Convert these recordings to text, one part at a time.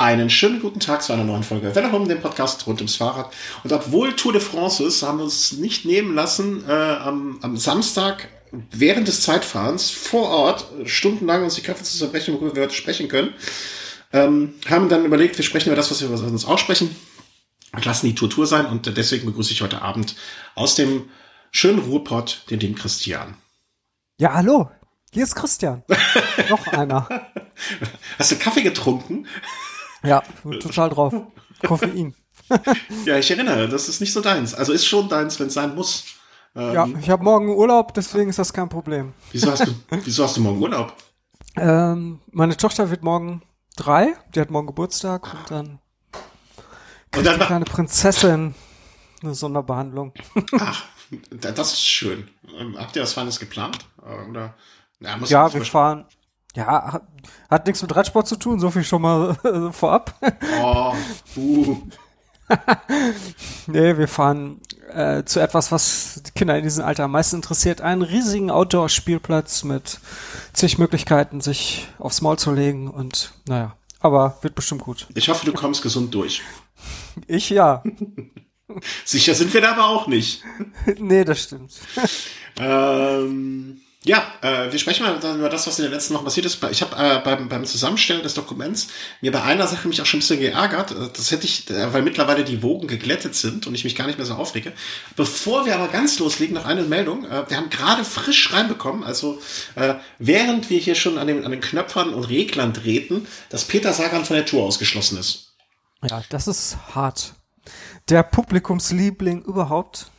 Einen schönen guten Tag zu einer neuen Folge Welle Home, dem Podcast rund ums Fahrrad. Und obwohl Tour de France ist, haben wir uns nicht nehmen lassen, äh, am, am Samstag während des Zeitfahrens vor Ort stundenlang uns die Köpfe zu zerbrechen, worüber wir heute sprechen können. Ähm, haben dann überlegt, wir sprechen über das, was wir uns aussprechen. Wir lassen die Tour Tour sein und deswegen begrüße ich heute Abend aus dem schönen Ruhrpott den lieben Christian. Ja, hallo. Hier ist Christian. Noch einer. Hast du Kaffee getrunken? Ja, total drauf. Koffein. ja, ich erinnere, das ist nicht so deins. Also ist schon deins, wenn es sein muss. Ähm, ja, ich habe morgen Urlaub, deswegen ist das kein Problem. Wieso hast du, wieso hast du morgen Urlaub? Ähm, meine Tochter wird morgen drei, die hat morgen Geburtstag und dann und dann die kleine Prinzessin eine Sonderbehandlung. Ach, das ist schön. Ähm, habt ihr was Feines geplant? Oder? Ja, ja wir fahren, ja, hat, hat nichts mit Radsport zu tun, so viel schon mal äh, vorab. Oh, uh. nee, wir fahren äh, zu etwas, was die Kinder in diesem Alter am meisten interessiert. Einen riesigen Outdoor-Spielplatz mit zig Möglichkeiten, sich aufs Maul zu legen und naja, aber wird bestimmt gut. Ich hoffe, du kommst gesund durch. Ich ja. Sicher sind wir da aber auch nicht. nee, das stimmt. ähm, ja, äh, wir sprechen mal über das, was in den letzten Wochen passiert ist. Ich habe äh, beim, beim Zusammenstellen des Dokuments mir bei einer Sache mich auch schon ein bisschen geärgert. Äh, das hätte ich, äh, weil mittlerweile die Wogen geglättet sind und ich mich gar nicht mehr so aufrege. Bevor wir aber ganz loslegen, noch eine Meldung. Äh, wir haben gerade frisch reinbekommen, also äh, während wir hier schon an den, an den Knöpfern und Reglern drehten, dass Peter Sagan von der Tour ausgeschlossen ist. Ja, das ist hart. Der Publikumsliebling überhaupt.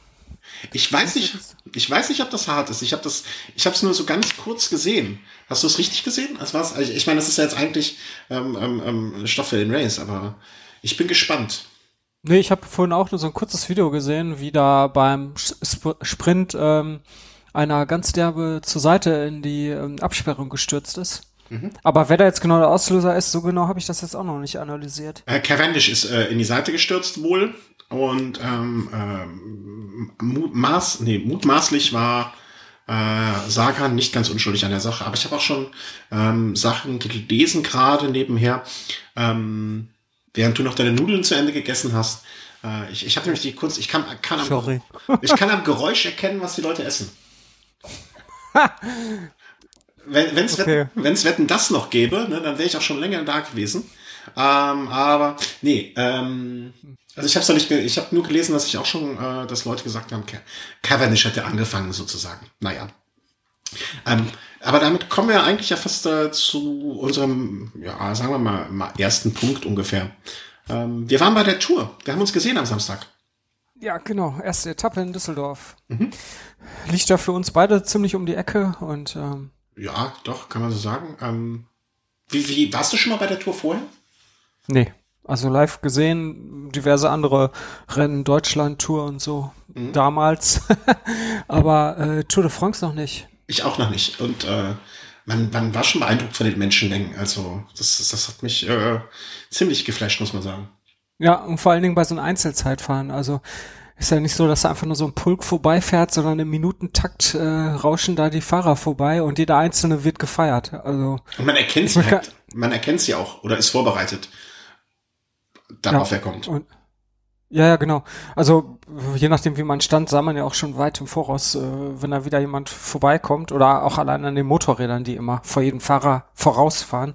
Ich weiß nicht, ich weiß nicht, ob das hart ist. Ich habe das, ich habe es nur so ganz kurz gesehen. Hast du es richtig gesehen? Das war's. Also ich meine, das ist ja jetzt eigentlich ähm, ähm, ähm, Stoff für den Race, aber ich bin gespannt. Nee, ich habe vorhin auch nur so ein kurzes Video gesehen, wie da beim Sp Sprint ähm, einer ganz derbe zur Seite in die ähm, Absperrung gestürzt ist. Mhm. Aber wer da jetzt genau der Auslöser ist, so genau habe ich das jetzt auch noch nicht analysiert. Äh, Cavendish ist äh, in die Seite gestürzt wohl und ähm, ähm, mutmaß, nee, mutmaßlich war äh, Sagan nicht ganz unschuldig an der Sache. Aber ich habe auch schon ähm, Sachen gelesen gerade nebenher, ähm, während du noch deine Nudeln zu Ende gegessen hast. Äh, ich ich habe nämlich die Kunst, ich kann, kann am, Sorry. ich kann am Geräusch erkennen, was die Leute essen. Wenn es okay. Wetten, Wetten das noch gäbe, ne, dann wäre ich auch schon länger da gewesen. Ähm, aber nee, ähm, also ich habe noch nicht, ich habe nur gelesen, dass ich auch schon, äh, dass Leute gesagt haben, Cavendish hätte angefangen sozusagen. Naja. Ähm, aber damit kommen wir eigentlich ja fast äh, zu unserem, ja, sagen wir mal, mal ersten Punkt ungefähr. Ähm, wir waren bei der Tour. Wir haben uns gesehen am Samstag. Ja, genau. Erste Etappe in Düsseldorf. Mhm. Liegt da für uns beide ziemlich um die Ecke und ähm, ja, doch, kann man so sagen. Ähm, wie, wie, warst du schon mal bei der Tour vorher? Nee. Also live gesehen, diverse andere Rennen, Deutschland-Tour und so mhm. damals. Aber äh, Tour de France noch nicht. Ich auch noch nicht. Und äh, man, man war schon beeindruckt von den Menschenmengen. Also das, das hat mich äh, ziemlich geflasht, muss man sagen. Ja, und vor allen Dingen bei so einem Einzelzeitfahren. Also ist ja nicht so, dass da einfach nur so ein Pulk vorbeifährt, sondern im Minutentakt äh, rauschen da die Fahrer vorbei und jeder Einzelne wird gefeiert. Also und man erkennt sie halt, man erkennt sie auch oder ist vorbereitet darauf ja, er kommt. Und, ja, ja, genau. Also je nachdem, wie man stand, sah man ja auch schon weit im Voraus, äh, wenn da wieder jemand vorbeikommt oder auch allein an den Motorrädern, die immer vor jedem Fahrer vorausfahren.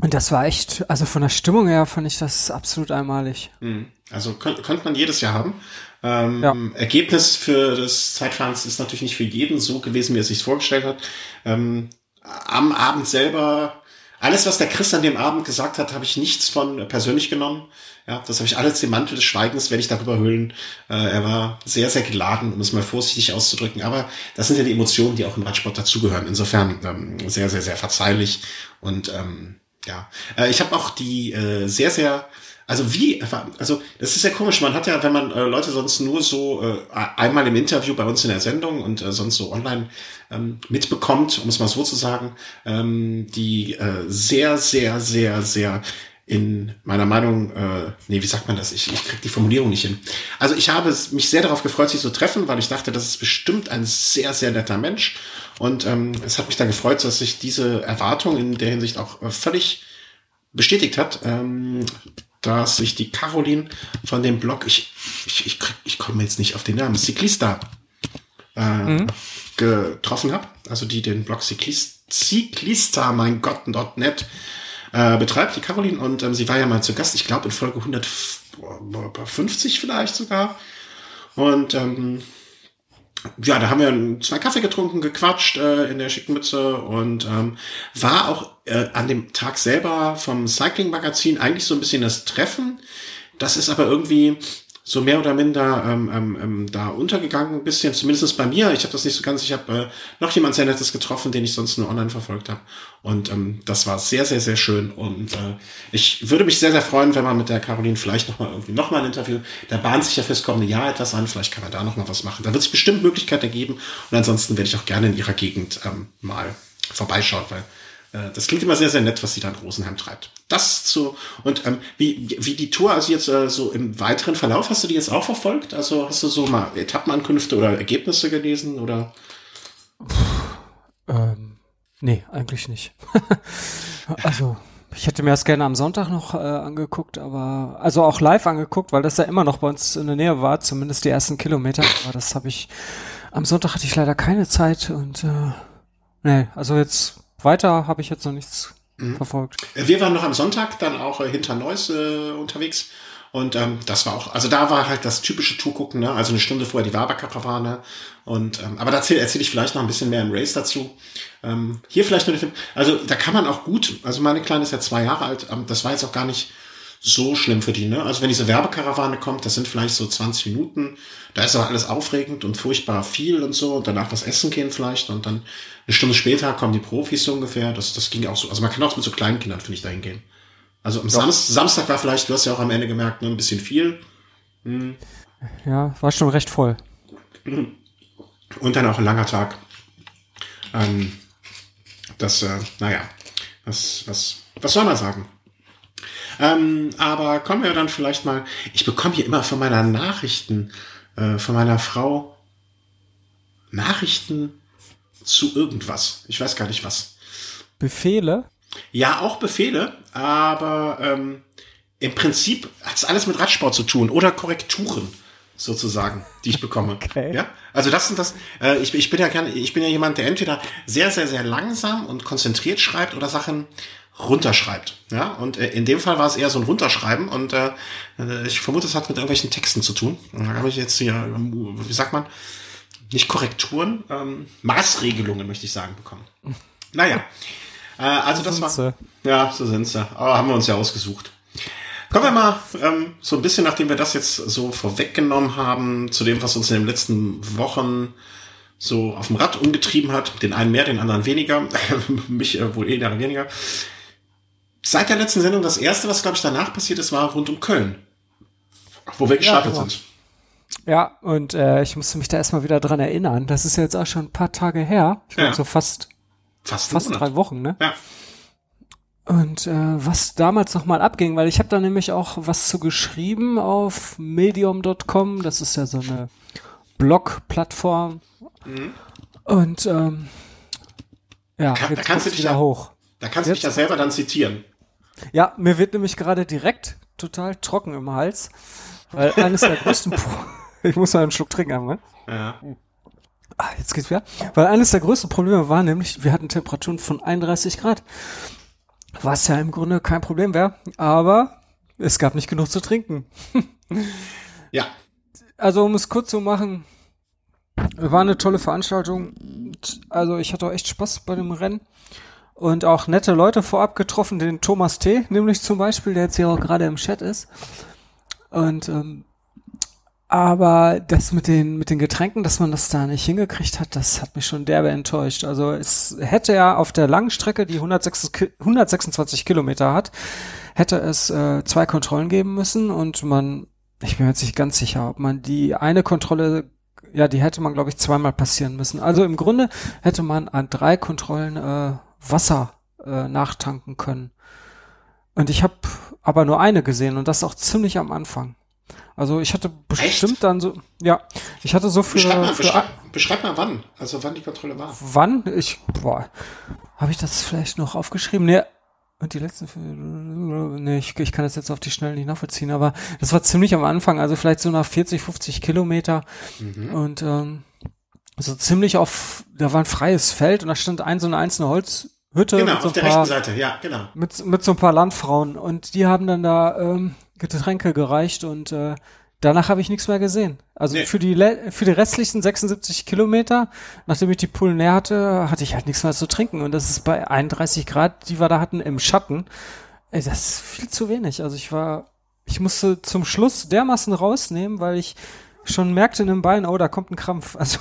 Und das war echt, also von der Stimmung her fand ich das absolut einmalig. Mhm. Also könnte könnt man jedes Jahr haben. Ähm, ja. Ergebnis für das Zeitfahrens ist natürlich nicht für jeden so gewesen, wie er sich vorgestellt hat. Ähm, am Abend selber, alles, was der Chris an dem Abend gesagt hat, habe ich nichts von persönlich genommen. Ja, das habe ich alles im Mantel des Schweigens, werde ich darüber hüllen. Äh, er war sehr, sehr geladen, um es mal vorsichtig auszudrücken. Aber das sind ja die Emotionen, die auch im Radsport dazugehören. Insofern ähm, sehr, sehr, sehr verzeihlich. Und ähm, ja, äh, ich habe auch die äh, sehr, sehr also wie, also das ist ja komisch. Man hat ja, wenn man äh, Leute sonst nur so äh, einmal im Interview bei uns in der Sendung und äh, sonst so online ähm, mitbekommt, um es mal so zu sagen, ähm, die äh, sehr, sehr, sehr, sehr in meiner Meinung, äh, nee, wie sagt man das? Ich, ich krieg die Formulierung nicht hin. Also ich habe mich sehr darauf gefreut, sie zu treffen, weil ich dachte, das ist bestimmt ein sehr, sehr netter Mensch. Und ähm, es hat mich dann gefreut, dass sich diese Erwartung in der Hinsicht auch äh, völlig bestätigt hat, ähm, dass sich die Caroline von dem Blog, ich, ich, ich, ich komme jetzt nicht auf den Namen, Cyclista, äh, mhm. getroffen habe. Also die den Blog Cyclista, Cyclista mein Gott, .net äh, betreibt, die Caroline. Und ähm, sie war ja mal zu Gast, ich glaube in Folge 150 vielleicht sogar. Und ähm, ja, da haben wir zwei Kaffee getrunken, gequatscht äh, in der schicken Mütze und ähm, war auch äh, an dem Tag selber vom Cycling Magazin eigentlich so ein bisschen das Treffen. Das ist aber irgendwie so mehr oder minder ähm, ähm, ähm, da untergegangen, ein bisschen, zumindest bei mir. Ich habe das nicht so ganz, ich habe äh, noch jemand sehr Nettes getroffen, den ich sonst nur online verfolgt habe. Und ähm, das war sehr, sehr, sehr schön. Und äh, ich würde mich sehr, sehr freuen, wenn man mit der Caroline vielleicht nochmal irgendwie nochmal ein Interview, da bahnt sich ja fürs kommende Jahr etwas an, vielleicht kann man da nochmal was machen. Da wird es bestimmt Möglichkeiten ergeben. Und ansonsten werde ich auch gerne in ihrer Gegend ähm, mal vorbeischauen, weil äh, das klingt immer sehr, sehr nett, was sie da in Rosenheim treibt. Das zu, und ähm, wie, wie die Tour, also jetzt äh, so im weiteren Verlauf, hast du die jetzt auch verfolgt? Also hast du so mal Etappenankünfte oder Ergebnisse gelesen oder? Puh, ähm, nee, eigentlich nicht. also, ich hätte mir das gerne am Sonntag noch äh, angeguckt, aber also auch live angeguckt, weil das ja immer noch bei uns in der Nähe war, zumindest die ersten Kilometer. Aber das habe ich am Sonntag hatte ich leider keine Zeit und äh, nee, also jetzt weiter habe ich jetzt noch nichts mhm. verfolgt. Wir waren noch am Sonntag dann auch äh, hinter Neuss äh, unterwegs. Und ähm, das war auch, also da war halt das typische Tourgucken, ne? also eine Stunde vorher die Waberkarawane. Und ähm, aber da erzähle erzähl ich vielleicht noch ein bisschen mehr im Race dazu. Ähm, hier vielleicht nur, also da kann man auch gut, also meine Kleine ist ja zwei Jahre alt, ähm, das war jetzt auch gar nicht so schlimm für die. Ne? Also wenn diese Werbekarawane kommt, das sind vielleicht so 20 Minuten. Da ist aber alles aufregend und furchtbar viel und so. Und danach was essen gehen vielleicht. Und dann eine Stunde später kommen die Profis so ungefähr. Das, das ging auch so. Also man kann auch mit so kleinen Kindern, finde ich, dahin gehen. Also am Sam Samstag war vielleicht, du hast ja auch am Ende gemerkt, ne, ein bisschen viel. Hm. Ja, war schon recht voll. Und dann auch ein langer Tag. Ähm, das, äh, naja, was, was, was soll man sagen? Ähm, aber kommen wir dann vielleicht mal. Ich bekomme hier immer von meiner Nachrichten, äh, von meiner Frau Nachrichten zu irgendwas. Ich weiß gar nicht was. Befehle? Ja, auch Befehle, aber ähm, im Prinzip hat es alles mit Radsport zu tun oder Korrekturen sozusagen, die ich bekomme. Okay. Ja, also das sind das. Äh, ich, ich bin ja gerne, ich bin ja jemand, der entweder sehr, sehr, sehr langsam und konzentriert schreibt oder Sachen runterschreibt. Ja, und äh, in dem Fall war es eher so ein Runterschreiben und äh, ich vermute, es hat mit irgendwelchen Texten zu tun. Und da habe ich jetzt hier, wie sagt man, nicht Korrekturen, ähm, Maßregelungen, möchte ich sagen, bekommen. Naja, äh, also das war, ja, so sind sie. Aber haben wir uns ja ausgesucht. Kommen wir mal ähm, so ein bisschen, nachdem wir das jetzt so vorweggenommen haben, zu dem, was uns in den letzten Wochen so auf dem Rad umgetrieben hat. Den einen mehr, den anderen weniger. Mich äh, wohl eher weniger. Seit der letzten Sendung, das erste, was glaube ich danach passiert ist, war rund um Köln. Wo wir gestartet ja, genau. sind. Ja, und äh, ich musste mich da erstmal wieder dran erinnern. Das ist jetzt auch schon ein paar Tage her. Ich glaube ja. so fast, fast, fast drei Wochen, ne? Ja. Und äh, was damals nochmal abging, weil ich habe da nämlich auch was zu geschrieben auf medium.com. Das ist ja so eine Blog-Plattform. Mhm. Und ähm, ja, Kann, jetzt da kannst du dich wieder ja, hoch. Da kannst du dich ja selber dann zitieren. Ja, mir wird nämlich gerade direkt total trocken im Hals, weil eines der größten ich muss mal einen Schluck trinken haben, ne? Ja. Ah, jetzt geht's wieder. Weil eines der größten Probleme war nämlich, wir hatten Temperaturen von 31 Grad. Was ja im Grunde kein Problem wäre, aber es gab nicht genug zu trinken. ja. Also um es kurz zu machen, war eine tolle Veranstaltung. Also ich hatte auch echt Spaß bei dem Rennen und auch nette Leute vorab getroffen, den Thomas T., nämlich zum Beispiel, der jetzt hier auch gerade im Chat ist. Und ähm, aber das mit den, mit den Getränken, dass man das da nicht hingekriegt hat, das hat mich schon derbe enttäuscht. Also es hätte ja auf der langen Strecke, die 126 Kilometer hat, hätte es äh, zwei Kontrollen geben müssen und man, ich bin mir jetzt nicht ganz sicher, ob man die eine Kontrolle, ja, die hätte man, glaube ich, zweimal passieren müssen. Also im Grunde hätte man an drei Kontrollen äh, Wasser äh, nachtanken können. Und ich habe aber nur eine gesehen und das auch ziemlich am Anfang. Also ich hatte bestimmt Echt? dann so, ja, ich hatte so für, beschreib mal, für beschreib, beschreib mal wann, also wann die Kontrolle war. Wann? Ich, boah, habe ich das vielleicht noch aufgeschrieben? Nee, Und die letzten, nee, ich, ich kann das jetzt auf die Schnelle nicht nachvollziehen, aber das war ziemlich am Anfang, also vielleicht so nach 40, 50 Kilometer. Mhm. Und ähm, so ziemlich auf, da war ein freies Feld und da stand ein so eine einzelne Holzhütte. Genau, mit so auf der paar, rechten Seite, ja, genau. Mit, mit so ein paar Landfrauen und die haben dann da ähm, Getränke gereicht und äh, danach habe ich nichts mehr gesehen. Also nee. für die für die restlichen 76 Kilometer, nachdem ich die Pullen leer hatte, hatte ich halt nichts mehr zu trinken und das ist bei 31 Grad, die wir da hatten im Schatten. Ey, das ist viel zu wenig. Also ich war, ich musste zum Schluss dermaßen rausnehmen, weil ich schon merkte in dem Bein, oh, da kommt ein Krampf. Also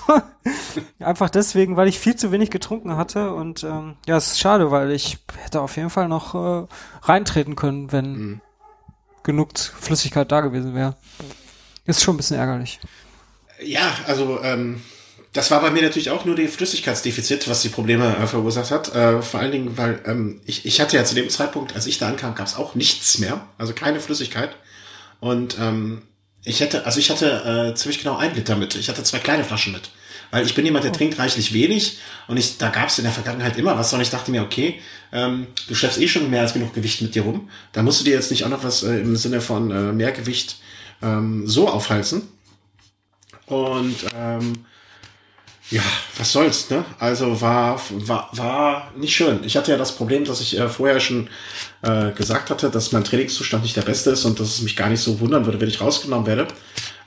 einfach deswegen, weil ich viel zu wenig getrunken hatte und ähm, ja, es ist schade, weil ich hätte auf jeden Fall noch äh, reintreten können, wenn mhm. genug Flüssigkeit da gewesen wäre. Ist schon ein bisschen ärgerlich. Ja, also ähm, das war bei mir natürlich auch nur die Flüssigkeitsdefizit, was die Probleme äh, verursacht hat. Äh, vor allen Dingen, weil ähm, ich, ich hatte ja zu dem Zeitpunkt, als ich da ankam, gab es auch nichts mehr, also keine Flüssigkeit. Und ähm, ich hätte, also ich hatte äh, ziemlich genau ein Liter mit. Ich hatte zwei kleine Flaschen mit. Weil ich bin jemand, der oh. trinkt reichlich wenig und ich, da gab es in der Vergangenheit immer was und ich dachte mir, okay, ähm, du schleppst eh schon mehr als genug Gewicht mit dir rum. Da musst du dir jetzt nicht auch noch was äh, im Sinne von äh, mehr Gewicht ähm, so aufhalsen. Und ähm, ja, was soll's, ne? Also war, war, war nicht schön. Ich hatte ja das Problem, dass ich äh, vorher schon äh, gesagt hatte, dass mein Trainingszustand nicht der beste ist und dass es mich gar nicht so wundern würde, wenn ich rausgenommen werde.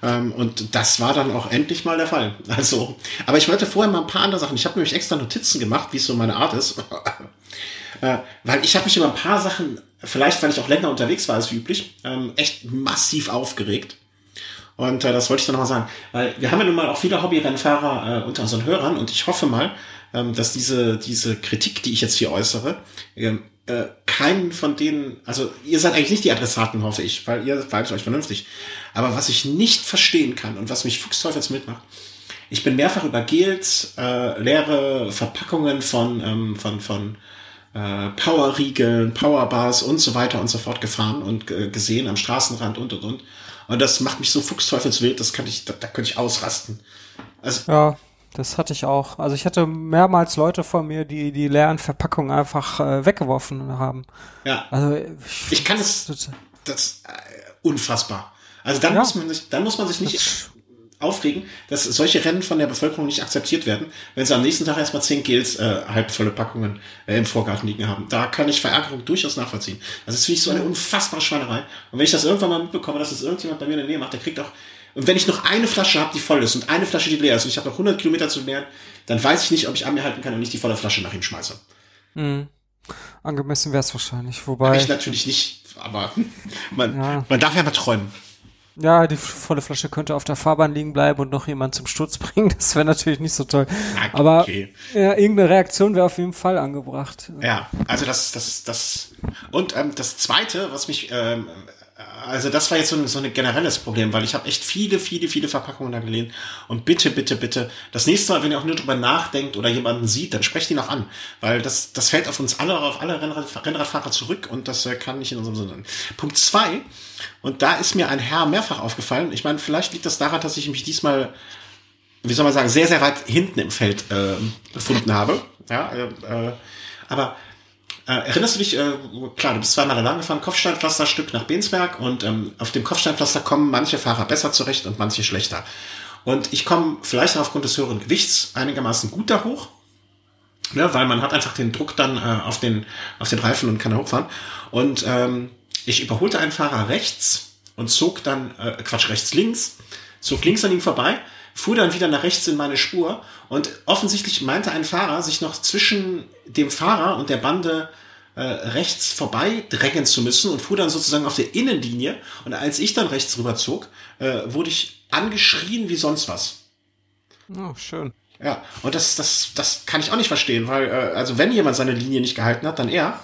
Ähm, und das war dann auch endlich mal der Fall. Also, aber ich wollte vorher mal ein paar andere Sachen. Ich habe nämlich extra Notizen gemacht, wie es so meine Art ist. äh, weil ich habe mich über ein paar Sachen, vielleicht weil ich auch länger unterwegs war als üblich, ähm, echt massiv aufgeregt. Und äh, das wollte ich dann nochmal sagen. Weil wir haben ja nun mal auch viele Hobby-Rennfahrer äh, unter unseren Hörern und ich hoffe mal, ähm, dass diese, diese Kritik, die ich jetzt hier äußere, ähm, äh, keinen von denen, also ihr seid eigentlich nicht die Adressaten, hoffe ich, weil ihr bleibt euch vernünftig. Aber was ich nicht verstehen kann und was mich fuchsteufels mitmacht, ich bin mehrfach über Gels, äh, leere Verpackungen von, ähm, von, von äh, Powerriegeln, Powerbars und so weiter und so fort gefahren und äh, gesehen am Straßenrand und und und. Und das macht mich so fuchsteufelswild, das kann ich, da, da könnte ich ausrasten. Also, ja, das hatte ich auch. Also ich hatte mehrmals Leute von mir, die die leeren Verpackungen einfach äh, weggeworfen haben. Ja. Also ich, ich kann es, das, das äh, unfassbar. Also dann ja. muss man sich, dann muss man sich nicht aufregen, dass solche Rennen von der Bevölkerung nicht akzeptiert werden, wenn sie am nächsten Tag erstmal zehn Gels äh, halbvolle Packungen äh, im Vorgarten liegen haben. Da kann ich Verärgerung durchaus nachvollziehen. Also das finde ich so eine unfassbare Schweinerei. Und wenn ich das irgendwann mal mitbekomme, dass das irgendjemand bei mir in der Nähe macht, der kriegt auch und wenn ich noch eine Flasche habe, die voll ist und eine Flasche, die leer ist und ich habe noch 100 Kilometer zu leeren, dann weiß ich nicht, ob ich an mir halten kann und nicht die volle Flasche nach ihm schmeiße. Mhm. Angemessen wäre es wahrscheinlich, wobei. ich natürlich nicht, aber man, ja. man darf ja mal träumen. Ja, die volle Flasche könnte auf der Fahrbahn liegen bleiben und noch jemand zum Sturz bringen. Das wäre natürlich nicht so toll. Na, Aber okay. ja, irgendeine Reaktion wäre auf jeden Fall angebracht. Ja, also das, das, das. Und ähm, das Zweite, was mich ähm, also das war jetzt so ein, so ein generelles Problem, weil ich habe echt viele, viele, viele Verpackungen da gelehnt. Und bitte, bitte, bitte, das nächste Mal, wenn ihr auch nur drüber nachdenkt oder jemanden sieht, dann sprecht ihn auch an. Weil das, das fällt auf uns alle, auf alle Rennrad, Rennradfahrer zurück und das äh, kann nicht in unserem Sinne. Punkt zwei, und da ist mir ein Herr mehrfach aufgefallen. Ich meine, vielleicht liegt das daran, dass ich mich diesmal, wie soll man sagen, sehr, sehr weit hinten im Feld äh, befunden habe. Ja, äh, äh aber äh, erinnerst du dich, äh, klar, du bist zweimal lang gefahren, Kopfsteinpflasterstück nach Bensberg und ähm, auf dem Kopfsteinpflaster kommen manche Fahrer besser zurecht und manche schlechter. Und ich komme vielleicht aufgrund des höheren Gewichts einigermaßen gut da hoch, ne, weil man hat einfach den Druck dann äh, auf, den, auf den Reifen und kann da hochfahren. Und ähm, ich überholte einen Fahrer rechts und zog dann, äh, Quatsch, rechts links, zog links an ihm vorbei, fuhr dann wieder nach rechts in meine Spur und offensichtlich meinte ein Fahrer, sich noch zwischen dem Fahrer und der Bande äh, rechts vorbei drängen zu müssen und fuhr dann sozusagen auf der Innenlinie. Und als ich dann rechts rüber zog, äh, wurde ich angeschrien wie sonst was. Oh, schön. Ja, und das, das, das kann ich auch nicht verstehen, weil, äh, also wenn jemand seine Linie nicht gehalten hat, dann er.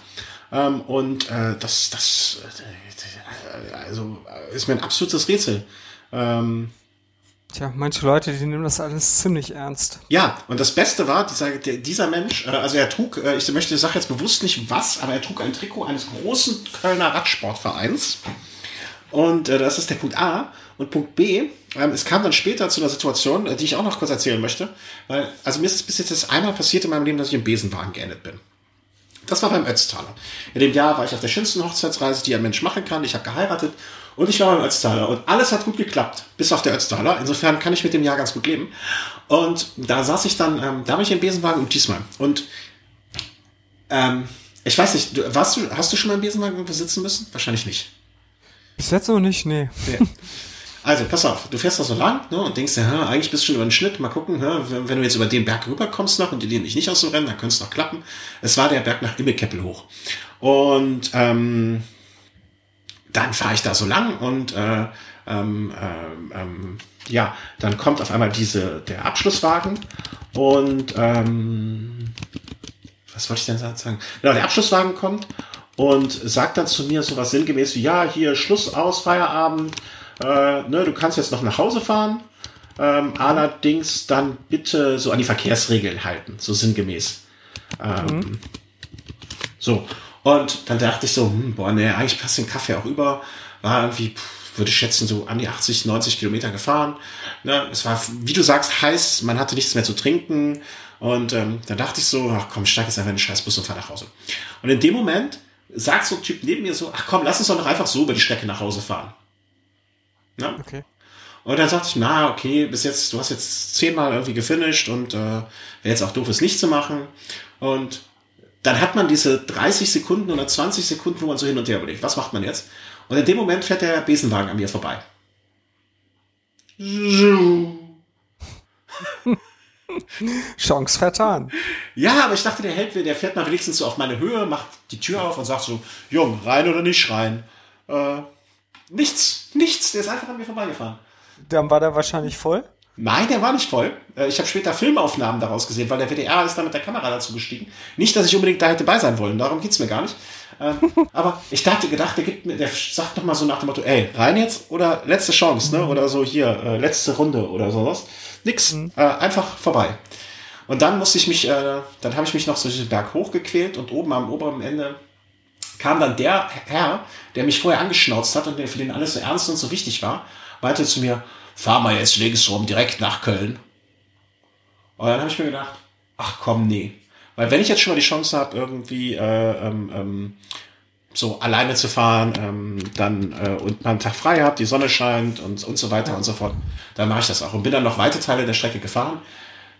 Ähm, und äh, das, das, äh, also ist mir ein absolutes Rätsel. Ähm, Tja, manche Leute, die nehmen das alles ziemlich ernst. Ja, und das Beste war, dieser, dieser Mensch, äh, also er trug, äh, ich möchte, ich sage jetzt bewusst nicht was, aber er trug ein Trikot eines großen Kölner Radsportvereins. Und äh, das ist der Punkt A. Und Punkt B, ähm, es kam dann später zu einer Situation, die ich auch noch kurz erzählen möchte. Weil, also mir ist es bis jetzt das einmal passiert in meinem Leben, dass ich im Besenwagen geendet bin. Das war beim Ötztaler. In dem Jahr war ich auf der schönsten Hochzeitsreise, die ein Mensch machen kann. Ich habe geheiratet und ich war beim Ötztaler und alles hat gut geklappt, bis auf der Ötztaler. Insofern kann ich mit dem Jahr ganz gut leben. Und da saß ich dann, ähm, da war ich im Besenwagen und diesmal. Und ähm, ich weiß nicht, du, warst du, hast du schon mal im Besenwagen sitzen müssen? Wahrscheinlich nicht. Bis jetzt noch nicht, nee. nee. Also, pass auf, du fährst da so lang ne, und denkst ja, eigentlich bist du schon über den Schnitt, mal gucken, ne, wenn du jetzt über den Berg rüberkommst noch und die dich nicht aus dem Rennen, dann könnte es noch klappen. Es war der Berg nach Immekeppel hoch. Und ähm, dann fahre ich da so lang und äh, ähm, ähm, ähm, ja, dann kommt auf einmal diese der Abschlusswagen und ähm, was wollte ich denn sagen? Genau, der Abschlusswagen kommt und sagt dann zu mir so was sinngemäß wie, ja, hier Schluss aus, Feierabend, äh, ne, du kannst jetzt noch nach Hause fahren, ähm, allerdings dann bitte so an die Verkehrsregeln halten, so sinngemäß. Ähm, mhm. So, und dann dachte ich so, hm, boah, ne, eigentlich passt den Kaffee auch über, war irgendwie, pff, würde ich schätzen, so an die 80, 90 Kilometer gefahren. Ne, es war, wie du sagst, heiß, man hatte nichts mehr zu trinken. Und ähm, da dachte ich so, ach komm, steig jetzt einfach in den Scheißbus und fahr nach Hause. Und in dem Moment sagt so ein Typ neben mir so, ach komm, lass uns doch noch einfach so über die Strecke nach Hause fahren. Ne? Okay. Und dann sagte ich, na, okay, bis jetzt, du hast jetzt zehnmal irgendwie gefinisht und äh, wäre jetzt auch doof, es nicht zu machen. Und dann hat man diese 30 Sekunden oder 20 Sekunden, wo man so hin und her überlegt, was macht man jetzt? Und in dem Moment fährt der Besenwagen an mir vorbei. Chance vertan. Ja, aber ich dachte, der hält, der fährt mal wenigstens so auf meine Höhe, macht die Tür auf und sagt so, Jung, rein oder nicht rein. Äh, Nichts, nichts. Der ist einfach an mir vorbeigefahren. Dann war der wahrscheinlich voll? Nein, der war nicht voll. Äh, ich habe später Filmaufnahmen daraus gesehen, weil der WDR ist da mit der Kamera dazu gestiegen. Nicht, dass ich unbedingt da hätte bei sein wollen, darum geht's mir gar nicht. Ähm, aber ich dachte, gedacht, der gibt mir, der sagt doch mal so nach dem Motto, ey, rein jetzt oder letzte Chance, ne? Mhm. Oder so hier, äh, letzte Runde oder sowas. Nix. Mhm. Äh, einfach vorbei. Und dann musste ich mich, äh, dann habe ich mich noch so diesen Berg hochgequält und oben am oberen Ende kam dann der Herr, der mich vorher angeschnauzt hat und der für den alles so ernst und so wichtig war, meinte zu mir, fahr mal jetzt links rum, direkt nach Köln. Und dann habe ich mir gedacht, ach komm, nee. Weil wenn ich jetzt schon mal die Chance habe, irgendwie äh, ähm, ähm, so alleine zu fahren, ähm, dann äh, und mal einen Tag frei habe, die Sonne scheint und, und so weiter ja. und so fort, dann mache ich das auch. Und bin dann noch weite Teile der Strecke gefahren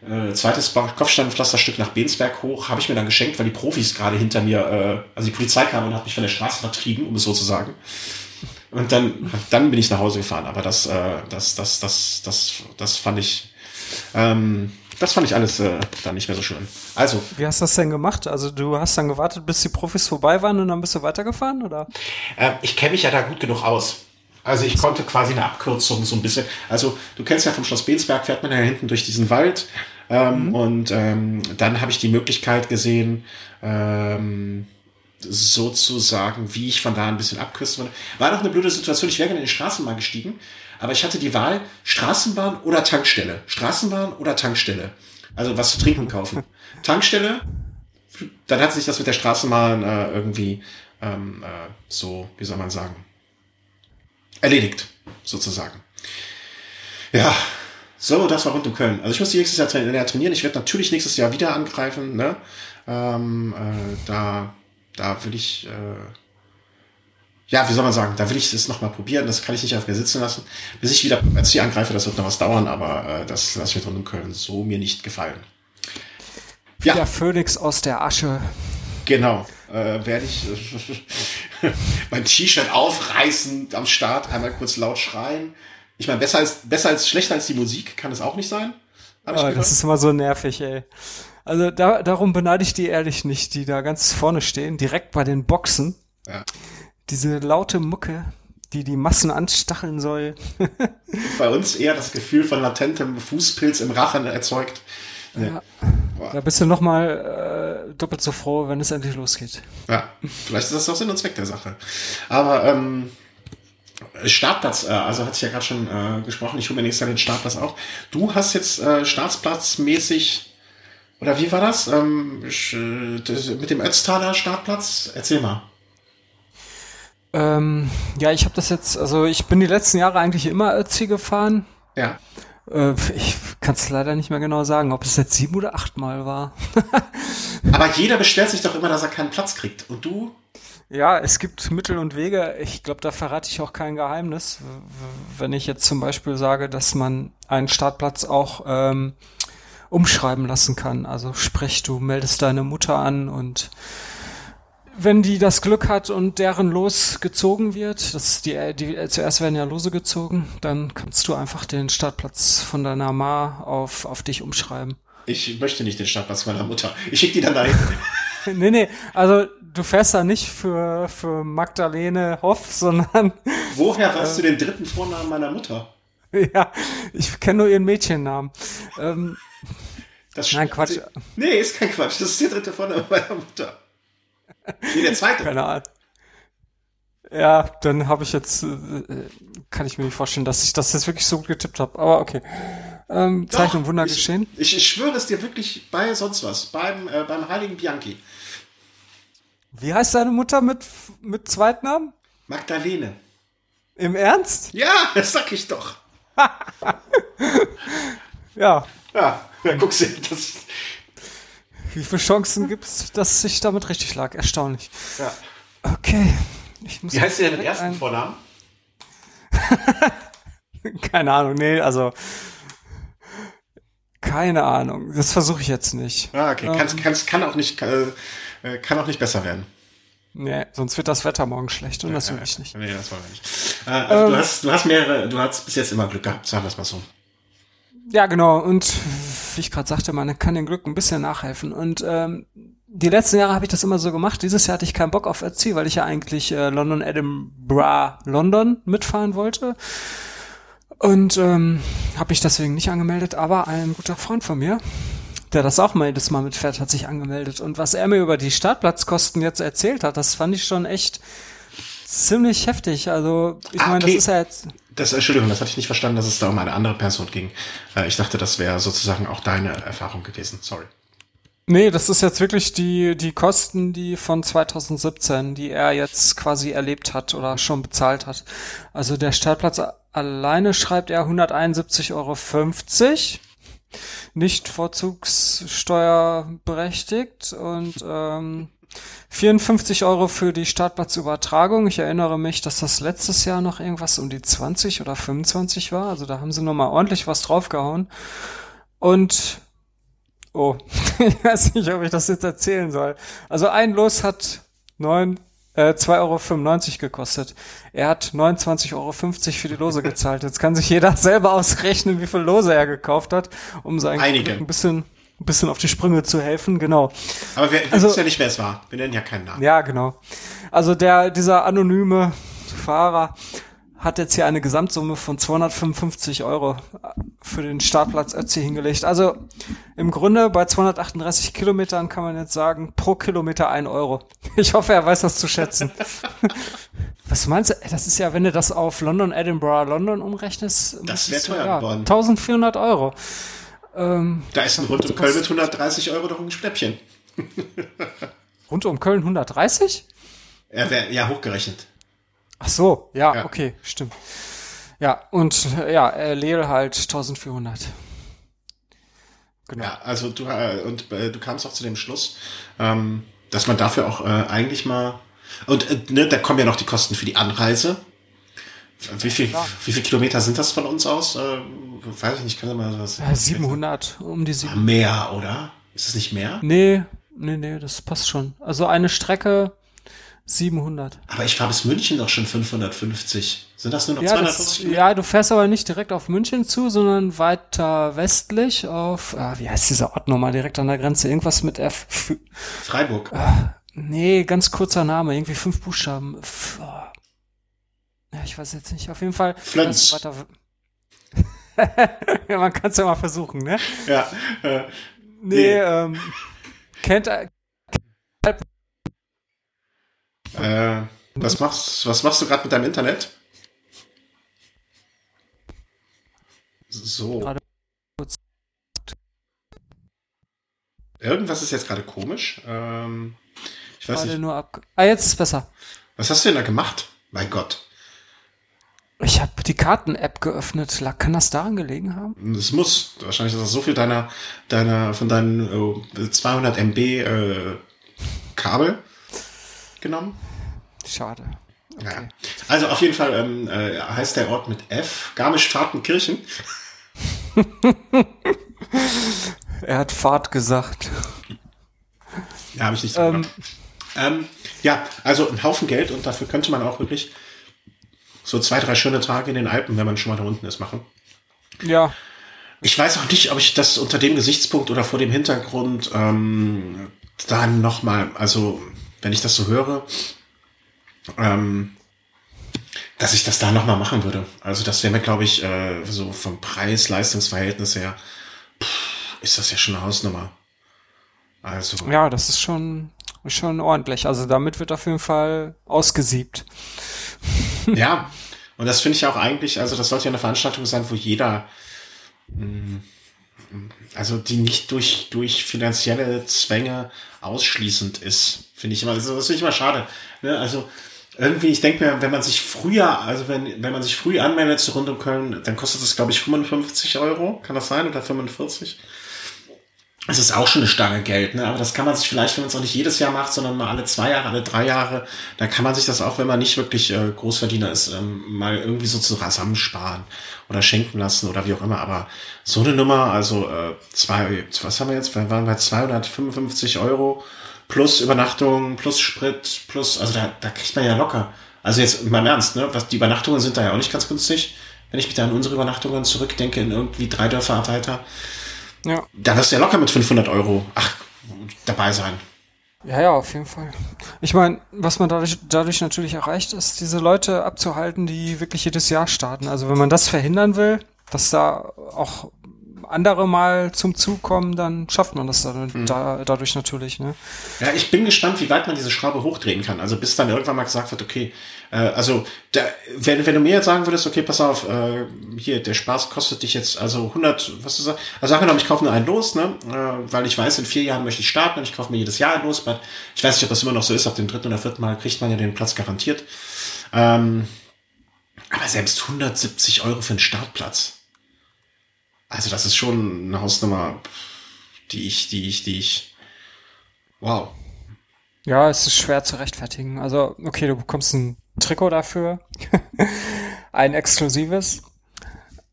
äh, zweites Kopfsteinpflasterstück nach Bensberg hoch, habe ich mir dann geschenkt, weil die Profis gerade hinter mir, äh, also die Polizei kam und hat mich von der Straße vertrieben, um es so zu sagen. Und dann, dann bin ich nach Hause gefahren. Aber das, äh, das, das, das, das, das fand ich, ähm, das fand ich alles äh, dann nicht mehr so schön. Also. Wie hast du das denn gemacht? Also du hast dann gewartet, bis die Profis vorbei waren und dann bist du weitergefahren, oder? Äh, ich kenne mich ja da gut genug aus. Also ich konnte quasi eine Abkürzung so ein bisschen. Also du kennst ja vom Schloss Bensberg, fährt man ja hinten durch diesen Wald. Ähm, mhm. Und ähm, dann habe ich die Möglichkeit gesehen, ähm, sozusagen, wie ich von da ein bisschen abkürzen würde. War doch eine blöde Situation. Ich wäre gerne in die Straßenbahn gestiegen, aber ich hatte die Wahl Straßenbahn oder Tankstelle. Straßenbahn oder Tankstelle. Also was zu trinken kaufen. Tankstelle, dann hat sich das mit der Straßenbahn äh, irgendwie ähm, äh, so, wie soll man sagen, erledigt, sozusagen. Ja, so, das war rund um Köln. Also ich muss nächstes Jahr trainieren. Ich werde natürlich nächstes Jahr wieder angreifen. Ne? Ähm, äh, da, da will ich, äh, ja, wie soll man sagen, da will ich es nochmal probieren. Das kann ich nicht auf mir sitzen lassen. Bis ich wieder als Ziel angreife, das wird noch was dauern, aber äh, das lasse ich mir rund um Köln so mir nicht gefallen. Ja. Der Phönix aus der Asche. Genau äh, werde ich äh, mein T-Shirt aufreißen am Start, einmal kurz laut schreien. Ich meine, besser als, besser als schlechter als die Musik kann es auch nicht sein. Oh, das ist immer so nervig, ey. Also da, darum beneide ich die ehrlich nicht, die da ganz vorne stehen, direkt bei den Boxen. Ja. Diese laute Mucke, die die Massen anstacheln soll. bei uns eher das Gefühl von latentem Fußpilz im Rachen erzeugt. Ja. Da bist du nochmal äh, doppelt so froh, wenn es endlich losgeht. Ja, vielleicht ist das auch Sinn und Zweck der Sache. Aber ähm, Startplatz, äh, also hatte ich ja gerade schon äh, gesprochen, ich hole mir nächstes Jahr den Startplatz auch. Du hast jetzt äh, Startplatzmäßig, oder wie war das? Ähm, äh, mit dem Ötztaler Startplatz? Erzähl mal. Ähm, ja, ich habe das jetzt, also ich bin die letzten Jahre eigentlich immer Ötzi gefahren. Ja. Äh, ich kannst leider nicht mehr genau sagen, ob es jetzt sieben oder achtmal war. Aber jeder beschwert sich doch immer, dass er keinen Platz kriegt. Und du? Ja, es gibt Mittel und Wege. Ich glaube, da verrate ich auch kein Geheimnis. Wenn ich jetzt zum Beispiel sage, dass man einen Startplatz auch ähm, umschreiben lassen kann. Also sprich, du meldest deine Mutter an und wenn die das Glück hat und deren Los gezogen wird, das die, die zuerst werden ja Lose gezogen, dann kannst du einfach den Startplatz von deiner Ma auf, auf dich umschreiben. Ich möchte nicht den Startplatz meiner Mutter. Ich schicke die dann dahin. nee, nee, also du fährst da nicht für, für Magdalene Hoff, sondern. Woher weißt äh, du den dritten Vornamen meiner Mutter? Ja, ich kenne nur ihren Mädchennamen. Ähm, das Nein, Quatsch. Nee, ist kein Quatsch. Das ist der dritte Vorname meiner Mutter. Nee, der zweite. Keine Ahnung. Ja, dann habe ich jetzt, äh, kann ich mir nicht vorstellen, dass ich das jetzt wirklich so gut getippt habe. Aber okay. Ähm, Zeichnung Doch, Wunder ich, geschehen. Ich, ich schwöre es dir wirklich bei sonst was, beim, äh, beim heiligen Bianchi. Wie heißt deine Mutter mit, mit Zweitnamen? Magdalene. Im Ernst? Ja, das sag ich doch. ja. Ja, ja guck sie, das, wie viele Chancen gibt es, dass ich damit richtig lag? Erstaunlich. Ja. Okay. Wie heißt der denn ersten ein... Vornamen? keine Ahnung, nee, also keine Ahnung. Das versuche ich jetzt nicht. Ah, okay. Ähm, kann's, kann's, kann auch nicht, kann, äh, kann auch nicht besser werden. Nee, sonst wird das Wetter morgen schlecht und ja, das will ich nicht. Nee, das wollen wir nicht. Äh, also ähm, du, hast, du hast mehrere, du hast bis jetzt immer Glück gehabt, sagen wir es mal so. Ja, genau. Und ich gerade sagte, man kann dem Glück ein bisschen nachhelfen. Und ähm, die letzten Jahre habe ich das immer so gemacht. Dieses Jahr hatte ich keinen Bock auf RC, weil ich ja eigentlich äh, London, Edinburgh, London mitfahren wollte. Und ähm, habe mich deswegen nicht angemeldet, aber ein guter Freund von mir, der das auch mal jedes Mal mitfährt, hat sich angemeldet. Und was er mir über die Startplatzkosten jetzt erzählt hat, das fand ich schon echt ziemlich heftig. Also, ich ah, meine, okay. das ist ja jetzt. Das, Entschuldigung, das hatte ich nicht verstanden, dass es da um eine andere Person ging. Äh, ich dachte, das wäre sozusagen auch deine Erfahrung gewesen. Sorry. Nee, das ist jetzt wirklich die, die Kosten, die von 2017, die er jetzt quasi erlebt hat oder schon bezahlt hat. Also der Startplatz alleine schreibt er 171,50 Euro. Nicht vorzugssteuerberechtigt und ähm, 54 Euro für die Startplatzübertragung. Ich erinnere mich, dass das letztes Jahr noch irgendwas um die 20 oder 25 war. Also da haben sie nochmal ordentlich was draufgehauen. Und, oh, ich weiß nicht, ob ich das jetzt erzählen soll. Also ein Los hat neun, äh, 2,95 Euro gekostet. Er hat 29,50 Euro für die Lose gezahlt. Jetzt kann sich jeder selber ausrechnen, wie viel Lose er gekauft hat, um sein Einige. ein bisschen ein bisschen auf die Sprünge zu helfen, genau. Aber wir, wir also, wissen ja nicht, wer es war. Wir nennen ja keinen Namen. Ja, genau. Also der, dieser anonyme Fahrer hat jetzt hier eine Gesamtsumme von 255 Euro für den Startplatz Ötzi hingelegt. Also im Grunde bei 238 Kilometern kann man jetzt sagen, pro Kilometer ein Euro. Ich hoffe, er weiß das zu schätzen. Was meinst du? Das ist ja, wenn du das auf London, Edinburgh, London umrechnest, das wäre teuer ja, geworden. 1400 Euro. Ähm, da ist ein rund um Köln mit 130 Euro doch ein Schnäppchen. rund um Köln 130? Ja, wär, ja hochgerechnet. Ach so, ja, ja, okay, stimmt. Ja, und ja, äh, Leel halt 1400. Genau. Ja, also du äh, und äh, du kamst auch zu dem Schluss, ähm, dass man dafür auch äh, eigentlich mal und äh, ne, da kommen ja noch die Kosten für die Anreise. Wie viel, wie viel Kilometer sind das von uns aus? Äh, weiß ich nicht, kann mal was. Ja, 700, um die 700. Mehr, oder? Ist es nicht mehr? Nee, nee, nee, das passt schon. Also eine Strecke 700. Aber ich fahre bis München doch schon 550. Sind das nur noch ja, 250 das, Ja, du fährst aber nicht direkt auf München zu, sondern weiter westlich auf, ah, wie heißt dieser Ort nochmal, direkt an der Grenze? Irgendwas mit F. Freiburg. Ah, nee, ganz kurzer Name, irgendwie fünf Buchstaben. F oh. Ja, ich weiß jetzt nicht. Auf jeden Fall. Flens. ja, man kann es ja mal versuchen, ne? Ja. Äh, nee, nee. Ähm, kennt äh, was machst, was machst du gerade mit deinem Internet? So. Irgendwas ist jetzt gerade komisch. Ähm, ich weiß nicht. Nur ab ah, jetzt ist besser. Was hast du denn da gemacht? Mein Gott. Ich habe die Karten-App geöffnet. Kann das daran gelegen haben? Es muss. Wahrscheinlich ist das so viel deiner, deiner, von deinen oh, 200 MB äh, Kabel genommen. Schade. Okay. Ja. Also auf jeden Fall ähm, äh, heißt der Ort mit F, Garmisch-Fahrtenkirchen. er hat Fahrt gesagt. Ja, habe ich nicht so ähm, ähm, Ja, also ein Haufen Geld und dafür könnte man auch wirklich so zwei, drei schöne Tage in den Alpen, wenn man schon mal da unten ist, machen. Ja. Ich weiß auch nicht, ob ich das unter dem Gesichtspunkt oder vor dem Hintergrund ähm, dann nochmal, also wenn ich das so höre, ähm, dass ich das da nochmal machen würde. Also das wäre mir, glaube ich, äh, so vom Preis-Leistungsverhältnis her, pff, ist das ja schon eine Hausnummer. Also. Ja, das ist schon, schon ordentlich. Also damit wird auf jeden Fall ausgesiebt. Ja, und das finde ich auch eigentlich, also das sollte ja eine Veranstaltung sein, wo jeder, mm, also die nicht durch, durch finanzielle Zwänge ausschließend ist, finde ich immer, also das finde ich immer schade. Ne? Also irgendwie, ich denke mir, wenn man sich früher, also wenn, wenn man sich früh anmeldet zur Runde um Köln, dann kostet das, glaube ich, 55 Euro. Kann das sein? Oder 45? Es ist auch schon eine Stange Geld, ne? aber das kann man sich vielleicht, wenn man es auch nicht jedes Jahr macht, sondern mal alle zwei Jahre, alle drei Jahre, dann kann man sich das auch, wenn man nicht wirklich äh, Großverdiener ist, ähm, mal irgendwie so zusammensparen oder schenken lassen oder wie auch immer. Aber so eine Nummer, also äh, zwei, was haben wir jetzt? Wir waren bei 255 Euro plus Übernachtung, plus Sprit, plus, also da, da kriegt man ja locker. Also jetzt mal im Ernst, ne? Was, die Übernachtungen sind da ja auch nicht ganz günstig. Wenn ich mich da an unsere Übernachtungen zurückdenke, in irgendwie drei Dörfer weiter, ja. da wirst du ja locker mit 500 Euro, ach, dabei sein. Ja, ja, auf jeden Fall. Ich meine, was man dadurch, dadurch natürlich erreicht, ist, diese Leute abzuhalten, die wirklich jedes Jahr starten. Also wenn man das verhindern will, dass da auch andere mal zum Zug kommen, dann schafft man das dann, hm. da, dadurch natürlich. Ne? Ja, ich bin gespannt, wie weit man diese Schraube hochdrehen kann. Also bis dann irgendwann mal gesagt wird, okay, äh, also da, wenn, wenn du mir jetzt sagen würdest, okay, pass auf, äh, hier, der Spaß kostet dich jetzt also 100, was du sagst, also sag mal, ich kaufe nur einen los, ne, äh, weil ich weiß, in vier Jahren möchte ich starten und ich kaufe mir jedes Jahr einen los, aber ich weiß nicht, ob das immer noch so ist, ab dem dritten oder vierten Mal kriegt man ja den Platz garantiert. Ähm, aber selbst 170 Euro für einen Startplatz. Also das ist schon eine Hausnummer, die ich, die ich, die ich. Wow. Ja, es ist schwer zu rechtfertigen. Also, okay, du bekommst ein Trikot dafür. ein exklusives.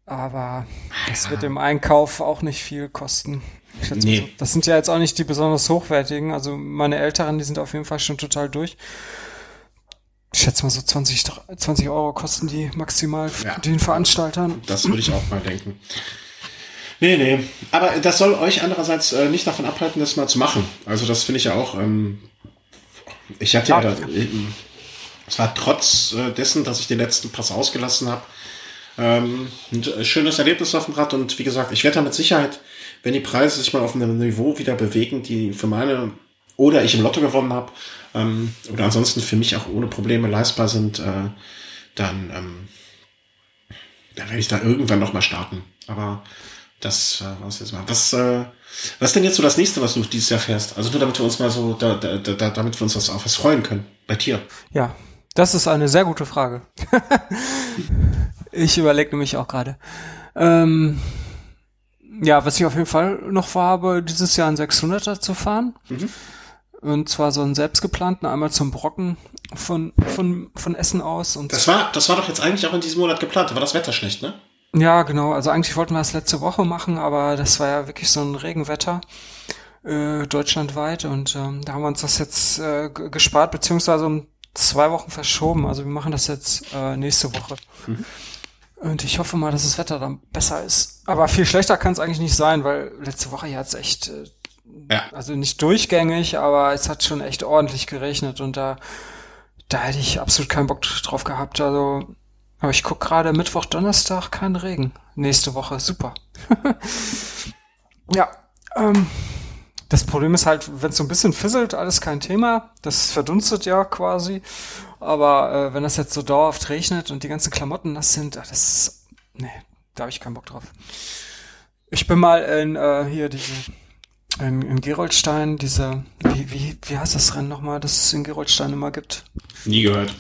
Aber das wird im Einkauf auch nicht viel kosten. Nee. So. Das sind ja jetzt auch nicht die besonders hochwertigen. Also meine Älteren, die sind auf jeden Fall schon total durch. Ich schätze mal so 20, 20 Euro kosten die maximal ja. den Veranstaltern. Das würde ich auch mal denken. Nee, nee. Aber das soll euch andererseits äh, nicht davon abhalten, das mal zu machen. Also das finde ich ja auch. Ähm, ich hatte ja, ja da, äh, es war trotz äh, dessen, dass ich den letzten Pass ausgelassen habe, ähm, ein äh, schönes Erlebnis auf dem Rad. Und wie gesagt, ich werde da mit Sicherheit, wenn die Preise sich mal auf einem Niveau wieder bewegen, die für meine oder ich im Lotto gewonnen habe, ähm, oder ansonsten für mich auch ohne Probleme leistbar sind, äh, dann, ähm, dann werde ich da irgendwann noch mal starten. Aber das äh, was jetzt mal. Was, äh, was denn jetzt so das nächste, was du dieses Jahr fährst? Also nur damit wir uns mal so, da, da, da, damit wir uns was auf was freuen können. Bei dir. Ja, das ist eine sehr gute Frage. ich überlege nämlich auch gerade. Ähm, ja, was ich auf jeden Fall noch vorhabe, dieses Jahr ein 600er zu fahren. Mhm. Und zwar so einen selbstgeplanten, einmal zum Brocken von, von, von Essen aus. Und das war, das war doch jetzt eigentlich auch in diesem Monat geplant. Da war das Wetter schlecht, ne? Ja, genau. Also eigentlich wollten wir das letzte Woche machen, aber das war ja wirklich so ein Regenwetter äh, deutschlandweit und ähm, da haben wir uns das jetzt äh, gespart, beziehungsweise um zwei Wochen verschoben. Also wir machen das jetzt äh, nächste Woche. Mhm. Und ich hoffe mal, dass das Wetter dann besser ist. Aber viel schlechter kann es eigentlich nicht sein, weil letzte Woche hat es echt, äh, ja. also nicht durchgängig, aber es hat schon echt ordentlich geregnet und da, da hätte ich absolut keinen Bock drauf gehabt. Also aber ich guck gerade Mittwoch, Donnerstag, kein Regen. Nächste Woche, super. ja, ähm, das Problem ist halt, wenn es so ein bisschen fisselt, alles kein Thema. Das verdunstet ja quasi. Aber äh, wenn das jetzt so dauerhaft regnet und die ganzen Klamotten nass sind, das ist, nee, da habe ich keinen Bock drauf. Ich bin mal in äh, hier diese in, in Geroldstein, diese wie, wie, wie heißt das Rennen nochmal, das es in Geroldstein immer gibt? Nie gehört.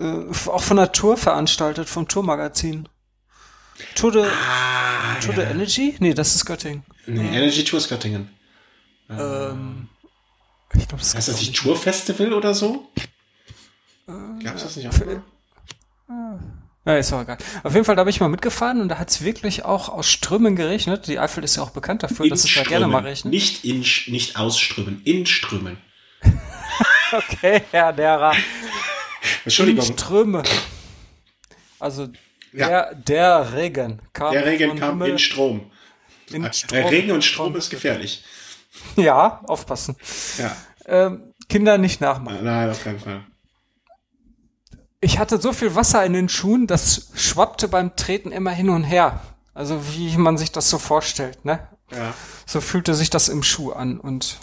äh, auch von der Tour veranstaltet, vom Tourmagazin. Tour de, ah, Tour ja. de Energy? Nee, das ist Göttingen. Nee, Energy Tour ist Göttingen. Ähm, ich glaube, das ist das nicht Tour Festival oder so? Äh, Gab es das nicht auch? Für, ja, ist auch egal. Auf jeden Fall, da bin ich mal mitgefahren und da hat es wirklich auch aus Strömen geregnet. Die Eifel ist ja auch bekannt dafür, in dass es da gerne mal regnet. Nicht, in, nicht ausströmen, in Strömen. okay, Herr Lehrer. Entschuldigung. In Ströme. Also ja. der, der Regen kam. Der Regen kam in Strom. In äh, Strom. Regen und Strom ist gefährlich. Ja, aufpassen. Ja. Ähm, Kinder nicht nachmachen. Nein, auf keinen Fall ich hatte so viel Wasser in den Schuhen, das schwappte beim Treten immer hin und her. Also wie man sich das so vorstellt, ne? Ja. So fühlte sich das im Schuh an und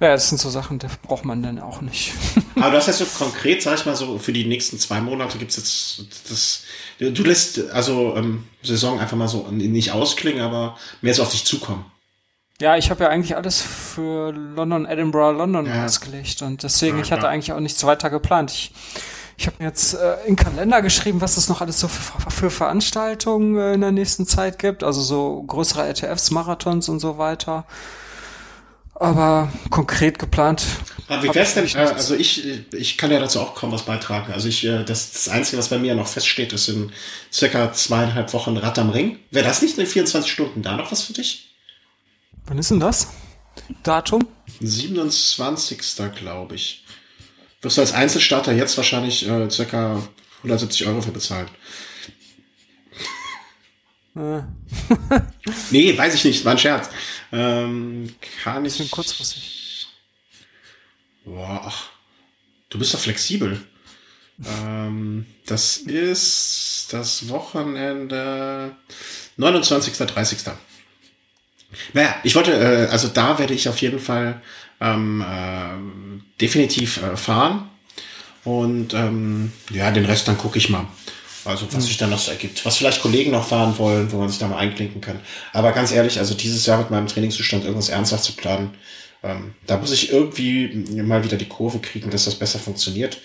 ja, das sind so Sachen, die braucht man dann auch nicht. Aber du hast jetzt so konkret, sag ich mal so, für die nächsten zwei Monate gibt's jetzt das, du lässt also ähm, Saison einfach mal so nicht ausklingen, aber mehr so auf dich zukommen. Ja, ich habe ja eigentlich alles für London, Edinburgh, London ja. ausgelegt und deswegen, ja, ich hatte eigentlich auch nichts weiter geplant. Ich ich habe mir jetzt äh, in Kalender geschrieben, was es noch alles so für, für Veranstaltungen äh, in der nächsten Zeit gibt. Also so größere RTFs, Marathons und so weiter. Aber konkret geplant. Aber wie wär's denn? Äh, also ich, ich kann ja dazu auch kaum was beitragen. Also ich, äh, das, das Einzige, was bei mir noch feststeht, ist in circa zweieinhalb Wochen Rad am Ring. Wäre das nicht in 24 Stunden da noch was für dich? Wann ist denn das? Datum? 27. glaube ich wirst du als Einzelstarter jetzt wahrscheinlich äh, circa 170 Euro für bezahlen. Äh. nee, weiß ich nicht, war ein Scherz. Ähm, kann ich. Bisschen kurzfristig. Boah, ach, du bist doch flexibel. ähm, das ist das Wochenende 29. 30. Naja, ich wollte, äh, also da werde ich auf jeden Fall ähm, äh, definitiv äh, fahren. Und ähm, ja, den Rest dann gucke ich mal. Also was sich dann noch so ergibt. Was vielleicht Kollegen noch fahren wollen, wo man sich da mal einklinken kann. Aber ganz ehrlich, also dieses Jahr mit meinem Trainingszustand irgendwas ernsthaft zu planen, ähm, da muss ich irgendwie mal wieder die Kurve kriegen, dass das besser funktioniert.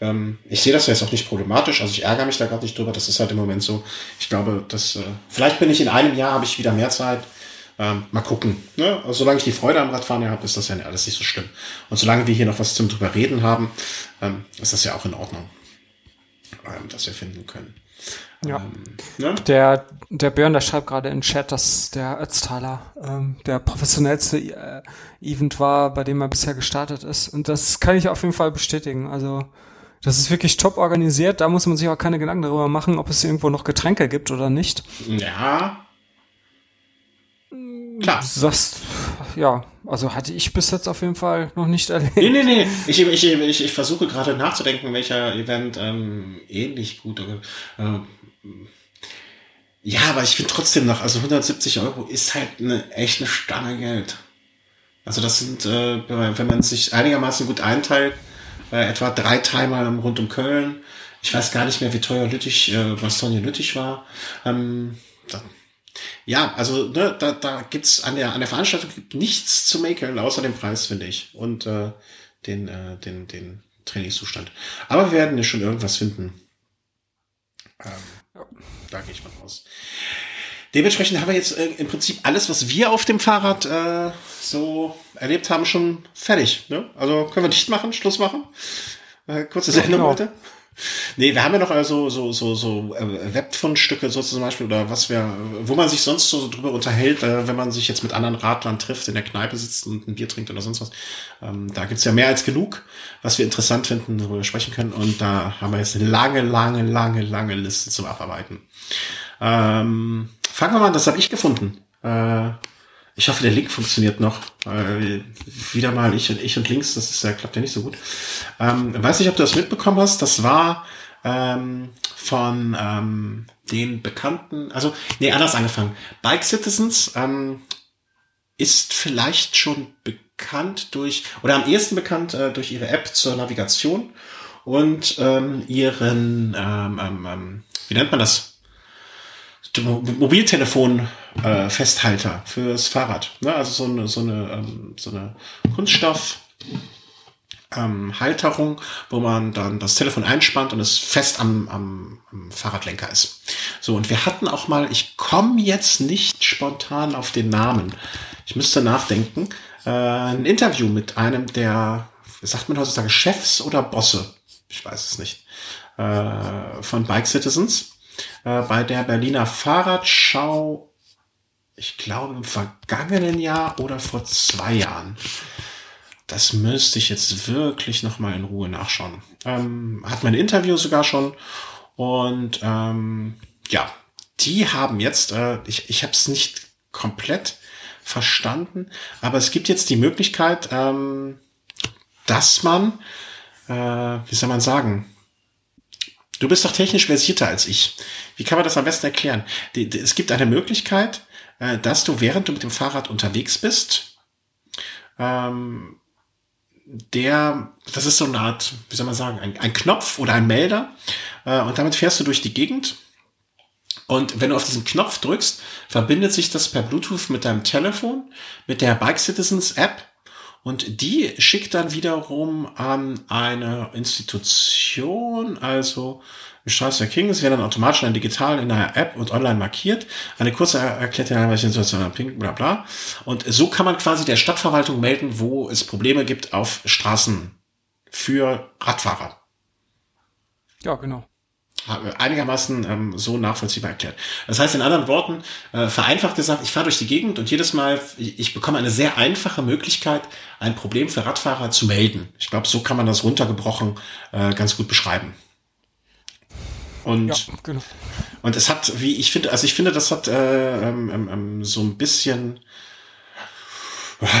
Ähm, ich sehe das jetzt auch nicht problematisch, also ich ärgere mich da gerade nicht drüber, das ist halt im Moment so. Ich glaube, dass äh, vielleicht bin ich in einem Jahr, habe ich wieder mehr Zeit ähm, mal gucken. Ne? Also, solange ich die Freude am Radfahren habe, ist das ja alles nicht so schlimm. Und solange wir hier noch was zum drüber reden haben, ähm, ist das ja auch in Ordnung, ähm, dass wir finden können. Ja. Ähm, ne? Der, der Björn, der schreibt gerade in Chat, dass der Ötztaler ähm, der professionellste äh, Event war, bei dem er bisher gestartet ist. Und das kann ich auf jeden Fall bestätigen. Also das ist wirklich top organisiert. Da muss man sich auch keine Gedanken darüber machen, ob es irgendwo noch Getränke gibt oder nicht. Ja, Klar. Sagst, ja, also hatte ich bis jetzt auf jeden Fall noch nicht erlebt. Nee, nee, nee. Ich, ich, ich, ich versuche gerade nachzudenken, welcher Event ähm, ähnlich gut. Äh, ja, aber ich finde trotzdem noch, also 170 Euro ist halt eine echt eine Stange Geld. Also das sind, äh, wenn man sich einigermaßen gut einteilt, äh, etwa drei Timer rund um Köln. Ich weiß gar nicht mehr, wie teuer Lüttich, äh, Bastogne Lüttich war. Ähm, ja, also ne, da, da gibt's an der an der Veranstaltung nichts zu mäkeln, außer dem Preis, finde ich. Und äh, den, äh, den, den Trainingszustand. Aber wir werden ja schon irgendwas finden. Ähm, ja. Da gehe ich mal raus. Dementsprechend haben wir jetzt äh, im Prinzip alles, was wir auf dem Fahrrad äh, so erlebt haben, schon fertig. Ne? Also können wir dicht machen, Schluss machen. Äh, kurze Sendung genau. heute. Nee, wir haben ja noch also so, so, so äh, Webfundstücke so zum Beispiel oder was wir, wo man sich sonst so drüber unterhält, äh, wenn man sich jetzt mit anderen Radlern trifft, in der Kneipe sitzt und ein Bier trinkt oder sonst was. Ähm, da gibt's ja mehr als genug, was wir interessant finden, worüber wir sprechen können. Und da haben wir jetzt eine lange, lange, lange, lange Liste zum Abarbeiten. Ähm, fangen wir mal an, das habe ich gefunden. Äh, ich hoffe, der Link funktioniert noch. Äh, wieder mal ich und ich und links, das ist ja, klappt ja nicht so gut. Ähm, weiß nicht, ob du das mitbekommen hast. Das war ähm, von ähm, den bekannten, also, nee, anders angefangen. Bike Citizens ähm, ist vielleicht schon bekannt durch, oder am ehesten bekannt äh, durch ihre App zur Navigation und ähm, ihren, ähm, ähm, ähm wie nennt man das? Mobiltelefon-Festhalter äh, fürs Fahrrad. Ne? Also so eine, so eine, ähm, so eine Kunststoff ähm, Halterung, wo man dann das Telefon einspannt und es fest am, am, am Fahrradlenker ist. So, und wir hatten auch mal, ich komme jetzt nicht spontan auf den Namen, ich müsste nachdenken, äh, ein Interview mit einem der, sagt man heutzutage, Chefs oder Bosse, ich weiß es nicht, äh, von Bike Citizens, äh, bei der Berliner Fahrradschau, ich glaube im vergangenen Jahr oder vor zwei Jahren. Das müsste ich jetzt wirklich noch mal in Ruhe nachschauen. Ähm, hat mein Interview sogar schon. Und ähm, ja, die haben jetzt, äh, ich, ich habe es nicht komplett verstanden, aber es gibt jetzt die Möglichkeit, ähm, dass man, äh, wie soll man sagen, du bist doch technisch versierter als ich. Wie kann man das am besten erklären? Es gibt eine Möglichkeit, äh, dass du, während du mit dem Fahrrad unterwegs bist, ähm, der, das ist so eine Art, wie soll man sagen, ein, ein Knopf oder ein Melder. Äh, und damit fährst du durch die Gegend. Und wenn du auf diesen Knopf drückst, verbindet sich das per Bluetooth mit deinem Telefon, mit der Bike Citizens App. Und die schickt dann wiederum an eine Institution, also Straße der King, es wird dann automatisch dann digital in der App und online markiert. Eine kurze Erklärung, welche Situation pink, bla bla. Und so kann man quasi der Stadtverwaltung melden, wo es Probleme gibt auf Straßen für Radfahrer. Ja, genau einigermaßen ähm, so nachvollziehbar erklärt. Das heißt in anderen Worten, äh, vereinfacht gesagt, ich fahre durch die Gegend und jedes Mal, ich, ich bekomme eine sehr einfache Möglichkeit, ein Problem für Radfahrer zu melden. Ich glaube, so kann man das runtergebrochen äh, ganz gut beschreiben. Und, ja, genau. und es hat, wie ich finde, also ich finde, das hat äh, ähm, ähm, ähm so ein bisschen,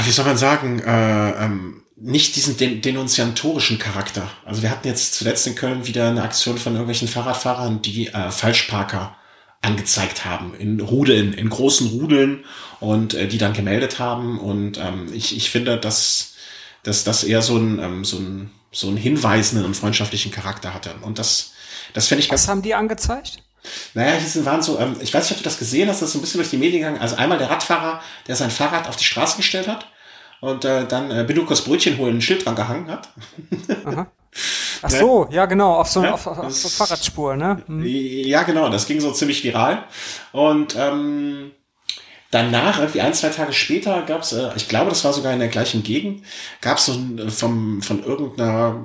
wie soll man sagen, äh, ähm, nicht diesen den denunziatorischen Charakter. Also wir hatten jetzt zuletzt in Köln wieder eine Aktion von irgendwelchen Fahrradfahrern, die äh, Falschparker angezeigt haben, in Rudeln, in großen Rudeln und äh, die dann gemeldet haben. Und ähm, ich, ich finde, dass, dass das eher so ein, ähm, so ein so einen hinweisenden und freundschaftlichen Charakter hatte. Und das das fände ich ganz. Was haben die angezeigt? Naja, die waren so, ähm, ich weiß nicht, ob du das gesehen hast, das ist so ein bisschen durch die Medien gegangen. Also einmal der Radfahrer, der sein Fahrrad auf die Straße gestellt hat und äh, dann äh, Bilukas Brötchen holen ein Schild dran gehangen hat. Aha. Ach so, ja genau, auf so, ja, auf, auf, auf so Fahrradspur, ne? Hm. Ja, genau, das ging so ziemlich viral. Und ähm, danach, irgendwie ein, zwei Tage später, gab's, äh, ich glaube, das war sogar in der gleichen Gegend, gab's so ein, vom, von irgendeiner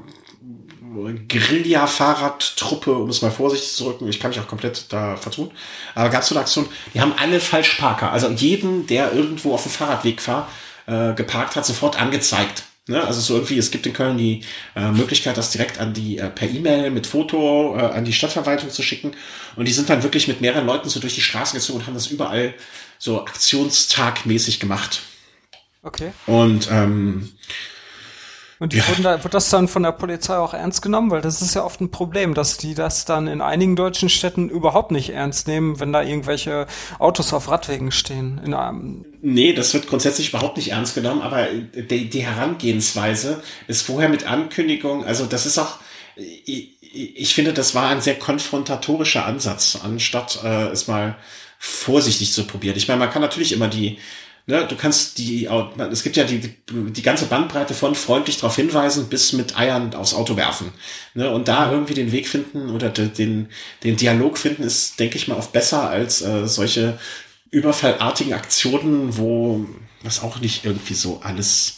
Guerilla-Fahrradtruppe, um es mal vorsichtig zu drücken, ich kann mich auch komplett da vertun, aber gab es so eine Aktion, die haben alle Falschparker, also jeden, der irgendwo auf dem Fahrradweg war, äh, geparkt hat, sofort angezeigt. Ne? Also so irgendwie, es gibt in Köln die äh, Möglichkeit, das direkt an die äh, per E-Mail mit Foto äh, an die Stadtverwaltung zu schicken. Und die sind dann wirklich mit mehreren Leuten so durch die Straßen gezogen und haben das überall so aktionstagmäßig gemacht. Okay. Und ähm, und die ja. wurden da, wird das dann von der Polizei auch ernst genommen? Weil das ist ja oft ein Problem, dass die das dann in einigen deutschen Städten überhaupt nicht ernst nehmen, wenn da irgendwelche Autos auf Radwegen stehen. In einem nee, das wird grundsätzlich überhaupt nicht ernst genommen, aber die, die Herangehensweise ist vorher mit Ankündigung, also das ist auch, ich, ich finde, das war ein sehr konfrontatorischer Ansatz, anstatt äh, es mal vorsichtig zu probieren. Ich meine, man kann natürlich immer die ne, du kannst die, es gibt ja die, die ganze Bandbreite von freundlich darauf hinweisen bis mit Eiern aufs Auto werfen. Ne, und da irgendwie den Weg finden oder den, den Dialog finden, ist, denke ich mal, oft besser als äh, solche überfallartigen Aktionen, wo das auch nicht irgendwie so alles.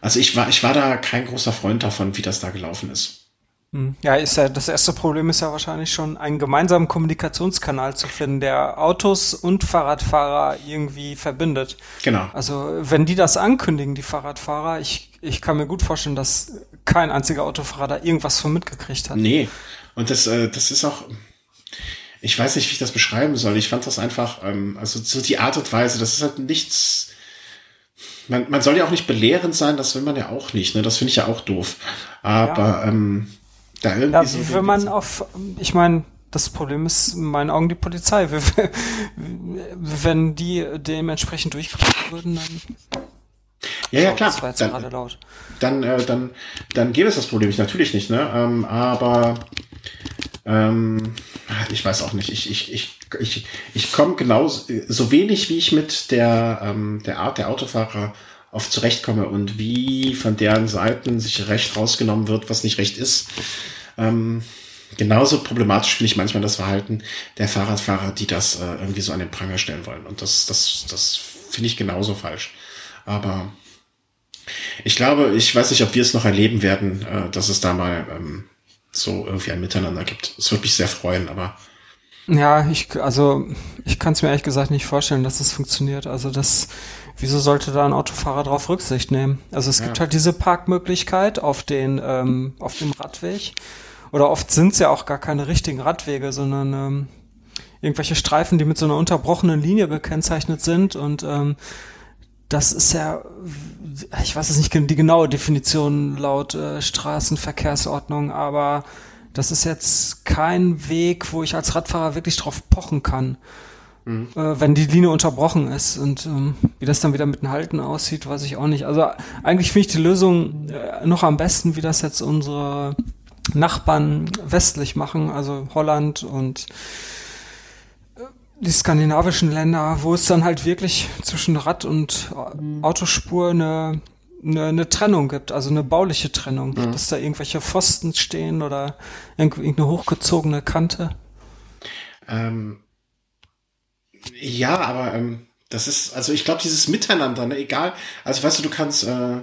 Also ich war, ich war da kein großer Freund davon, wie das da gelaufen ist. Hm. Ja, ist ja, das erste Problem ist ja wahrscheinlich schon, einen gemeinsamen Kommunikationskanal zu finden, der Autos und Fahrradfahrer irgendwie verbindet. Genau. Also, wenn die das ankündigen, die Fahrradfahrer, ich, ich kann mir gut vorstellen, dass kein einziger Autofahrer da irgendwas von mitgekriegt hat. Nee. Und das, äh, das ist auch, ich weiß nicht, wie ich das beschreiben soll. Ich fand das einfach, ähm, also so die Art und Weise, das ist halt nichts, man, man soll ja auch nicht belehrend sein, das will man ja auch nicht, ne? Das finde ich ja auch doof. Aber, ja. ähm, da irgendwie ja, so wenn man auf, ich meine, das Problem ist in meinen Augen die Polizei. Wenn die dementsprechend durchgeführt würden, dann. Ja, ja, klar. Das dann, laut. dann, äh, dann, dann gäbe es das Problem nicht, natürlich nicht, ne? Ähm, aber ähm, ich weiß auch nicht. Ich, ich, ich, ich, ich komme genauso so wenig wie ich mit der, ähm, der Art der Autofahrer oft zurechtkomme und wie von deren Seiten sich Recht rausgenommen wird, was nicht Recht ist. Ähm, genauso problematisch finde ich manchmal das Verhalten der Fahrradfahrer, die das äh, irgendwie so an den Pranger stellen wollen. Und das, das, das finde ich genauso falsch. Aber ich glaube, ich weiß nicht, ob wir es noch erleben werden, äh, dass es da mal ähm, so irgendwie ein Miteinander gibt. Es würde mich sehr freuen, aber. Ja, ich, also ich kann es mir ehrlich gesagt nicht vorstellen, dass es das funktioniert. Also das, wieso sollte da ein Autofahrer drauf Rücksicht nehmen? Also es ja. gibt halt diese Parkmöglichkeit auf den, ähm, auf dem Radweg. Oder oft sind es ja auch gar keine richtigen Radwege, sondern ähm, irgendwelche Streifen, die mit so einer unterbrochenen Linie gekennzeichnet sind und ähm, das ist ja, ich weiß es nicht die genaue Definition laut äh, Straßenverkehrsordnung, aber das ist jetzt kein Weg, wo ich als Radfahrer wirklich drauf pochen kann. Mhm. Äh, wenn die Linie unterbrochen ist und ähm, wie das dann wieder mit dem Halten aussieht, weiß ich auch nicht. Also eigentlich finde ich die Lösung äh, noch am besten, wie das jetzt unsere Nachbarn westlich machen, also Holland und die skandinavischen Länder, wo es dann halt wirklich zwischen Rad und Autospur eine, eine, eine Trennung gibt, also eine bauliche Trennung, mhm. dass da irgendwelche Pfosten stehen oder irgendeine hochgezogene Kante. Ähm, ja, aber ähm, das ist, also ich glaube, dieses Miteinander, ne, egal, also weißt du, du kannst, äh,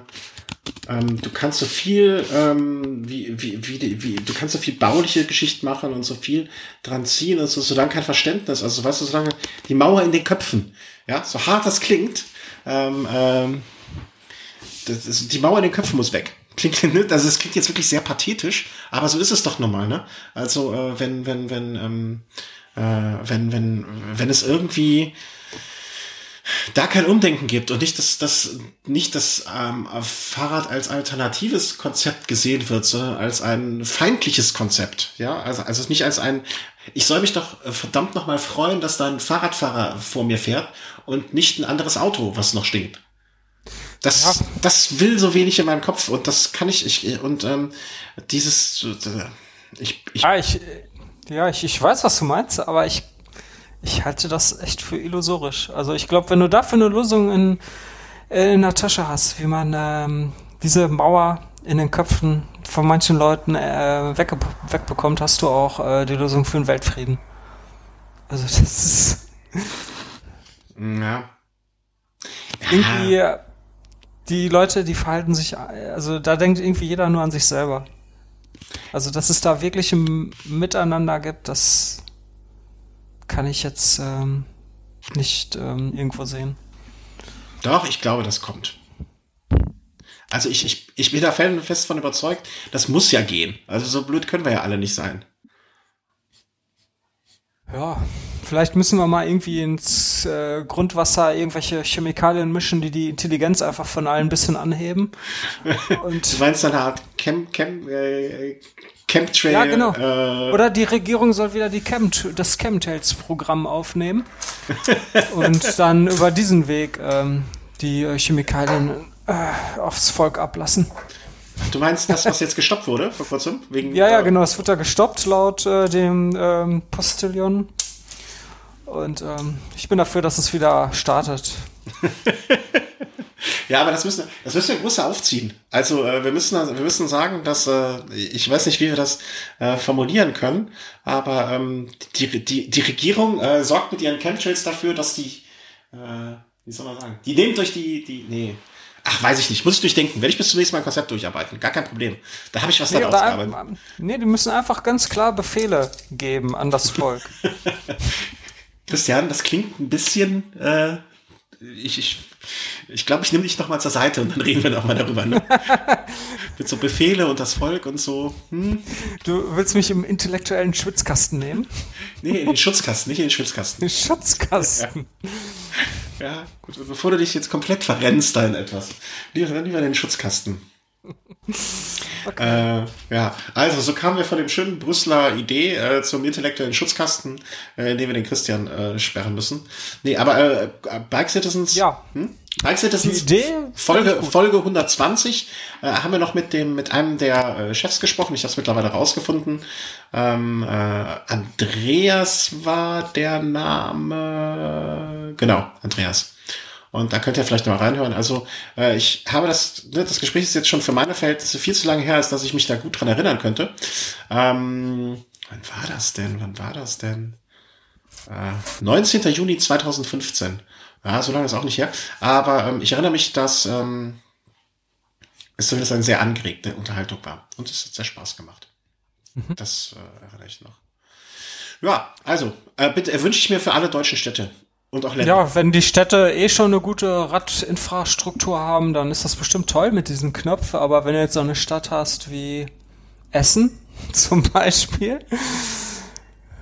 ähm, du kannst so viel, ähm, wie, wie, wie, wie, du kannst so viel bauliche Geschichte machen und so viel dran ziehen und so, solange kein Verständnis, also weißt du, solange die Mauer in den Köpfen, ja, so hart das klingt, ähm, ähm, das ist, die Mauer in den Köpfen muss weg. Klingt, also es klingt jetzt wirklich sehr pathetisch, aber so ist es doch normal, ne? Also äh, wenn, wenn, wenn, ähm, äh, wenn, wenn, wenn es irgendwie da kein Umdenken gibt und nicht das, das, nicht das ähm, Fahrrad als alternatives Konzept gesehen wird, sondern als ein feindliches Konzept. Ja, also, also nicht als ein, ich soll mich doch äh, verdammt nochmal freuen, dass da ein Fahrradfahrer vor mir fährt und nicht ein anderes Auto, was noch stinkt. Das, ja. das will so wenig in meinem Kopf und das kann ich, ich und ähm, dieses, äh, ich, ich, ah, ich ja, ich, ich weiß, was du meinst, aber ich ich halte das echt für illusorisch. Also ich glaube, wenn du dafür eine Lösung in, in der Tasche hast, wie man ähm, diese Mauer in den Köpfen von manchen Leuten äh, wegge wegbekommt, hast du auch äh, die Lösung für den Weltfrieden. Also das ist ja. irgendwie die Leute, die verhalten sich, also da denkt irgendwie jeder nur an sich selber. Also dass es da wirklich ein Miteinander gibt, das kann ich jetzt ähm, nicht ähm, irgendwo sehen. Doch, ich glaube, das kommt. Also ich, ich, ich bin da fest von überzeugt, das muss ja gehen. Also so blöd können wir ja alle nicht sein. Ja, vielleicht müssen wir mal irgendwie ins äh, Grundwasser irgendwelche Chemikalien mischen, die die Intelligenz einfach von allen ein bisschen anheben. Und du meinst eine Art Chem, Chem, äh, Chemtrail. Ja, genau. Äh, Oder die Regierung soll wieder die Chem das Chemtrails-Programm aufnehmen und dann über diesen Weg ähm, die Chemikalien äh, aufs Volk ablassen. Du meinst das, was jetzt gestoppt wurde vor kurzem? Wegen, ja, ja, genau. Es wird da gestoppt laut äh, dem ähm, Postillon. Und ähm, ich bin dafür, dass es wieder startet. Ja, aber das müssen, das müssen wir größer aufziehen. Also äh, wir müssen, wir müssen sagen, dass äh, ich weiß nicht, wie wir das äh, formulieren können, aber ähm, die, die, die Regierung äh, sorgt mit ihren Chemtrails dafür, dass die, äh, wie soll man sagen, die nehmen durch die, die, nee, Ach, weiß ich nicht. Muss ich durchdenken. Werde ich bis zum nächsten Mal ein Konzept durcharbeiten. Gar kein Problem. Da habe ich was nee, daraus gearbeitet. Nee, die müssen einfach ganz klar Befehle geben an das Volk. Christian, das klingt ein bisschen äh, ich, ich, ich glaube, ich nehme dich noch mal zur Seite und dann reden wir noch mal darüber. Ne? Mit so Befehle und das Volk und so. Hm? Du willst mich im intellektuellen Schwitzkasten nehmen? Nee, in den Schutzkasten, nicht in den Schwitzkasten. Den Schutzkasten. Ja. Ja, gut. Bevor du dich jetzt komplett verrennst da in etwas. Lieber, lieber den Schutzkasten. Okay. Äh, ja, also so kamen wir von dem schönen Brüsseler Idee äh, zum intellektuellen Schutzkasten, äh, in dem wir den Christian äh, sperren müssen. Nee, aber äh, Bike Citizens. Ja. Hm? Bike Citizens Folge, Folge 120 äh, haben wir noch mit dem mit einem der äh, Chefs gesprochen. Ich habe es mittlerweile rausgefunden. Ähm, äh, Andreas war der Name. Genau, Andreas. Und da könnt ihr vielleicht mal reinhören. Also äh, ich habe das, ne, das Gespräch ist jetzt schon für meine Verhältnisse viel zu lange her, als dass ich mich da gut dran erinnern könnte. Ähm, wann war das denn? Wann war das denn? Äh, 19. Juni 2015. Ja, so lange ist auch nicht her. Aber ähm, ich erinnere mich, dass ähm, es zumindest eine sehr angeregte Unterhaltung war. Und es hat sehr Spaß gemacht. Mhm. Das äh, erinnere ich noch. Ja, also, äh, bitte äh, wünsche ich mir für alle deutschen Städte und auch Länder. Ja, wenn die Städte eh schon eine gute Radinfrastruktur haben, dann ist das bestimmt toll mit diesem Knopf. Aber wenn du jetzt so eine Stadt hast wie Essen zum Beispiel,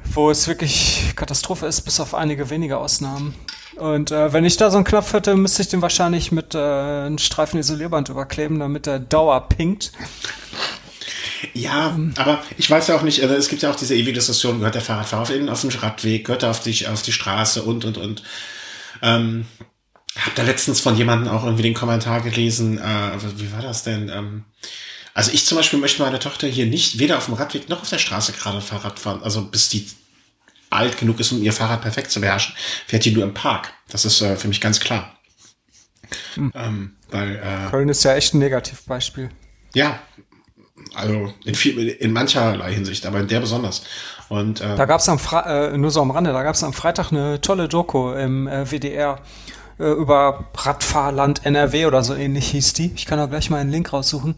wo es wirklich Katastrophe ist, bis auf einige wenige Ausnahmen. Und äh, wenn ich da so einen Knopf hätte, müsste ich den wahrscheinlich mit äh, einem Streifen Isolierband überkleben, damit der Dauer pinkt. Ja, aber ich weiß ja auch nicht, also es gibt ja auch diese ewige Diskussion, gehört der Fahrradfahrer auf, auf den Radweg, gehört er auf die, auf die Straße und, und, und. Ähm, hab da letztens von jemandem auch irgendwie den Kommentar gelesen, äh, wie war das denn? Ähm, also ich zum Beispiel möchte meine Tochter hier nicht weder auf dem Radweg noch auf der Straße gerade Fahrrad fahren, also bis die alt genug ist, um ihr Fahrrad perfekt zu beherrschen, fährt die nur im Park. Das ist äh, für mich ganz klar. Hm. Ähm, weil, äh, Köln ist ja echt ein Negativbeispiel. Ja, also in, viel, in mancherlei Hinsicht, aber in der besonders. Und, äh, da gab es am Fre äh, nur so am Rande, da gab es am Freitag eine tolle Doku im äh, WDR äh, über Radfahrland NRW oder so ähnlich hieß die. Ich kann da gleich mal einen Link raussuchen.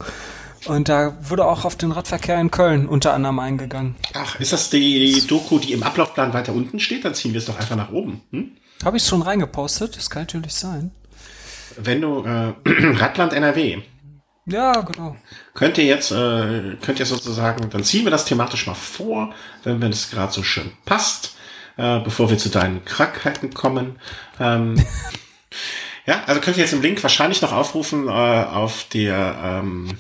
Und da wurde auch auf den Radverkehr in Köln unter anderem eingegangen. Ach, ist das die Doku, die im Ablaufplan weiter unten steht? Dann ziehen wir es doch einfach nach oben. Hm? Habe ich schon reingepostet? Das kann natürlich sein. Wenn du äh, Radland NRW ja, genau. Könnt ihr jetzt, äh, könnt ihr sozusagen, dann ziehen wir das thematisch mal vor, wenn es gerade so schön passt, äh, bevor wir zu deinen Krankheiten kommen. Ähm, ja, also könnt ihr jetzt im Link wahrscheinlich noch aufrufen äh, auf der ähm,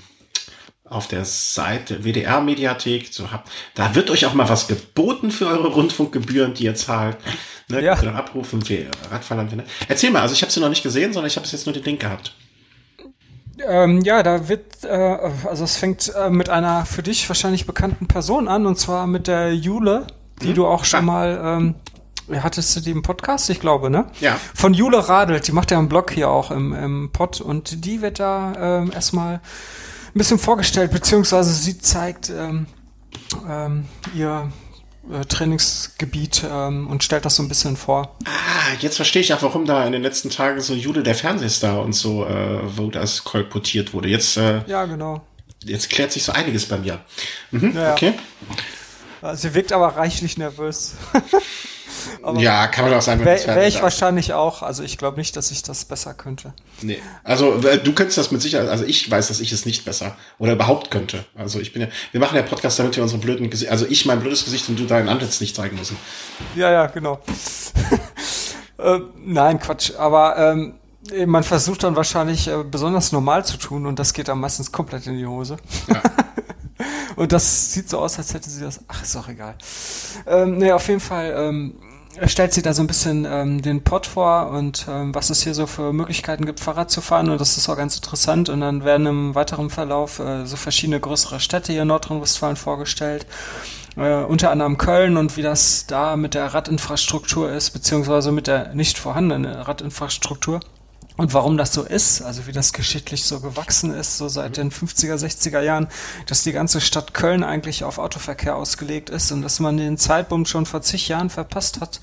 auf der Seite WDR Mediathek. So habt, da wird euch auch mal was geboten für eure Rundfunkgebühren, die ihr zahlt. Ne, ja. Abrufen, Radfahrland. Ne? Erzähl mal, also ich habe sie noch nicht gesehen, sondern ich habe jetzt nur den Link gehabt. Ähm, ja, da wird, äh, also es fängt äh, mit einer für dich wahrscheinlich bekannten Person an, und zwar mit der Jule, die mhm. du auch schon mal, ähm, hattest du die im Podcast, ich glaube, ne? Ja. Von Jule Radelt, die macht ja einen Blog hier auch im, im Pod und die wird da ähm, erstmal ein bisschen vorgestellt, beziehungsweise sie zeigt ähm, ähm, ihr äh, Trainingsgebiet ähm, und stellt das so ein bisschen vor. Ah, jetzt verstehe ich auch, warum da in den letzten Tagen so Jude der Fernsehstar und so, äh, wo das kolportiert wurde. Jetzt, äh, ja, genau. Jetzt klärt sich so einiges bei mir. Mhm, ja, okay. Sie wirkt aber reichlich nervös. ja, kann man auch sagen. Wäre wär ich wahrscheinlich auch. Also ich glaube nicht, dass ich das besser könnte. Nee. Also du könntest das mit Sicherheit, also ich weiß, dass ich es nicht besser oder überhaupt könnte. Also ich bin ja, wir machen ja Podcast, damit wir unsere blöden Gesicht, also ich mein blödes Gesicht und du dein Antlitz nicht zeigen müssen. Ja, ja, genau. äh, nein, Quatsch. Aber ähm, man versucht dann wahrscheinlich äh, besonders normal zu tun und das geht dann meistens komplett in die Hose. Ja. und das sieht so aus, als hätte sie das. Ach, ist auch egal. Ähm, nee, auf jeden Fall ähm, stellt sie da so ein bisschen ähm, den Pott vor und ähm, was es hier so für Möglichkeiten gibt, Fahrrad zu fahren. Und das ist auch ganz interessant. Und dann werden im weiteren Verlauf äh, so verschiedene größere Städte hier in Nordrhein-Westfalen vorgestellt. Äh, unter anderem Köln und wie das da mit der Radinfrastruktur ist, beziehungsweise mit der nicht vorhandenen Radinfrastruktur. Und warum das so ist, also wie das geschichtlich so gewachsen ist, so seit den 50er, 60er Jahren, dass die ganze Stadt Köln eigentlich auf Autoverkehr ausgelegt ist und dass man den Zeitpunkt schon vor zig Jahren verpasst hat,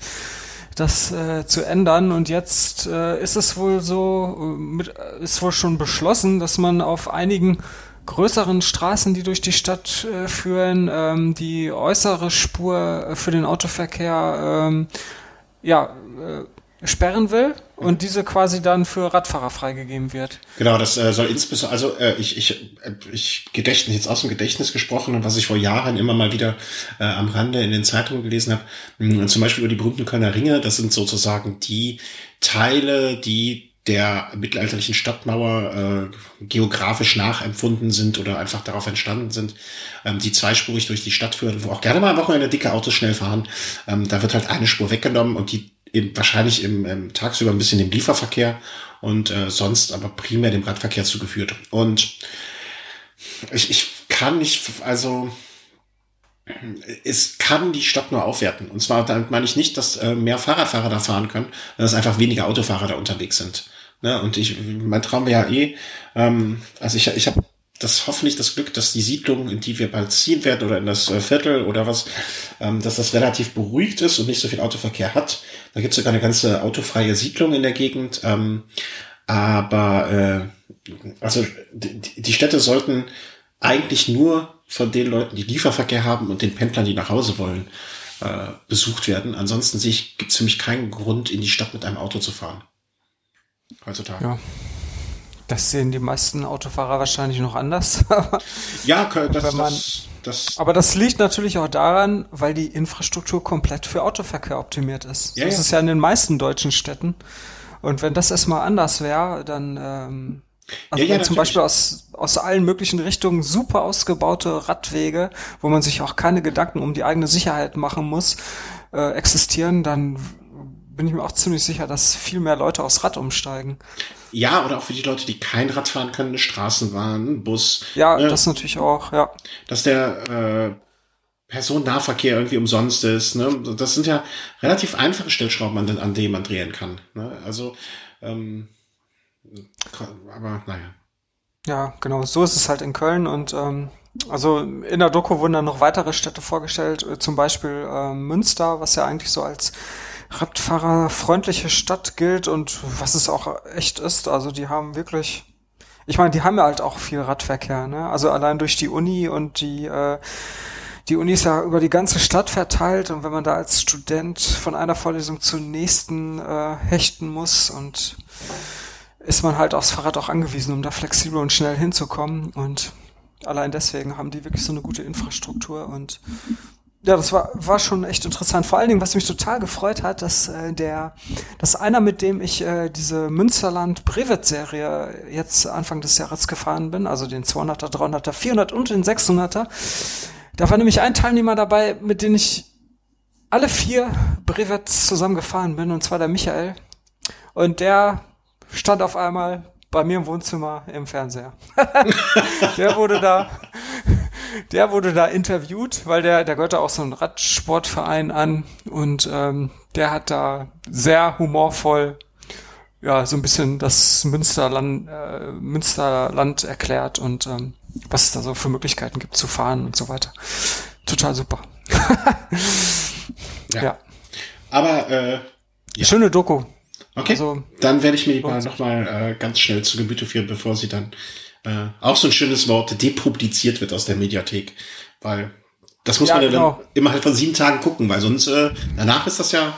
das äh, zu ändern. Und jetzt äh, ist es wohl so, äh, mit, ist wohl schon beschlossen, dass man auf einigen größeren Straßen, die durch die Stadt äh, führen, ähm, die äußere Spur für den Autoverkehr ähm, ja, äh, sperren will und diese quasi dann für Radfahrer freigegeben wird. Genau, das äh, soll insbesondere, also äh, ich, ich, äh, ich Gedächtnis, jetzt aus dem Gedächtnis gesprochen und was ich vor Jahren immer mal wieder äh, am Rande in den Zeitungen gelesen habe, hm, zum Beispiel über die berühmten Kölner Ringe, das sind sozusagen die Teile, die der mittelalterlichen Stadtmauer äh, geografisch nachempfunden sind oder einfach darauf entstanden sind, ähm, die zweispurig durch die Stadt führen, wo auch gerne mal am Wochenende dicke Autos schnell fahren. Ähm, da wird halt eine Spur weggenommen und die im, wahrscheinlich im, im tagsüber ein bisschen dem Lieferverkehr und äh, sonst aber primär dem Radverkehr zugeführt. Und ich, ich kann nicht, also es kann die Stadt nur aufwerten. Und zwar damit meine ich nicht, dass äh, mehr Fahrradfahrer da fahren können, sondern dass einfach weniger Autofahrer da unterwegs sind. Ne? Und ich, mein Traum wäre ja eh, ähm, also ich, ich habe das hoffentlich das Glück, dass die Siedlung, in die wir bald ziehen werden oder in das äh, Viertel oder was, ähm, dass das relativ beruhigt ist und nicht so viel Autoverkehr hat. Da gibt es sogar eine ganze autofreie Siedlung in der Gegend. Ähm, aber äh, also die, die Städte sollten eigentlich nur von den Leuten, die Lieferverkehr haben und den Pendlern, die nach Hause wollen, äh, besucht werden. Ansonsten gibt es für mich keinen Grund, in die Stadt mit einem Auto zu fahren. Heutzutage. Ja. Das sehen die meisten Autofahrer wahrscheinlich noch anders. ja, das, man, das, das, aber das liegt natürlich auch daran, weil die Infrastruktur komplett für Autoverkehr optimiert ist. Ja, das ja. ist ja in den meisten deutschen Städten. Und wenn das erstmal anders wäre, dann ähm, also ja, ja, zum Beispiel aus, aus allen möglichen Richtungen super ausgebaute Radwege, wo man sich auch keine Gedanken um die eigene Sicherheit machen muss, äh, existieren, dann bin ich mir auch ziemlich sicher, dass viel mehr Leute aufs Rad umsteigen. Ja, oder auch für die Leute, die kein Rad fahren können, eine Straßenbahn, Bus. Ja, ne? das natürlich auch, ja. Dass der äh, Personennahverkehr irgendwie umsonst ist. Ne? Das sind ja relativ einfache Stellschrauben, an, an denen man drehen kann. Ne? Also, ähm, aber naja. Ja, genau, so ist es halt in Köln und ähm, also in der Doku wurden dann noch weitere Städte vorgestellt, äh, zum Beispiel äh, Münster, was ja eigentlich so als Radfahrerfreundliche Stadt gilt und was es auch echt ist. Also die haben wirklich, ich meine, die haben ja halt auch viel Radverkehr, ne? Also allein durch die Uni und die, äh, die Uni ist ja über die ganze Stadt verteilt und wenn man da als Student von einer Vorlesung zur nächsten äh, hechten muss und ist man halt aufs Fahrrad auch angewiesen, um da flexibel und schnell hinzukommen und allein deswegen haben die wirklich so eine gute Infrastruktur und ja, das war, war schon echt interessant. Vor allen Dingen, was mich total gefreut hat, dass äh, der, dass einer, mit dem ich äh, diese Münsterland Brevet Serie jetzt Anfang des Jahres gefahren bin, also den 200er, 300er, 400 und den 600er, da war nämlich ein Teilnehmer dabei, mit dem ich alle vier Brevets zusammen gefahren bin, und zwar der Michael. Und der stand auf einmal bei mir im Wohnzimmer im Fernseher. der wurde da der wurde da interviewt, weil der, der gehört da auch so einen Radsportverein an und ähm, der hat da sehr humorvoll ja so ein bisschen das Münsterland, äh, Münsterland erklärt und ähm, was es da so für Möglichkeiten gibt zu fahren und so weiter. Total super. ja. ja. Aber äh, ja. schöne Doku. Okay. Also, dann werde ich mir die mal nochmal äh, ganz schnell zu Gemüte führen, bevor sie dann äh, auch so ein schönes Wort, depubliziert wird aus der Mediathek. Weil das muss ja, man ja genau. dann immer halt von sieben Tagen gucken, weil sonst äh, danach ist das ja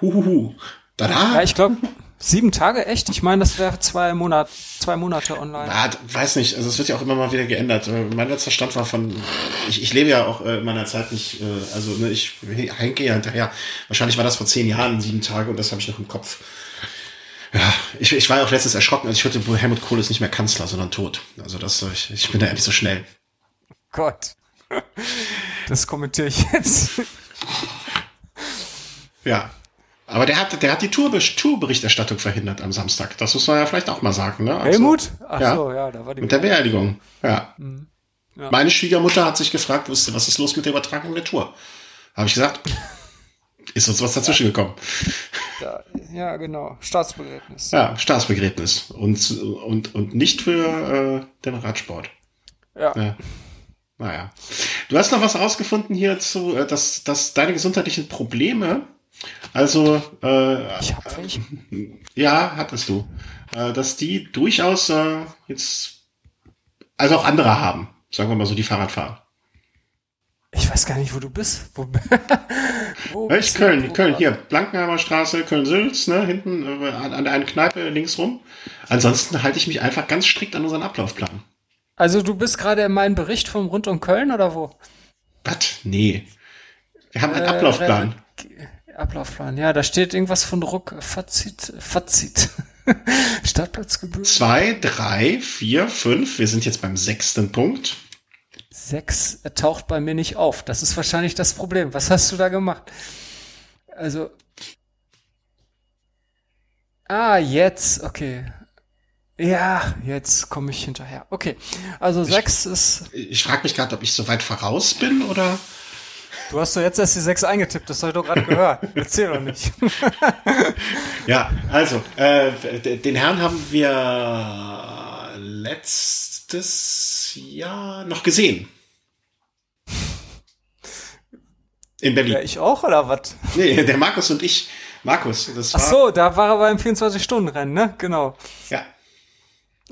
huhuhu. Danach. Ja, ich glaube, sieben Tage echt? Ich meine, das wäre zwei Monate, zwei Monate online. Ja, weiß nicht. Also es wird ja auch immer mal wieder geändert. Äh, mein letzter Stand war von, ich, ich lebe ja auch äh, in meiner Zeit nicht, äh, also ne, ich henke ja hinterher. Wahrscheinlich war das vor zehn Jahren sieben Tage und das habe ich noch im Kopf. Ja, ich, ich war ja auch letztens erschrocken, als ich hörte, Helmut Kohl ist nicht mehr Kanzler, sondern tot. Also das, ich, ich bin da endlich so schnell. Gott. Das kommentiere ich jetzt. Ja. Aber der hat, der hat die Tour, Tourberichterstattung verhindert am Samstag. Das muss man ja vielleicht auch mal sagen, ne? Also, Helmut? Ach ja, so, ja, da war die. Mit der Beerdigung. Ja. Mhm. ja. Meine Schwiegermutter hat sich gefragt, wusste, was ist los mit der Übertragung der Tour? Habe ich gesagt, ist uns was dazwischen gekommen. Ja, ja, genau. Staatsbegräbnis. Ja, Staatsbegräbnis. Und, und, und nicht für äh, den Radsport. Ja. ja. Naja. Du hast noch was rausgefunden hier zu, äh, dass, dass deine gesundheitlichen Probleme, also äh, ich hab welche. ja, hattest du, äh, dass die durchaus äh, jetzt, also auch andere haben, sagen wir mal so, die Fahrrad fahren. Ich weiß gar nicht, wo du bist. Wo, wo ich Köln, wo Köln, hier, Blankenheimer Straße, Köln-Sülz, ne, hinten äh, an, der einen Kneipe links rum. Ansonsten halte ich mich einfach ganz strikt an unseren Ablaufplan. Also du bist gerade in meinem Bericht vom Rund um Köln oder wo? Was? Nee. Wir haben einen äh, Ablaufplan. Ablaufplan, ja, da steht irgendwas von Ruck, Fazit, Fazit. Stadtplatzgebühr. Zwei, drei, vier, fünf. Wir sind jetzt beim sechsten Punkt. Sechs taucht bei mir nicht auf. Das ist wahrscheinlich das Problem. Was hast du da gemacht? Also. Ah, jetzt, okay. Ja, jetzt komme ich hinterher. Okay, also ich, sechs ist. Ich frage mich gerade, ob ich so weit voraus bin oder. Du hast doch jetzt erst die 6 eingetippt, das habe ich doch gerade gehört. Erzähl doch nicht. ja, also, äh, den Herrn haben wir letztes Jahr noch gesehen. In Berlin. Ja, ich auch, oder was? Nee, der Markus und ich. Markus, das war. Ach so, da war er beim 24-Stunden-Rennen, ne? Genau. Ja.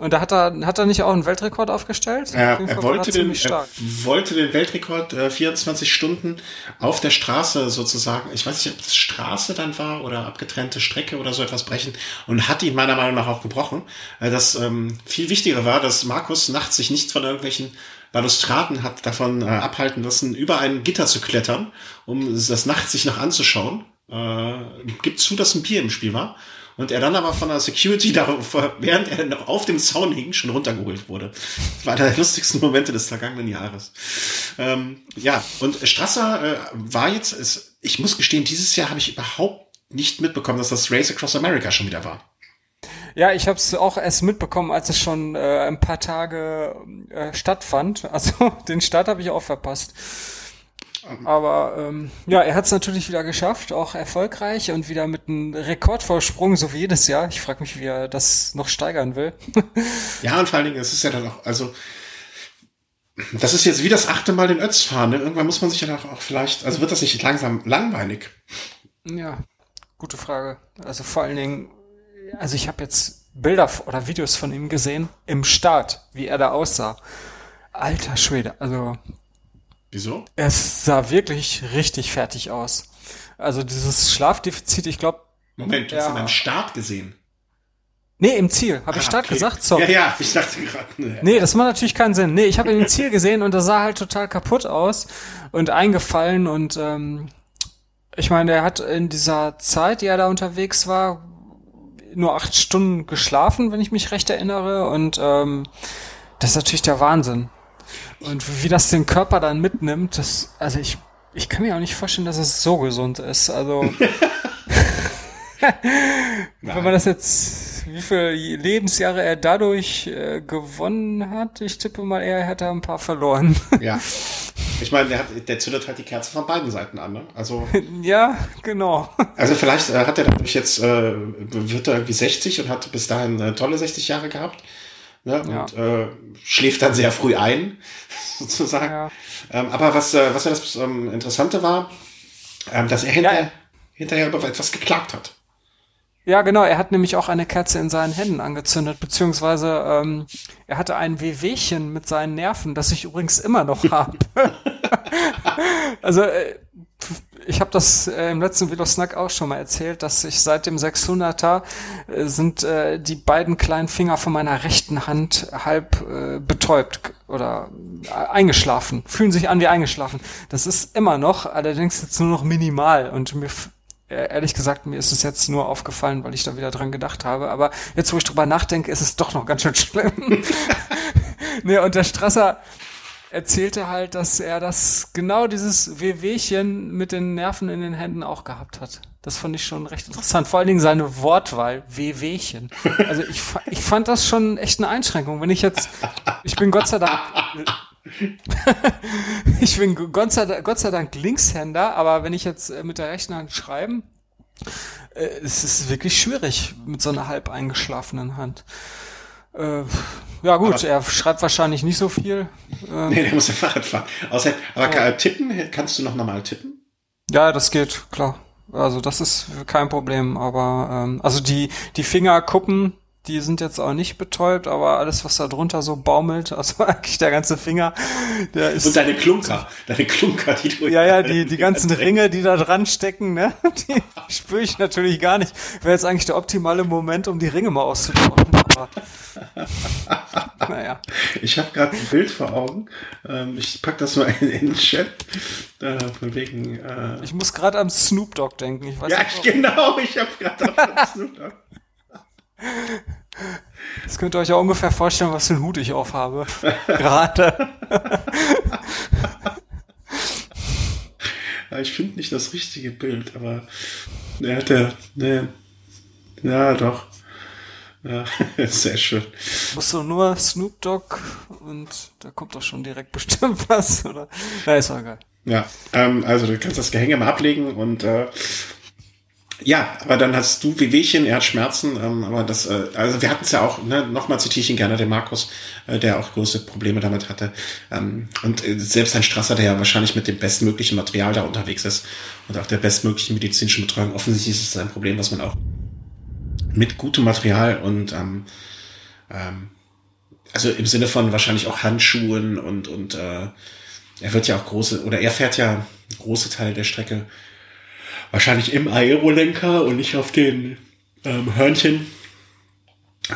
Und da hat er, hat er nicht auch einen Weltrekord aufgestellt? Ja, er, wollte den, er wollte den Weltrekord äh, 24 Stunden auf der Straße sozusagen, ich weiß nicht, ob es Straße dann war oder abgetrennte Strecke oder so etwas brechen und hat ihn meiner Meinung nach auch gebrochen. Äh, das ähm, viel wichtiger war, dass Markus nachts sich nicht von irgendwelchen Balustraden hat davon äh, abhalten lassen, über ein Gitter zu klettern, um das nachts sich noch anzuschauen. Äh, gibt zu, dass ein Bier im Spiel war. Und er dann aber von der Security, darauf, während er noch auf dem Zaun hing, schon runtergeholt wurde. Das war einer der lustigsten Momente des vergangenen Jahres. Ähm, ja, und Strasser äh, war jetzt, ist, ich muss gestehen, dieses Jahr habe ich überhaupt nicht mitbekommen, dass das Race Across America schon wieder war. Ja, ich habe es auch erst mitbekommen, als es schon äh, ein paar Tage äh, stattfand. Also den Start habe ich auch verpasst. Aber ähm, ja, er hat es natürlich wieder geschafft, auch erfolgreich und wieder mit einem Rekordvorsprung, so wie jedes Jahr. Ich frage mich, wie er das noch steigern will. ja, und vor allen Dingen, es ist ja dann auch, also das ist jetzt wie das achte Mal den Ötz fahren. Ne? Irgendwann muss man sich ja auch vielleicht, also wird das nicht langsam langweilig? Ja, gute Frage. Also vor allen Dingen, also ich habe jetzt Bilder oder Videos von ihm gesehen im Start, wie er da aussah. Alter Schwede, also Wieso? Es sah wirklich richtig fertig aus. Also dieses Schlafdefizit, ich glaube. Moment, du ja, hast ihn beim Start gesehen. Nee, im Ziel. Habe ich ah, Start okay. gesagt? Sorry. Ja, ja, ich dachte gerade. Nee. nee, das macht natürlich keinen Sinn. Nee, ich habe ihn im Ziel gesehen und das sah halt total kaputt aus und eingefallen und ähm, ich meine, er hat in dieser Zeit, die er da unterwegs war, nur acht Stunden geschlafen, wenn ich mich recht erinnere und ähm, das ist natürlich der Wahnsinn. Und wie das den Körper dann mitnimmt, das, also ich, ich kann mir auch nicht vorstellen, dass es so gesund ist. Also, wenn man das jetzt, wie viele Lebensjahre er dadurch äh, gewonnen hat, ich tippe mal, er hätte ein paar verloren. ja. Ich meine, der, hat, der zündet halt die Kerze von beiden Seiten an, ne? Also. ja, genau. Also vielleicht äh, hat er dadurch jetzt, äh, wird er irgendwie 60 und hat bis dahin äh, tolle 60 Jahre gehabt ne? Ja. und äh, schläft dann sehr früh ein, sozusagen. Ja. Ähm, aber was, äh, was ja das ähm, Interessante war, ähm, dass er hinterher, ja. hinterher über etwas geklagt hat. Ja, genau. Er hat nämlich auch eine Kerze in seinen Händen angezündet, beziehungsweise ähm, er hatte ein Wehwehchen mit seinen Nerven, das ich übrigens immer noch habe. also äh, ich habe das äh, im letzten Velosnack auch schon mal erzählt, dass ich seit dem 600er äh, sind äh, die beiden kleinen Finger von meiner rechten Hand halb äh, betäubt oder äh, eingeschlafen, fühlen sich an wie eingeschlafen. Das ist immer noch, allerdings jetzt nur noch minimal und mir äh, ehrlich gesagt, mir ist es jetzt nur aufgefallen, weil ich da wieder dran gedacht habe. Aber jetzt, wo ich drüber nachdenke, ist es doch noch ganz schön schlimm. nee, und der Strasser, erzählte halt, dass er das genau dieses Wehwehchen mit den Nerven in den Händen auch gehabt hat. Das fand ich schon recht interessant. Vor allen Dingen seine Wortwahl, Wehwehchen. Also ich, ich fand das schon echt eine Einschränkung. Wenn ich jetzt, ich bin Gott sei Dank, ich bin Gott sei, Dank, Gott sei Dank Linkshänder, aber wenn ich jetzt mit der rechten Hand schreiben, äh, es ist wirklich schwierig mit so einer halb eingeschlafenen Hand. Äh, ja gut, aber, er schreibt wahrscheinlich nicht so viel. Ähm, nee, der muss ja Fahrrad fahren. Außer, aber ja. tippen, kannst du noch normal tippen? Ja, das geht, klar. Also das ist kein Problem, aber ähm, also die die Fingerkuppen die sind jetzt auch nicht betäubt, aber alles, was da drunter so baumelt, also eigentlich der ganze Finger, der ist. Und deine Klunker, deine Klunker, die du. Ja, ja, die, die ganzen Ringe, die da dran stecken, ne, die spüre ich natürlich gar nicht. Wäre jetzt eigentlich der optimale Moment, um die Ringe mal auszubauen, aber. naja. Ich habe gerade ein Bild vor Augen. Ähm, ich pack das mal in, den Chat. Äh, von wegen. Äh ich muss gerade am Snoop Dogg denken. Ich weiß ja, nicht, genau. Ich habe gerade am Snoop Dogg. Das könnt ihr euch ja ungefähr vorstellen, was für einen Hut ich aufhabe. Gerade. ich finde nicht das richtige Bild, aber er hat ja, ne, ja, doch. Ja, sehr schön. Musst du nur Snoop Dogg und da kommt doch schon direkt bestimmt was, oder? Ja, ist auch egal. Ja, ähm, also du kannst das Gehänge mal ablegen und äh, ja, aber dann hast du Wehwehchen, er hat Schmerzen, ähm, aber das, äh, also wir hatten es ja auch, ne, nochmal zitiere ich ihn gerne, den Markus, äh, der auch große Probleme damit hatte. Ähm, und äh, selbst ein Strasser, der ja wahrscheinlich mit dem bestmöglichen Material da unterwegs ist und auch der bestmöglichen medizinischen Betreuung, offensichtlich ist es ein Problem, was man auch mit gutem Material und ähm, ähm, also im Sinne von wahrscheinlich auch Handschuhen und, und äh, er wird ja auch große, oder er fährt ja große Teile der Strecke wahrscheinlich im Aerolenker und nicht auf den ähm, Hörnchen.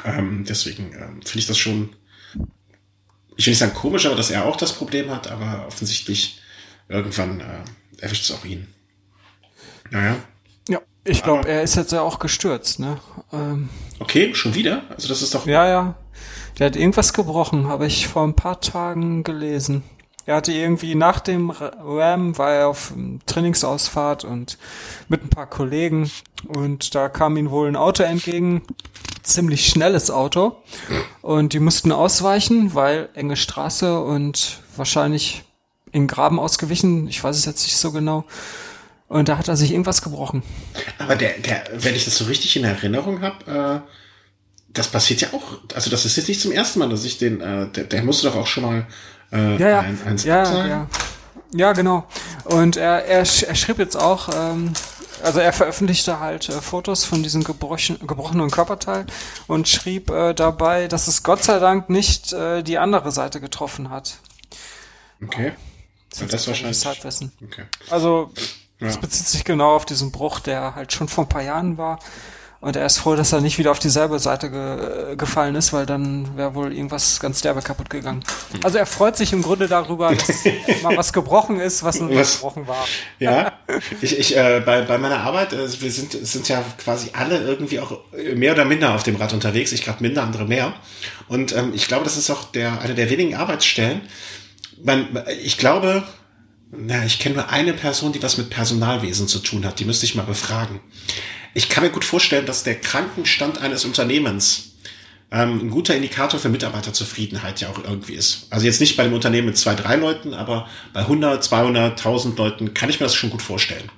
Ähm, deswegen ähm, finde ich das schon, ich will nicht sagen komisch, aber dass er auch das Problem hat, aber offensichtlich irgendwann äh, erwischt es auch ihn. Naja. Ich glaube, er ist jetzt ja auch gestürzt, ne? Ähm, okay, schon wieder? Also das ist doch. Ja, ja. Der hat irgendwas gebrochen, habe ich vor ein paar Tagen gelesen. Er hatte irgendwie nach dem Ram, war er auf Trainingsausfahrt und mit ein paar Kollegen und da kam ihm wohl ein Auto entgegen, ziemlich schnelles Auto und die mussten ausweichen, weil enge Straße und wahrscheinlich in Graben ausgewichen, ich weiß es jetzt nicht so genau. Und da hat er sich irgendwas gebrochen. Aber der, der, wenn ich das so richtig in Erinnerung habe, äh, das passiert ja auch, also das ist jetzt nicht zum ersten Mal, dass ich den, äh, der, der musste doch auch schon mal äh, ja, ja. Ein, ein ja, ja. ja, genau. Und er, er, er schrieb jetzt auch, ähm, also er veröffentlichte halt äh, Fotos von diesem gebrochen, gebrochenen Körperteil und schrieb äh, dabei, dass es Gott sei Dank nicht äh, die andere Seite getroffen hat. Okay. Das, das wahrscheinlich. Okay. Also, es ja. bezieht sich genau auf diesen Bruch, der halt schon vor ein paar Jahren war. Und er ist froh, dass er nicht wieder auf dieselbe Seite ge äh, gefallen ist, weil dann wäre wohl irgendwas ganz derbe kaputt gegangen. Also er freut sich im Grunde darüber, dass mal was gebrochen ist, was noch nicht gebrochen war. Ja, ich, ich äh, bei, bei meiner Arbeit, äh, wir sind, sind ja quasi alle irgendwie auch mehr oder minder auf dem Rad unterwegs. Ich gerade minder, andere mehr. Und ähm, ich glaube, das ist auch der, eine der wenigen Arbeitsstellen. Man, ich glaube, na, ich kenne nur eine Person, die was mit Personalwesen zu tun hat. Die müsste ich mal befragen. Ich kann mir gut vorstellen, dass der Krankenstand eines Unternehmens ähm, ein guter Indikator für Mitarbeiterzufriedenheit ja auch irgendwie ist. Also jetzt nicht bei dem Unternehmen mit zwei, drei Leuten, aber bei 100, 200, 1000 Leuten kann ich mir das schon gut vorstellen.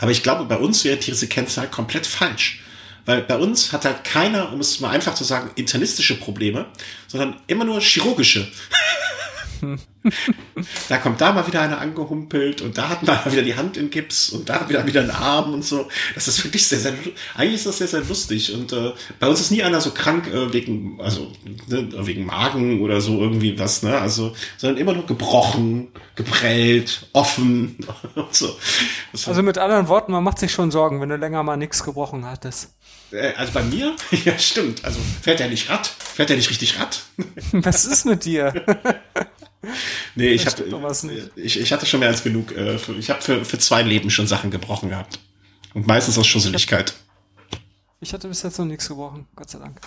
Aber ich glaube, bei uns wäre diese Kennzahl komplett falsch. Weil bei uns hat halt keiner, um es mal einfach zu sagen, internistische Probleme, sondern immer nur chirurgische. da kommt da mal wieder einer angehumpelt und da hat man wieder die Hand in Gips und da wieder wieder einen Arm und so. Das ist wirklich sehr, sehr, eigentlich ist das sehr, sehr lustig und äh, bei uns ist nie einer so krank äh, wegen, also ne, wegen Magen oder so irgendwie was, ne, also, sondern immer nur gebrochen, geprellt, offen und so. Das also mit anderen Worten, man macht sich schon Sorgen, wenn du länger mal nichts gebrochen hattest. Äh, also bei mir? Ja, stimmt. Also fährt er nicht Rad? Fährt er nicht richtig Rad? Was ist mit dir? nee, ich, hab, ich, ich hatte schon mehr als genug. Äh, für, ich habe für, für zwei Leben schon Sachen gebrochen gehabt. Und meistens aus Schusseligkeit. Ich hatte bis jetzt noch nichts gebrochen, Gott sei Dank.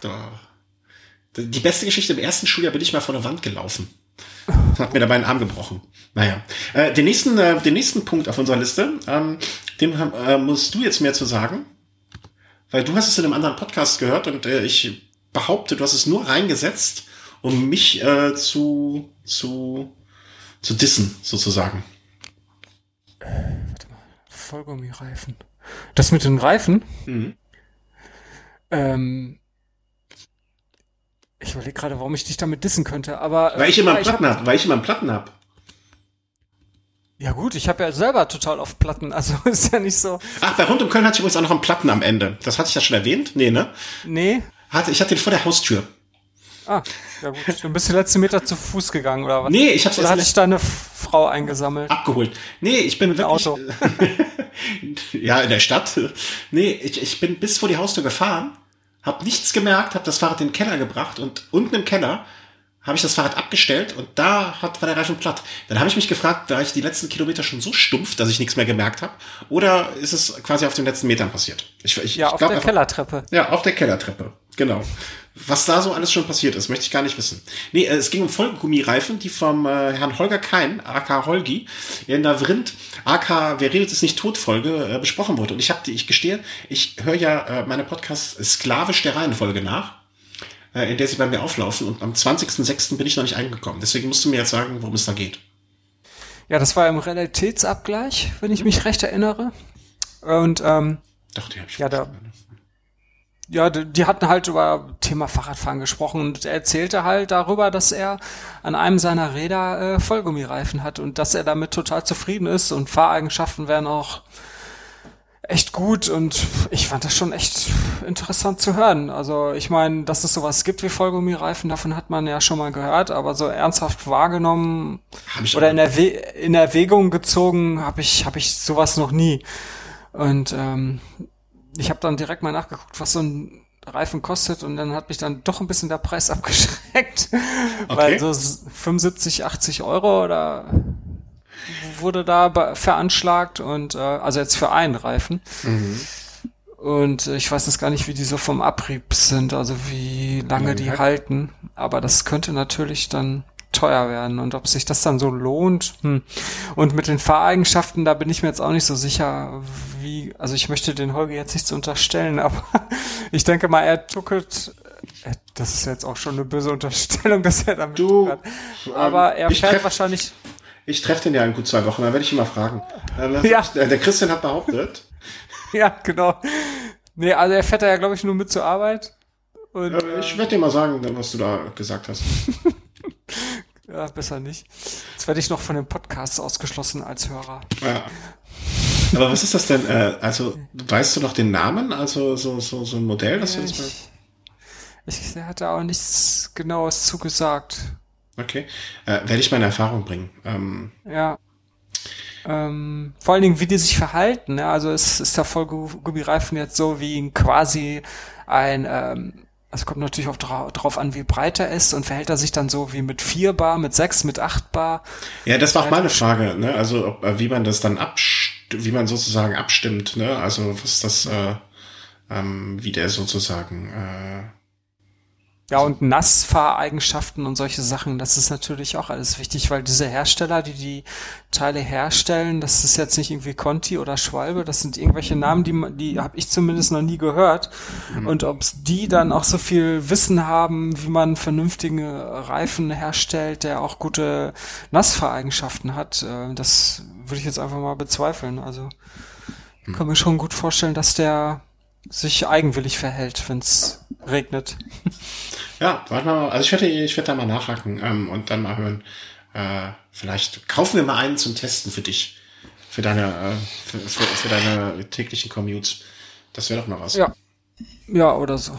Da. Die beste Geschichte im ersten Schuljahr bin ich mal vor der Wand gelaufen. Hat mir dabei einen Arm gebrochen. Naja. Äh, den, nächsten, äh, den nächsten Punkt auf unserer Liste, ähm, dem äh, musst du jetzt mehr zu sagen. Weil du hast es in einem anderen Podcast gehört und äh, ich behaupte, du hast es nur reingesetzt, um mich äh, zu, zu, zu dissen, sozusagen. Äh, warte mal. Vollgummi-Reifen. Das mit den Reifen? Mhm. Ähm, ich überlege gerade, warum ich dich damit dissen könnte, aber. Äh, weil ich immer einen Platten hab, hab, weil ich immer einen Platten hab. Ja gut, ich habe ja selber total oft Platten, also ist ja nicht so. Ach, bei Rund um Köln hatte ich übrigens auch noch einen Platten am Ende. Das hatte ich ja schon erwähnt? Nee, ne? Nee. Hatte, ich hatte den vor der Haustür. Ah, ja gut. Du bist die letzten Meter zu Fuß gegangen, oder was? Nee, ich hab's Oder hatte ich deine Frau eingesammelt? Abgeholt. Nee, ich bin wirklich... Auto. ja, in der Stadt. Nee, ich, ich bin bis vor die Haustür gefahren, hab nichts gemerkt, hab das Fahrrad in den Keller gebracht und unten im Keller habe ich das Fahrrad abgestellt und da hat, war der Reifen platt. Dann habe ich mich gefragt, war ich die letzten Kilometer schon so stumpf, dass ich nichts mehr gemerkt habe? Oder ist es quasi auf den letzten Metern passiert? Ich, ich, ja, ich auf der einfach, Kellertreppe. Ja, auf der Kellertreppe, genau. Was da so alles schon passiert ist, möchte ich gar nicht wissen. Nee, äh, es ging um Vollgummireifen, die vom äh, Herrn Holger Kein, AK Holgi, in der Vrind, AK Wer redet ist nicht tot Folge, äh, besprochen wurde. Und ich habe, ich gestehe, ich höre ja äh, meine Podcasts sklavisch der Reihenfolge nach, äh, in der sie bei mir auflaufen. Und am 20.06. bin ich noch nicht eingekommen. Deswegen musst du mir jetzt sagen, worum es da geht. Ja, das war im Realitätsabgleich, wenn ich mich recht erinnere. Und ähm, Doch, die hab ich ja, da, ja, die hatten halt über Thema Fahrradfahren gesprochen und er erzählte halt darüber, dass er an einem seiner Räder äh, Vollgummireifen hat und dass er damit total zufrieden ist und Fahreigenschaften wären auch echt gut und ich fand das schon echt interessant zu hören. Also ich meine, dass es sowas gibt wie Vollgummireifen, davon hat man ja schon mal gehört, aber so ernsthaft wahrgenommen oder in, Erwä in Erwägung gezogen habe ich, hab ich sowas noch nie. Und ähm, ich habe dann direkt mal nachgeguckt, was so ein Reifen kostet und dann hat mich dann doch ein bisschen der Preis abgeschreckt, okay. weil so 75, 80 Euro oder wurde da veranschlagt und äh, also jetzt für einen Reifen. Mhm. Und ich weiß jetzt gar nicht, wie die so vom Abrieb sind, also wie lange die halt. halten. Aber das könnte natürlich dann teuer werden und ob sich das dann so lohnt. Hm. Und mit den Fahreigenschaften, da bin ich mir jetzt auch nicht so sicher, wie, also ich möchte den Holger jetzt nicht zu unterstellen, aber ich denke mal, er tuckelt, äh, das ist jetzt auch schon eine böse Unterstellung, dass er damit du, aber er fährt wahrscheinlich ich treffe den ja in gut zwei Wochen, dann werde ich ihn mal fragen. Äh, ja. Der Christian hat behauptet. ja, genau. Nee, also er fährt da ja, glaube ich, nur mit zur Arbeit. Und, äh, ich werde dir mal sagen, was du da gesagt hast. ja, besser nicht. Jetzt werde ich noch von dem Podcast ausgeschlossen als Hörer. Ja. Aber was ist das denn? Äh, also, weißt du noch den Namen? Also, so, so, so ein Modell, das ja, du uns mal. Ich, ich hatte auch nichts Genaues zugesagt. Okay. Äh, werde ich meine Erfahrung bringen. Ähm, ja. Ähm, vor allen Dingen, wie die sich verhalten. Ne? Also es ist der Vollgummireifen jetzt so wie quasi ein, ähm, also kommt natürlich auch dra drauf an, wie breit er ist und verhält er sich dann so wie mit 4 Bar, mit 6, mit 8 Bar. Ja, das war auch meine Frage, ne? Also ob, äh, wie man das dann abstimmt, wie man sozusagen abstimmt, ne? Also was das, äh, ähm, wie der sozusagen äh, ja, und Nassfahreigenschaften und solche Sachen, das ist natürlich auch alles wichtig, weil diese Hersteller, die die Teile herstellen, das ist jetzt nicht irgendwie Conti oder Schwalbe, das sind irgendwelche Namen, die, die habe ich zumindest noch nie gehört. Mhm. Und ob die dann auch so viel Wissen haben, wie man vernünftige Reifen herstellt, der auch gute Nassfahreigenschaften hat, äh, das würde ich jetzt einfach mal bezweifeln. Also mhm. kann mir schon gut vorstellen, dass der sich eigenwillig verhält, wenn es regnet. Ja, warte mal, also ich werde, ich werde da mal nachhaken ähm, und dann mal hören. Äh, vielleicht kaufen wir mal einen zum Testen für dich, für deine, äh, für, für, für deine täglichen Commutes. Das wäre doch mal was. Ja, ja oder so.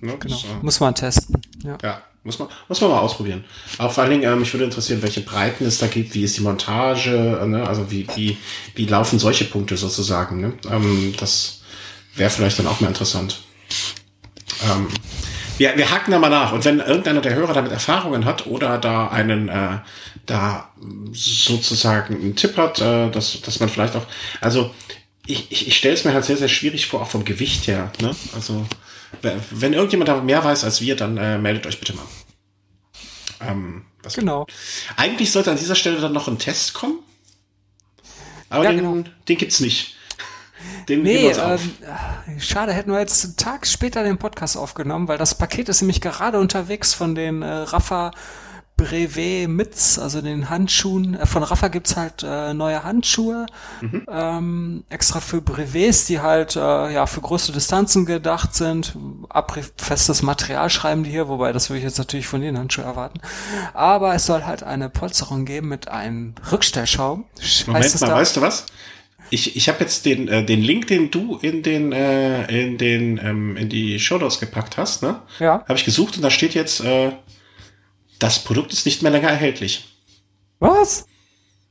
Ne, genau. Äh, muss man testen. Ja. ja. Muss man, muss man mal ausprobieren. Auch vor allen Dingen, ähm, mich würde interessieren, welche Breiten es da gibt, wie ist die Montage, äh, ne? also wie, wie, wie laufen solche Punkte sozusagen. Ne? Ähm, das wäre vielleicht dann auch mal interessant. Ähm, wir, wir haken da mal nach. Und wenn irgendeiner der Hörer damit Erfahrungen hat oder da einen, äh, da sozusagen einen Tipp hat, äh, dass, dass man vielleicht auch, also ich, ich, ich stelle es mir halt sehr, sehr schwierig vor, auch vom Gewicht her. Ne? Also wenn irgendjemand da mehr weiß als wir, dann äh, meldet euch bitte mal. Ähm, was genau. Eigentlich sollte an dieser Stelle dann noch ein Test kommen. Aber ja, den, genau. den gibt's nicht. Den nee, ähm, schade, hätten wir jetzt einen Tag später den Podcast aufgenommen, weil das Paket ist nämlich gerade unterwegs von den äh, Rafa Brevet Mitz, also den Handschuhen. Äh, von Rafa gibt's halt äh, neue Handschuhe, mhm. ähm, extra für Brevets, die halt äh, ja für große Distanzen gedacht sind. Abriebfestes Material schreiben die hier, wobei das würde ich jetzt natürlich von den Handschuhen erwarten. Aber es soll halt eine Polsterung geben mit einem Rückstellschaum. Moment mal, weißt du was? Ich, ich habe jetzt den, äh, den Link, den du in den äh, in den ähm, in die Shownotes gepackt hast, ne? Ja. Habe ich gesucht und da steht jetzt, äh, das Produkt ist nicht mehr länger erhältlich. Was?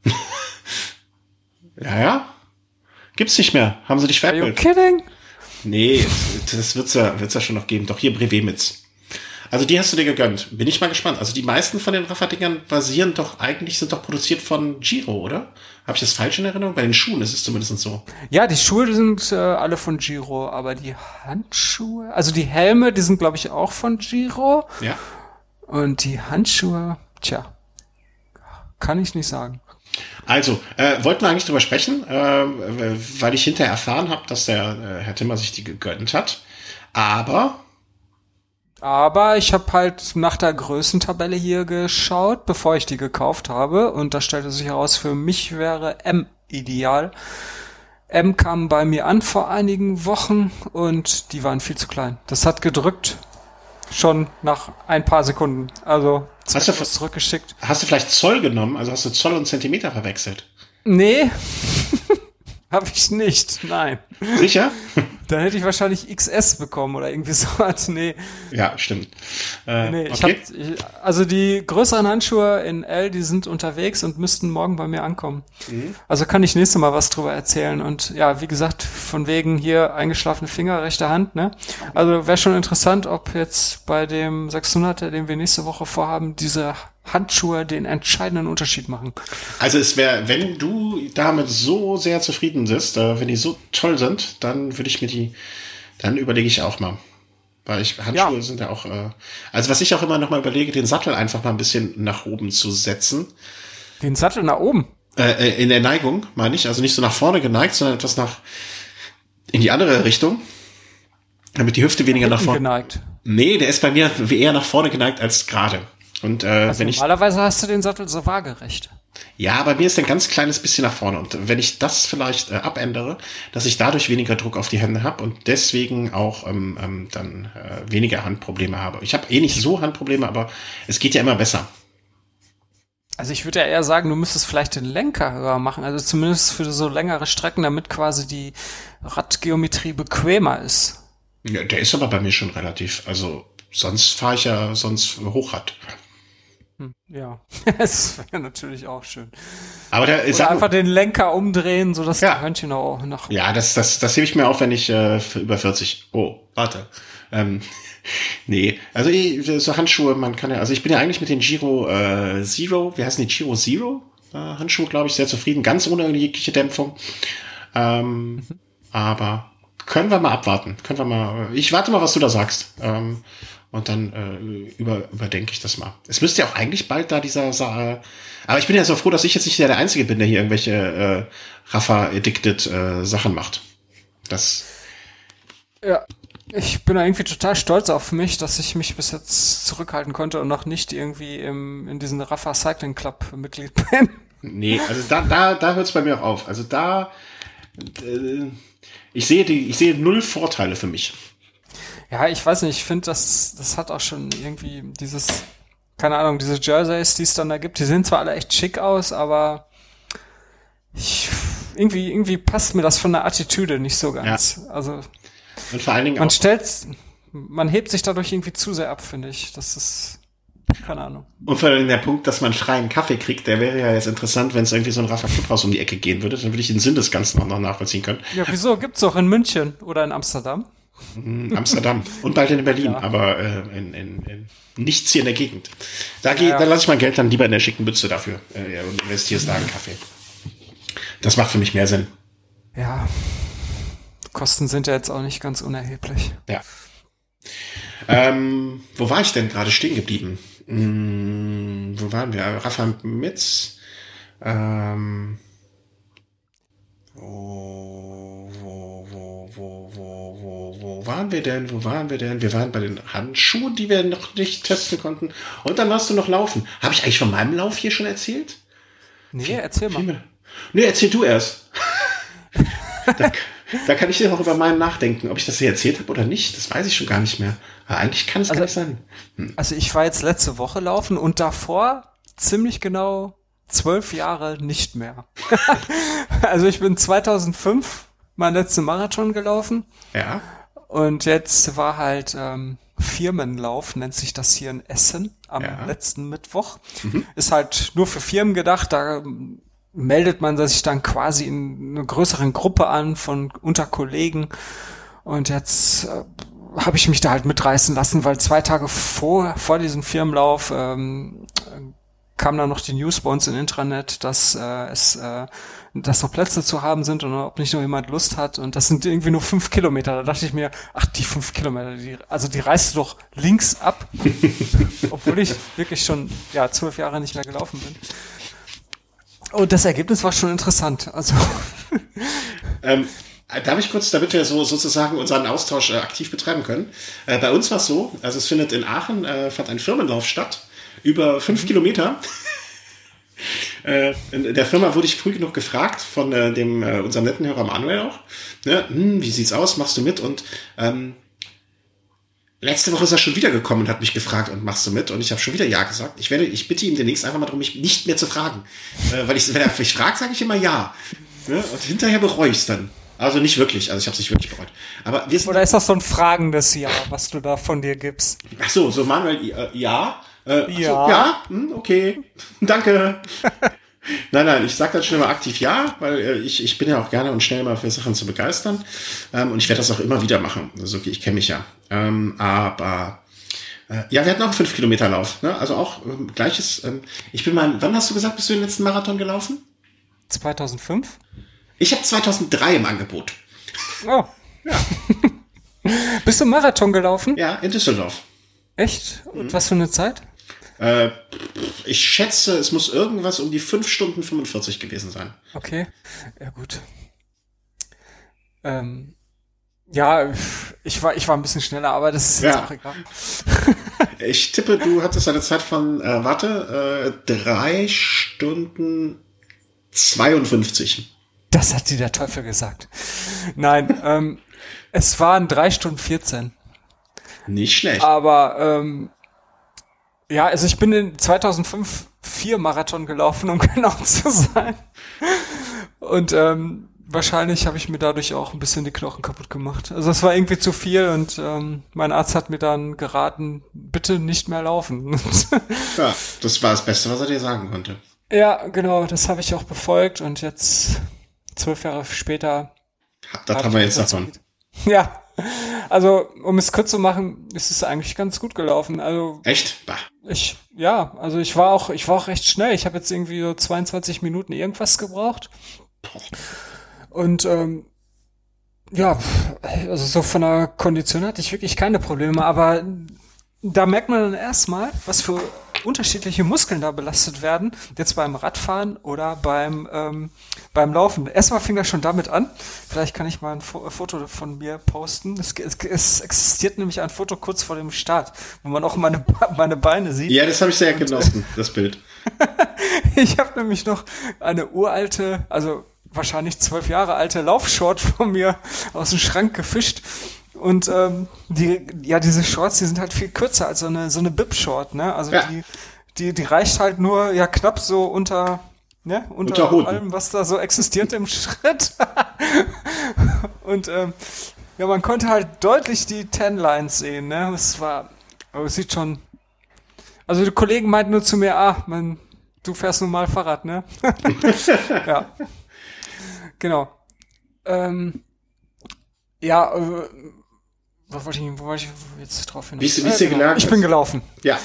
ja, ja. Gibt's nicht mehr. Haben sie dich veräppelt. Are you kidding? Nee, das wird's ja, wird's ja schon noch geben. Doch hier Brevemitz. Also die hast du dir gegönnt. Bin ich mal gespannt. Also die meisten von den Rafa-Dingern basieren doch, eigentlich sind doch produziert von Giro, oder? Habe ich das falsch in Erinnerung? Bei den Schuhen ist es zumindest so. Ja, die Schuhe sind äh, alle von Giro, aber die Handschuhe, also die Helme, die sind glaube ich auch von Giro. Ja. Und die Handschuhe, tja, kann ich nicht sagen. Also, äh, wollten wir eigentlich drüber sprechen, äh, weil ich hinterher erfahren habe, dass der äh, Herr Timmer sich die gegönnt hat. Aber Aber ich habe halt nach der Größentabelle hier geschaut, bevor ich die gekauft habe. Und da stellte sich heraus, für mich wäre M ideal. M kam bei mir an vor einigen Wochen und die waren viel zu klein. Das hat gedrückt schon nach ein paar Sekunden. Also hast du zurückgeschickt. Hast du vielleicht Zoll genommen? Also hast du Zoll und Zentimeter verwechselt? Nee. Habe ich nicht, nein. Sicher? Dann hätte ich wahrscheinlich XS bekommen oder irgendwie so was. Nee. Ja, stimmt. Äh, nee, ich okay. hab, ich, also die größeren Handschuhe in L, die sind unterwegs und müssten morgen bei mir ankommen. Mhm. Also kann ich nächste Mal was drüber erzählen. Und ja, wie gesagt, von wegen hier eingeschlafene Finger, rechte Hand, ne? Also wäre schon interessant, ob jetzt bei dem 600er, den wir nächste Woche vorhaben, diese Handschuhe den entscheidenden Unterschied machen. Also es wäre, wenn du damit so sehr zufrieden bist, äh, wenn die so toll sind, dann würde ich mir die, dann überlege ich auch mal. Weil ich, Handschuhe ja. sind ja auch, äh, also was ich auch immer noch mal überlege, den Sattel einfach mal ein bisschen nach oben zu setzen. Den Sattel nach oben? Äh, äh in der Neigung, meine ich. Also nicht so nach vorne geneigt, sondern etwas nach, in die andere Richtung. Damit die Hüfte weniger nach vorne. geneigt. Nee, der ist bei mir eher nach vorne geneigt als gerade. Und äh, also wenn ich normalerweise hast du den Sattel so waagerecht. Ja, bei mir ist ein ganz kleines bisschen nach vorne. Und wenn ich das vielleicht äh, abändere, dass ich dadurch weniger Druck auf die Hände habe und deswegen auch ähm, ähm, dann äh, weniger Handprobleme habe. Ich habe eh nicht so Handprobleme, aber es geht ja immer besser. Also ich würde ja eher sagen, du müsstest vielleicht den Lenker höher machen, also zumindest für so längere Strecken, damit quasi die Radgeometrie bequemer ist. Ja, der ist aber bei mir schon relativ, also sonst fahre ich ja sonst Hochrad. Hm, ja, das wäre natürlich auch schön. Aber der, Oder sag, einfach den Lenker umdrehen, sodass ja. die Hörnchen auch nach. Ja, das, das, das hebe ich mir auf, wenn ich äh, über 40. Oh, warte. Ähm, nee, also so Handschuhe, man kann ja, also ich bin ja eigentlich mit den Giro äh, Zero, wie heißen die Giro Zero äh, Handschuhe, glaube ich, sehr zufrieden, ganz ohne jegliche Dämpfung. Ähm, mhm. Aber können wir mal abwarten. Können wir mal. Ich warte mal, was du da sagst. Ähm, und dann äh, über, überdenke ich das mal. Es müsste ja auch eigentlich bald da dieser Sa aber ich bin ja so froh, dass ich jetzt nicht der Einzige bin, der hier irgendwelche äh, Rafa-addicted äh, Sachen macht. Das. Ja, ich bin irgendwie total stolz auf mich, dass ich mich bis jetzt zurückhalten konnte und noch nicht irgendwie im, in diesen Rafa Cycling Club Mitglied bin. Nee, also da, da, da hört es bei mir auch auf. Also da, äh, ich sehe die, ich sehe null Vorteile für mich. Ja, ich weiß nicht, ich finde, das, das hat auch schon irgendwie dieses, keine Ahnung, diese Jerseys, die es dann da gibt, die sehen zwar alle echt schick aus, aber ich, irgendwie, irgendwie passt mir das von der Attitüde nicht so ganz. Ja. Also, und vor allen Dingen man stellt, man hebt sich dadurch irgendwie zu sehr ab, finde ich. Das ist, keine Ahnung. Und vor allem der Punkt, dass man freien Kaffee kriegt, der wäre ja jetzt interessant, wenn es irgendwie so ein Rafa Clubhaus um die Ecke gehen würde, dann würde ich den Sinn des Ganzen auch noch nachvollziehen können. Ja, wieso? Gibt's doch in München oder in Amsterdam. Amsterdam und bald in Berlin, ja. aber äh, in, in, in nichts hier in der Gegend. Da, ja, ja. da lasse ich mein Geld dann lieber in der schicken Mütze dafür äh, und investiere es da in Kaffee. Das macht für mich mehr Sinn. Ja, Kosten sind ja jetzt auch nicht ganz unerheblich. Ja. Ähm, wo war ich denn gerade stehen geblieben? Hm, wo waren wir? Rafa Mitz. Ähm, wo, wo, wo, wo, wo, waren wir denn? Wo waren wir denn? Wir waren bei den Handschuhen, die wir noch nicht testen konnten. Und dann warst du noch laufen. Habe ich eigentlich von meinem Lauf hier schon erzählt? Nee, erzähl mal. Nee, erzähl du erst. da, da, kann ich dir auch über meinen nachdenken. Ob ich das hier erzählt habe oder nicht, das weiß ich schon gar nicht mehr. Aber eigentlich kann es also, gar nicht sein. Hm. Also ich war jetzt letzte Woche laufen und davor ziemlich genau zwölf Jahre nicht mehr. also ich bin 2005 mein letzten Marathon gelaufen. Ja. Und jetzt war halt ähm, Firmenlauf, nennt sich das hier in Essen am ja. letzten Mittwoch. Mhm. Ist halt nur für Firmen gedacht, da meldet man sich dann quasi in einer größeren Gruppe an von unter Kollegen. Und jetzt äh, habe ich mich da halt mitreißen lassen, weil zwei Tage vor, vor diesem Firmenlauf ähm, kam dann noch die News bei uns im Intranet, dass äh, es äh, dass noch Plätze zu haben sind und ob nicht nur jemand Lust hat. Und das sind irgendwie nur fünf Kilometer. Da dachte ich mir, ach, die fünf Kilometer, die, also die reißt du doch links ab. Obwohl ich wirklich schon ja zwölf Jahre nicht mehr gelaufen bin. Und das Ergebnis war schon interessant. Also ähm, Äh, darf ich kurz, damit wir so sozusagen unseren Austausch äh, aktiv betreiben können? Äh, bei uns war es so, also es findet in Aachen, äh, fand ein Firmenlauf statt, über fünf mhm. Kilometer. Äh, in der Firma wurde ich früh genug gefragt von äh, dem äh, unserem netten Hörer Manuel auch. Ne? Hm, wie sieht's aus? Machst du mit? Und ähm, letzte Woche ist er schon wieder gekommen und hat mich gefragt und machst du mit? Und ich habe schon wieder ja gesagt. Ich werde, ich bitte ihm demnächst einfach mal darum, mich nicht mehr zu fragen, äh, weil ich, wenn er mich fragt, sage ich immer ja. Ne? Und hinterher bereue ich es dann. Also nicht wirklich, also ich habe es nicht wirklich bereut. Aber wir sind Oder ist das so ein fragendes Ja, was du da von dir gibst? Ach so, so Manuel, äh, ja. Äh, ja. So, ja, hm, okay. Danke. nein, nein, ich sage dann schon immer aktiv ja, weil äh, ich, ich bin ja auch gerne und schnell mal für Sachen zu begeistern. Ähm, und ich werde das auch immer wieder machen. Also ich kenne mich ja. Ähm, aber äh, ja, wir hatten auch einen 5 Kilometer Lauf. Ne? Also auch ähm, gleiches. Ähm, ich bin mal, wann hast du gesagt, bist du den letzten Marathon gelaufen? 2005? Ich habe 2003 im Angebot. Oh. Ja. bist du Marathon gelaufen? Ja, in Düsseldorf. Echt? Und mhm. was für eine Zeit? Äh, ich schätze, es muss irgendwas um die 5 Stunden 45 gewesen sein. Okay, ja gut. Ähm, ja, ich war, ich war ein bisschen schneller, aber das ist jetzt ja. auch egal. ich tippe, du hattest eine Zeit von, äh, warte, äh, drei Stunden 52. Das hat dir der Teufel gesagt. Nein, ähm, es waren drei Stunden 14. Nicht schlecht. Aber ähm, ja, also ich bin in 2005 vier Marathon gelaufen, um genau zu sein. Und ähm, wahrscheinlich habe ich mir dadurch auch ein bisschen die Knochen kaputt gemacht. Also es war irgendwie zu viel und ähm, mein Arzt hat mir dann geraten, bitte nicht mehr laufen. ja, das war das Beste, was er dir sagen konnte. Ja, genau, das habe ich auch befolgt und jetzt zwölf Jahre später. Das haben wir jetzt davon. Ja, also um es kurz zu machen, ist es eigentlich ganz gut gelaufen. Also echt? Bah. Ich ja, also ich war auch ich war auch recht schnell. Ich habe jetzt irgendwie so 22 Minuten irgendwas gebraucht. Und ähm, ja, also so von der Kondition hatte ich wirklich keine Probleme, aber da merkt man dann erstmal, was für unterschiedliche Muskeln da belastet werden, jetzt beim Radfahren oder beim, ähm, beim Laufen. Erstmal fing das schon damit an. Vielleicht kann ich mal ein Fo Foto von mir posten. Es, es, es, existiert nämlich ein Foto kurz vor dem Start, wo man auch meine, meine Beine sieht. Ja, das habe ich sehr Und, genossen, das Bild. ich habe nämlich noch eine uralte, also wahrscheinlich zwölf Jahre alte Laufshort von mir aus dem Schrank gefischt und ähm, die, ja, diese Shorts, die sind halt viel kürzer als so eine, so eine Bib-Short, ne? Also ja. die, die, die reicht halt nur ja knapp so unter, ne? Unter, unter allem, was da so existiert im Schritt. und ähm, ja, man konnte halt deutlich die Ten Lines sehen, ne? Es war, aber es sieht schon. Also die Kollegen meinten nur zu mir, ah, man, du fährst nun mal Fahrrad, ne? ja. Genau. Ähm, ja, äh, wo wollte ich, wo wollte ich jetzt drauf hin? Wie wie äh, genau. Ich bin gelaufen. Ja.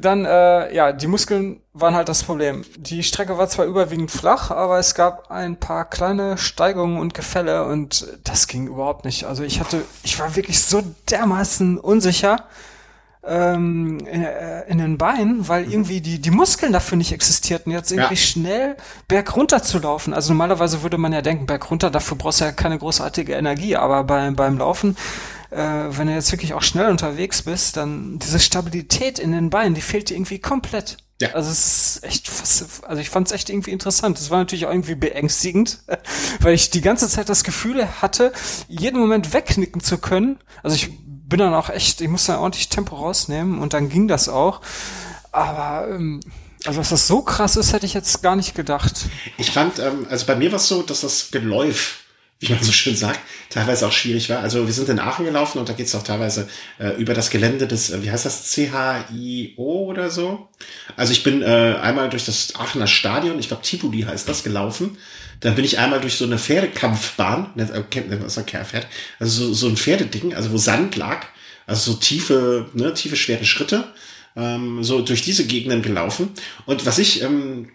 Dann, äh, ja, die Muskeln waren halt das Problem. Die Strecke war zwar überwiegend flach, aber es gab ein paar kleine Steigungen und Gefälle und das ging überhaupt nicht. Also ich hatte, ich war wirklich so dermaßen unsicher ähm, in, äh, in den Beinen, weil mhm. irgendwie die, die Muskeln dafür nicht existierten, jetzt irgendwie ja. schnell bergunter zu laufen. Also normalerweise würde man ja denken, bergunter, dafür brauchst du ja keine großartige Energie, aber bei, beim Laufen äh, wenn du jetzt wirklich auch schnell unterwegs bist, dann diese Stabilität in den Beinen, die fehlt dir irgendwie komplett. Ja. Also es ist echt also ich fand es echt irgendwie interessant. Es war natürlich auch irgendwie beängstigend, weil ich die ganze Zeit das Gefühl hatte, jeden Moment wegknicken zu können. Also ich bin dann auch echt, ich musste dann ordentlich Tempo rausnehmen und dann ging das auch. Aber ähm, also dass das so krass ist, hätte ich jetzt gar nicht gedacht. Ich fand, ähm, also bei mir war es so, dass das Geläuf wie man so schön sagt, teilweise auch schwierig war. Also wir sind in Aachen gelaufen und da geht es auch teilweise äh, über das Gelände des, äh, wie heißt das, CHIO oder so. Also ich bin äh, einmal durch das Aachener Stadion, ich glaube Tivoli heißt das, gelaufen. Dann bin ich einmal durch so eine Pferdekampfbahn, ne, äh, kennt also so, so ein Pferdeding, also wo Sand lag, also so tiefe, ne, tiefe, schwere Schritte, ähm, so durch diese Gegenden gelaufen. Und was ich ähm,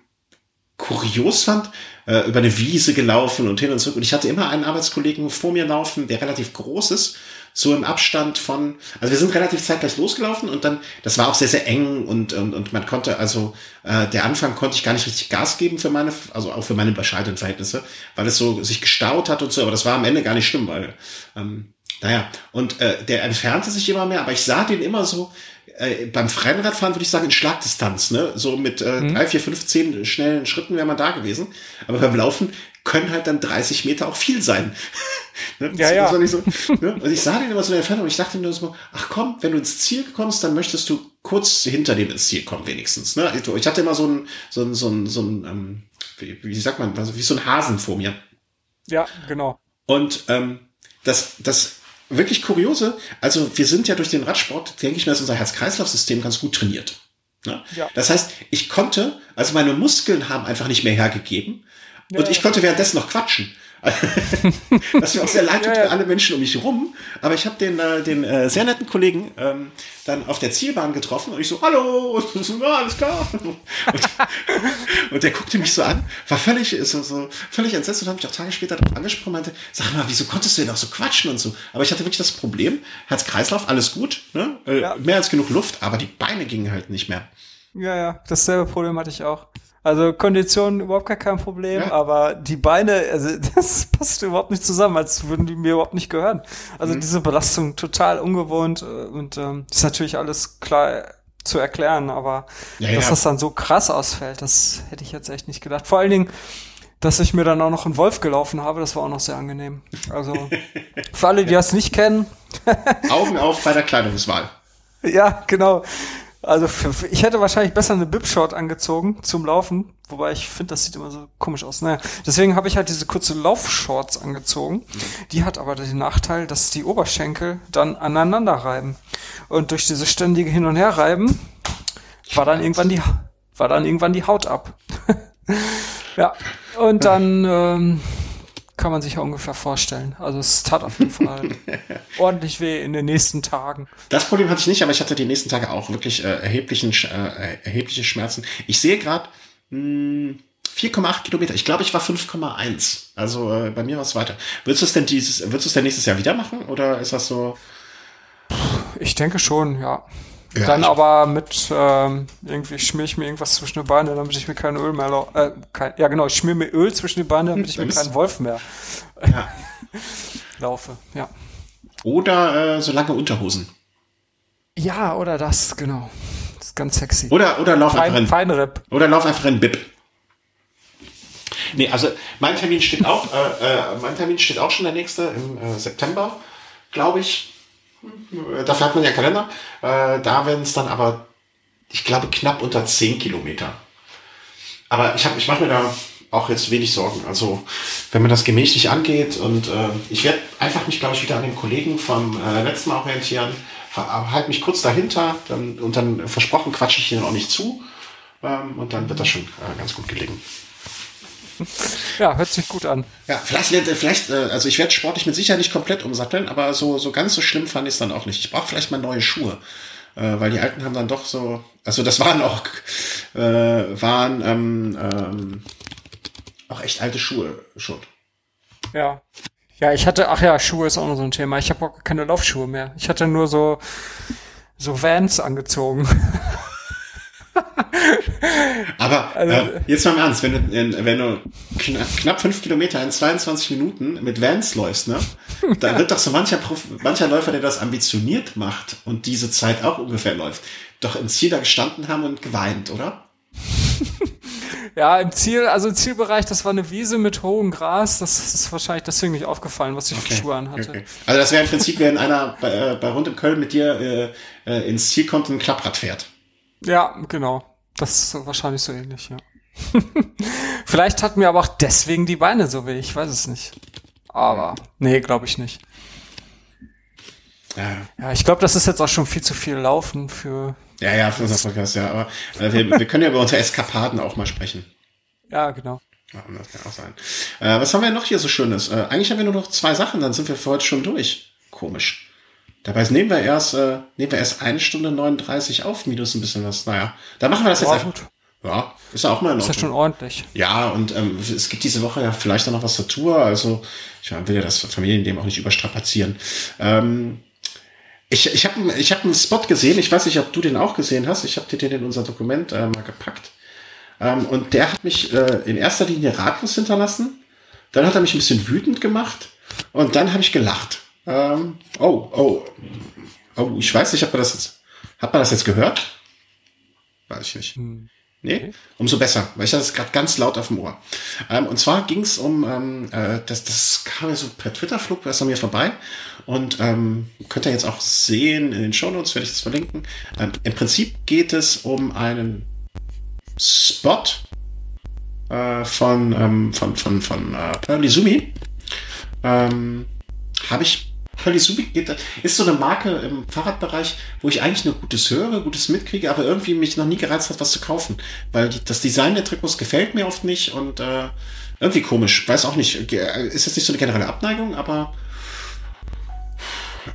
kurios fand, äh, über eine Wiese gelaufen und hin und zurück. Und ich hatte immer einen Arbeitskollegen vor mir laufen, der relativ groß ist, so im Abstand von, also wir sind relativ zeitgleich losgelaufen und dann, das war auch sehr, sehr eng und, und, und man konnte, also äh, der Anfang konnte ich gar nicht richtig Gas geben für meine, also auch für meine bescheidenen Verhältnisse, weil es so sich gestaut hat und so, aber das war am Ende gar nicht schlimm, weil, ähm, naja, und äh, der entfernte sich immer mehr, aber ich sah den immer so, äh, beim Rennradfahren würde ich sagen in Schlagdistanz, ne? So mit äh, mhm. drei, vier, fünf, zehn schnellen Schritten wäre man da gewesen. Aber beim Laufen können halt dann 30 Meter auch viel sein. ne? Ja, ja. So, ne? Und ich sah den immer so in der Entfernung und ich dachte mir so, ach komm, wenn du ins Ziel kommst, dann möchtest du kurz hinter dem ins Ziel kommen, wenigstens. Ne? Ich hatte immer so ein, so ein, so ein, so ein ähm, wie, wie sagt man, also wie so ein Hasen vor mir. Ja, genau. Und ähm, das, das wirklich kuriose, also wir sind ja durch den Radsport, denke ich mir, ist unser Herz-Kreislauf-System ganz gut trainiert. Ne? Ja. Das heißt, ich konnte, also meine Muskeln haben einfach nicht mehr hergegeben ja, und ich konnte währenddessen noch quatschen. das mir auch sehr leid tut für alle Menschen um mich rum. Aber ich habe den, äh, den äh, sehr netten Kollegen ähm, dann auf der Zielbahn getroffen und ich so, hallo, und ja, alles klar. Und, und, der guckte mich so an, war völlig, so, so, völlig entsetzt und hat mich auch Tage später darauf angesprochen meinte, sag mal, wieso konntest du denn auch so quatschen und so? Aber ich hatte wirklich das Problem, Herz-Kreislauf, alles gut, ne? Äh, ja. mehr als genug Luft, aber die Beine gingen halt nicht mehr. Ja, ja, dasselbe Problem hatte ich auch. Also Kondition überhaupt gar kein Problem, ja. aber die Beine, also das passt überhaupt nicht zusammen, als würden die mir überhaupt nicht gehören. Also mhm. diese Belastung total ungewohnt äh, und ähm, ist natürlich alles klar zu erklären, aber ja, dass ja. das dann so krass ausfällt, das hätte ich jetzt echt nicht gedacht. Vor allen Dingen, dass ich mir dann auch noch einen Wolf gelaufen habe, das war auch noch sehr angenehm. Also für alle, die das nicht kennen. Augen auf bei der Kleidungswahl. Ja, genau. Also ich hätte wahrscheinlich besser eine Bib-Short angezogen zum Laufen, wobei ich finde, das sieht immer so komisch aus. Naja, deswegen habe ich halt diese kurze Laufshorts angezogen. Die hat aber den Nachteil, dass die Oberschenkel dann aneinander reiben. Und durch diese ständige Hin- und Herreiben war dann irgendwann die war dann irgendwann die Haut ab. ja, und dann ähm, kann man sich ja ungefähr vorstellen. Also es tat auf jeden Fall ordentlich weh in den nächsten Tagen. Das Problem hatte ich nicht, aber ich hatte die nächsten Tage auch wirklich äh, erheblichen, äh, erhebliche Schmerzen. Ich sehe gerade 4,8 Kilometer. Ich glaube, ich war 5,1. Also äh, bei mir war es weiter. Würdest du es denn dieses, würdest du es denn nächstes Jahr wieder machen oder ist das so? Ich denke schon, ja. Ja, dann aber mit ähm, irgendwie schmier ich mir irgendwas zwischen die Beine, damit ich mir kein Öl mehr äh, kein, ja genau, ich schmier mir Öl zwischen die Beine, damit ich mir keinen Wolf mehr ja. laufe. Ja. Oder äh, so lange Unterhosen. Ja, oder das, genau. Das ist ganz sexy. Oder oder lauf Fein, einfach in Feinripp. Oder lauf einfach in Bib. Nee, also mein Termin steht auch, äh, äh, mein Termin steht auch schon der nächste im äh, September, glaube ich. Dafür hat man ja Kalender. Äh, da werden es dann aber, ich glaube, knapp unter 10 Kilometer. Aber ich, hab, ich mache mir da auch jetzt wenig Sorgen. Also wenn man das gemächlich angeht und äh, ich werde einfach mich, glaube ich, wieder an den Kollegen vom äh, letzten Mal orientieren, halte mich kurz dahinter dann, und dann versprochen quatsche ich ihnen auch nicht zu ähm, und dann wird das schon äh, ganz gut gelingen. Ja, hört sich gut an. Ja, vielleicht, vielleicht äh, also ich werde sportlich mit Sicherheit nicht komplett umsatteln, aber so, so ganz so schlimm fand ich es dann auch nicht. Ich brauche vielleicht mal neue Schuhe. Äh, weil die alten haben dann doch so, also das waren auch, äh, waren ähm, ähm, auch echt alte Schuhe schon. Ja. Ja, ich hatte, ach ja, Schuhe ist auch noch so ein Thema. Ich habe auch keine Laufschuhe mehr. Ich hatte nur so, so Vans angezogen. Aber also, äh, jetzt mal im Ernst, wenn du, wenn du knapp, knapp fünf Kilometer in 22 Minuten mit Vans läufst, ne, da wird doch so mancher, mancher Läufer, der das ambitioniert macht und diese Zeit auch ungefähr läuft, doch im Ziel da gestanden haben und geweint, oder? Ja, im Ziel, also im Zielbereich, das war eine Wiese mit hohem Gras. Das ist wahrscheinlich deswegen nicht aufgefallen, was ich okay. für Schuhe anhatte. Okay. Also das wäre im Prinzip, wenn einer bei, äh, bei Rund in Köln mit dir äh, äh, ins Ziel kommt und ein Klapprad fährt. Ja, genau. Das ist wahrscheinlich so ähnlich, ja. Vielleicht hat mir aber auch deswegen die Beine so weh, ich weiß es nicht. Aber, nee, glaube ich nicht. Ja, ja ich glaube, das ist jetzt auch schon viel zu viel Laufen für. Ja, ja, für unser Podcast, ja. Aber äh, wir, wir können ja über unsere Eskapaden auch mal sprechen. Ja, genau. Ja, das kann auch sein. Äh, was haben wir noch hier so Schönes? Äh, eigentlich haben wir nur noch zwei Sachen, dann sind wir für heute schon durch. Komisch. Dabei nehmen wir erst, äh, nehmen wir erst eine Stunde 39 auf, minus ein bisschen was. Naja, dann machen wir das jetzt einfach. Gut. Ja, ist ja auch mal in Ordnung. Ist ja schon ordentlich. Ja, und ähm, es gibt diese Woche ja vielleicht auch noch was zur Tour. Also ich will ja das Familienleben auch nicht überstrapazieren. Ähm, ich ich habe ich hab einen Spot gesehen, ich weiß nicht, ob du den auch gesehen hast. Ich habe dir den in unser Dokument äh, mal gepackt. Ähm, und der hat mich äh, in erster Linie ratlos hinterlassen. Dann hat er mich ein bisschen wütend gemacht. Und dann habe ich gelacht. Ähm, oh, oh, oh, ich weiß nicht, ob man das jetzt, hat man das jetzt gehört? Weiß ich nicht. Hm. Nee, okay. umso besser, weil ich hatte es gerade ganz laut auf dem Ohr. Ähm, und zwar ging es um, ähm, äh, das, das kam so per Twitter-Flug, das an mir vorbei. Und ähm, könnt ihr jetzt auch sehen in den Shownotes, werde ich das verlinken. Ähm, Im Prinzip geht es um einen Spot äh, von, ähm, von, von, von äh, Pearly Sumi. Ähm, Habe ich Pearly Sumi ist so eine Marke im Fahrradbereich, wo ich eigentlich nur Gutes höre, Gutes mitkriege, aber irgendwie mich noch nie gereizt hat, was zu kaufen. Weil die, das Design der Trikots gefällt mir oft nicht und äh, irgendwie komisch. Weiß auch nicht. Ist jetzt nicht so eine generelle Abneigung, aber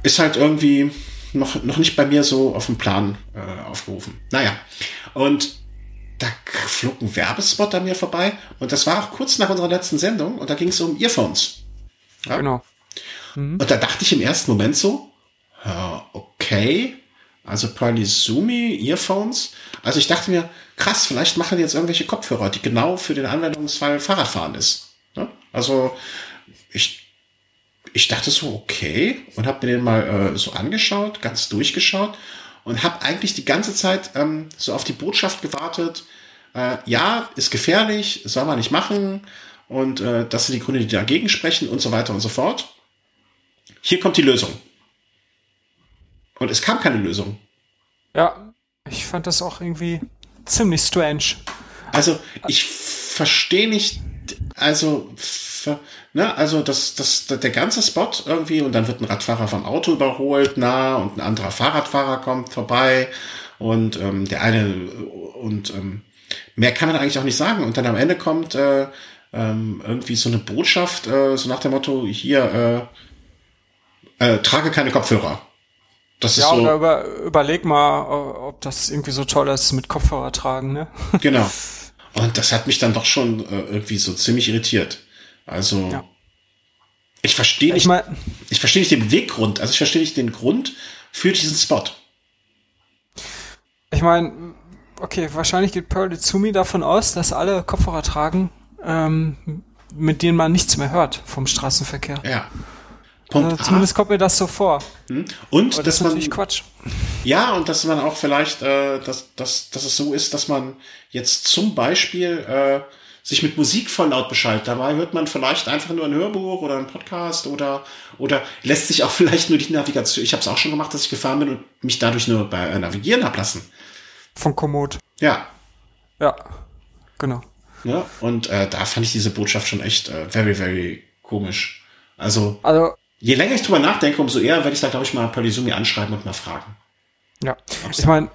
ist halt irgendwie noch, noch nicht bei mir so auf dem Plan äh, aufgerufen. Naja. Und da flog ein Werbespot an mir vorbei und das war auch kurz nach unserer letzten Sendung und da ging es um Earphones. Ja? Genau. Mhm. Und da dachte ich im ersten Moment so, okay, also Polysumi Earphones. Also ich dachte mir, krass, vielleicht machen die jetzt irgendwelche Kopfhörer, die genau für den Anwendungsfall Fahrradfahren ist. Also ich, ich dachte so, okay, und habe mir den mal äh, so angeschaut, ganz durchgeschaut und habe eigentlich die ganze Zeit ähm, so auf die Botschaft gewartet, äh, ja, ist gefährlich, soll man nicht machen und äh, das sind die Gründe, die dagegen sprechen und so weiter und so fort. Hier kommt die Lösung. Und es kam keine Lösung. Ja, ich fand das auch irgendwie ziemlich strange. Also, ich verstehe nicht, also, ne, also das, das, der ganze Spot irgendwie und dann wird ein Radfahrer vom Auto überholt, na, und ein anderer Fahrradfahrer kommt vorbei und ähm, der eine und ähm, mehr kann man eigentlich auch nicht sagen. Und dann am Ende kommt äh, ähm, irgendwie so eine Botschaft, äh, so nach dem Motto, hier, äh, äh, trage keine Kopfhörer. Das ja, ist so, oder über, überleg mal, ob das irgendwie so toll ist mit Kopfhörer tragen, ne? Genau. Und das hat mich dann doch schon äh, irgendwie so ziemlich irritiert. Also ja. ich verstehe nicht, ich, mein, ich verstehe nicht den Beweggrund, also ich verstehe nicht den Grund für diesen Spot. Ich meine, okay, wahrscheinlich geht Pearl Itsumi davon aus, dass alle Kopfhörer tragen, ähm, mit denen man nichts mehr hört vom Straßenverkehr. Ja. Punkt also zumindest kommt mir das so vor. Hm? Und Aber das ist natürlich Quatsch. Ja, und dass man auch vielleicht, äh, dass, dass, dass es so ist, dass man jetzt zum Beispiel äh, sich mit Musik voll laut beschaltet. Dabei hört man vielleicht einfach nur ein Hörbuch oder ein Podcast oder oder lässt sich auch vielleicht nur die Navigation. Ich habe es auch schon gemacht, dass ich gefahren bin und mich dadurch nur bei äh, navigieren hab lassen. Von Komoot. Ja. Ja, genau. Ja, und äh, da fand ich diese Botschaft schon echt äh, very, very komisch. Also, also je länger ich drüber nachdenke, umso eher werde ich da, glaube ich, mal Polisumi anschreiben und mal fragen. Ja, ich meine,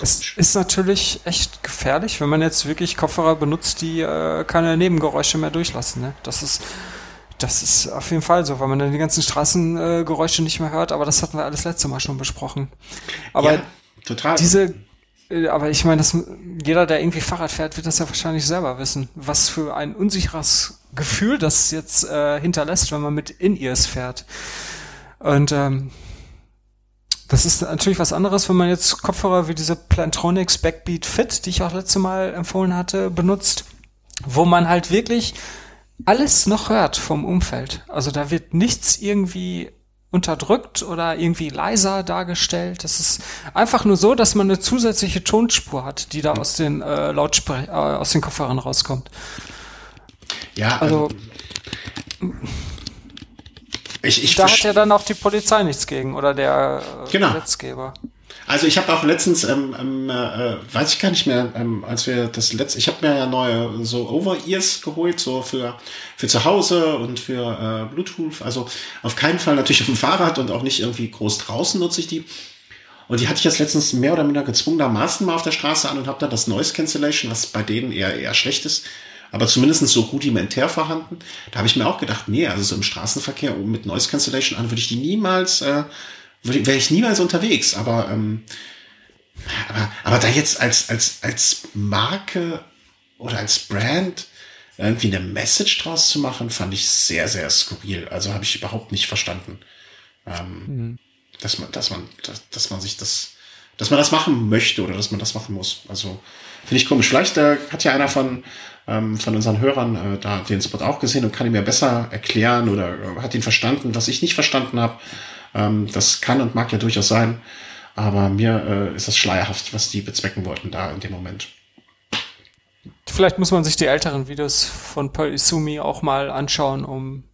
es ist natürlich echt gefährlich, wenn man jetzt wirklich Kopfhörer benutzt, die äh, keine Nebengeräusche mehr durchlassen. Ne? Das ist das ist auf jeden Fall so, weil man dann die ganzen Straßengeräusche äh, nicht mehr hört, aber das hatten wir alles letzte Mal schon besprochen. Aber ja, total. diese, äh, aber ich meine, jeder, der irgendwie Fahrrad fährt, wird das ja wahrscheinlich selber wissen, was für ein unsicheres Gefühl das jetzt äh, hinterlässt, wenn man mit In-Ears fährt. Und ähm, das ist natürlich was anderes, wenn man jetzt Kopfhörer wie diese Plantronics Backbeat Fit, die ich auch letzte Mal empfohlen hatte, benutzt, wo man halt wirklich alles noch hört vom Umfeld. Also da wird nichts irgendwie unterdrückt oder irgendwie leiser dargestellt. Das ist einfach nur so, dass man eine zusätzliche Tonspur hat, die da aus den äh, Lautspre äh, aus den Kopfhörern rauskommt. Ja, also ähm, ich, ich da hat ja dann auch die Polizei nichts gegen oder der äh, genau. Gesetzgeber. Also ich habe auch letztens, ähm, ähm, äh, weiß ich gar nicht mehr, ähm, als wir das letzte, ich habe mir ja neue so Over-Ears geholt, so für für zu Hause und für äh, Bluetooth. Also auf keinen Fall natürlich auf dem Fahrrad und auch nicht irgendwie groß draußen nutze ich die. Und die hatte ich jetzt letztens mehr oder minder gezwungenermaßen mal auf der Straße an und habe da das Noise Cancellation, was bei denen eher eher schlecht ist, aber zumindest so rudimentär vorhanden. Da habe ich mir auch gedacht, nee, also so im Straßenverkehr mit Noise Cancellation an würde ich die niemals, äh, wäre ich niemals unterwegs. Aber ähm, Aber, aber da jetzt als, als, als Marke oder als Brand irgendwie eine Message draus zu machen, fand ich sehr, sehr skurril. Also habe ich überhaupt nicht verstanden. Ähm, mhm. dass man, dass man, dass, dass man sich das, dass man das machen möchte oder dass man das machen muss. Also finde ich komisch. Vielleicht äh, hat ja einer von, ähm, von unseren Hörern äh, da den Spot auch gesehen und kann ihn mir besser erklären oder äh, hat ihn verstanden, was ich nicht verstanden habe. Ähm, das kann und mag ja durchaus sein. Aber mir äh, ist das schleierhaft, was die bezwecken wollten da in dem Moment. Vielleicht muss man sich die älteren Videos von Pearl Isumi auch mal anschauen, um,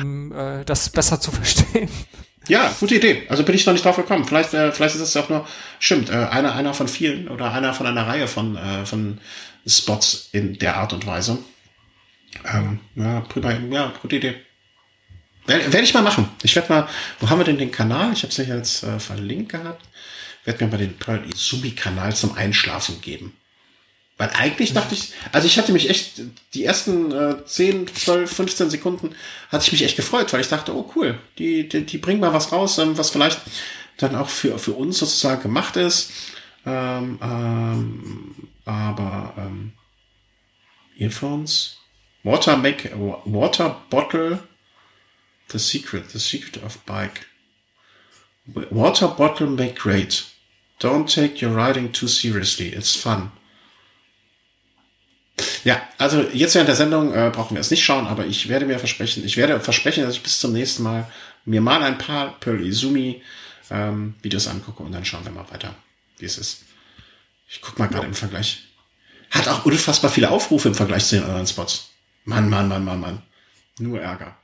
um äh, das besser zu verstehen. Ja, gute Idee. Also bin ich noch nicht drauf gekommen. Vielleicht, äh, vielleicht ist es auch nur, stimmt, äh, einer, einer von vielen oder einer von einer Reihe von, äh, von Spots in der Art und Weise. Ähm, ja, ja, gute Idee. Werde ich mal machen. Ich werde mal, wo haben wir denn den Kanal? Ich habe es ja jetzt äh, verlinkt gehabt. Werde mir mal den Pearl Izumi-Kanal zum Einschlafen geben. Weil eigentlich dachte ich, also ich hatte mich echt, die ersten äh, 10, 12, 15 Sekunden hatte ich mich echt gefreut, weil ich dachte, oh cool, die, die, die bringen mal was raus, ähm, was vielleicht dann auch für, für uns sozusagen gemacht ist. Ähm, ähm, aber ähm, Earphones, Water Make, Water Bottle, The Secret, The Secret of Bike. Water Bottle Make Great. Don't take your riding too seriously. It's fun. Ja, also jetzt während der Sendung äh, brauchen wir es nicht schauen, aber ich werde mir versprechen, ich werde versprechen, dass ich bis zum nächsten Mal mir mal ein paar Pearl Izumi ähm, Videos angucke und dann schauen wir mal weiter, wie es ist. Ich guck mal gerade im Vergleich. Hat auch unfassbar viele Aufrufe im Vergleich zu den anderen Spots. Mann, Mann, Mann, Mann, Mann. Nur Ärger.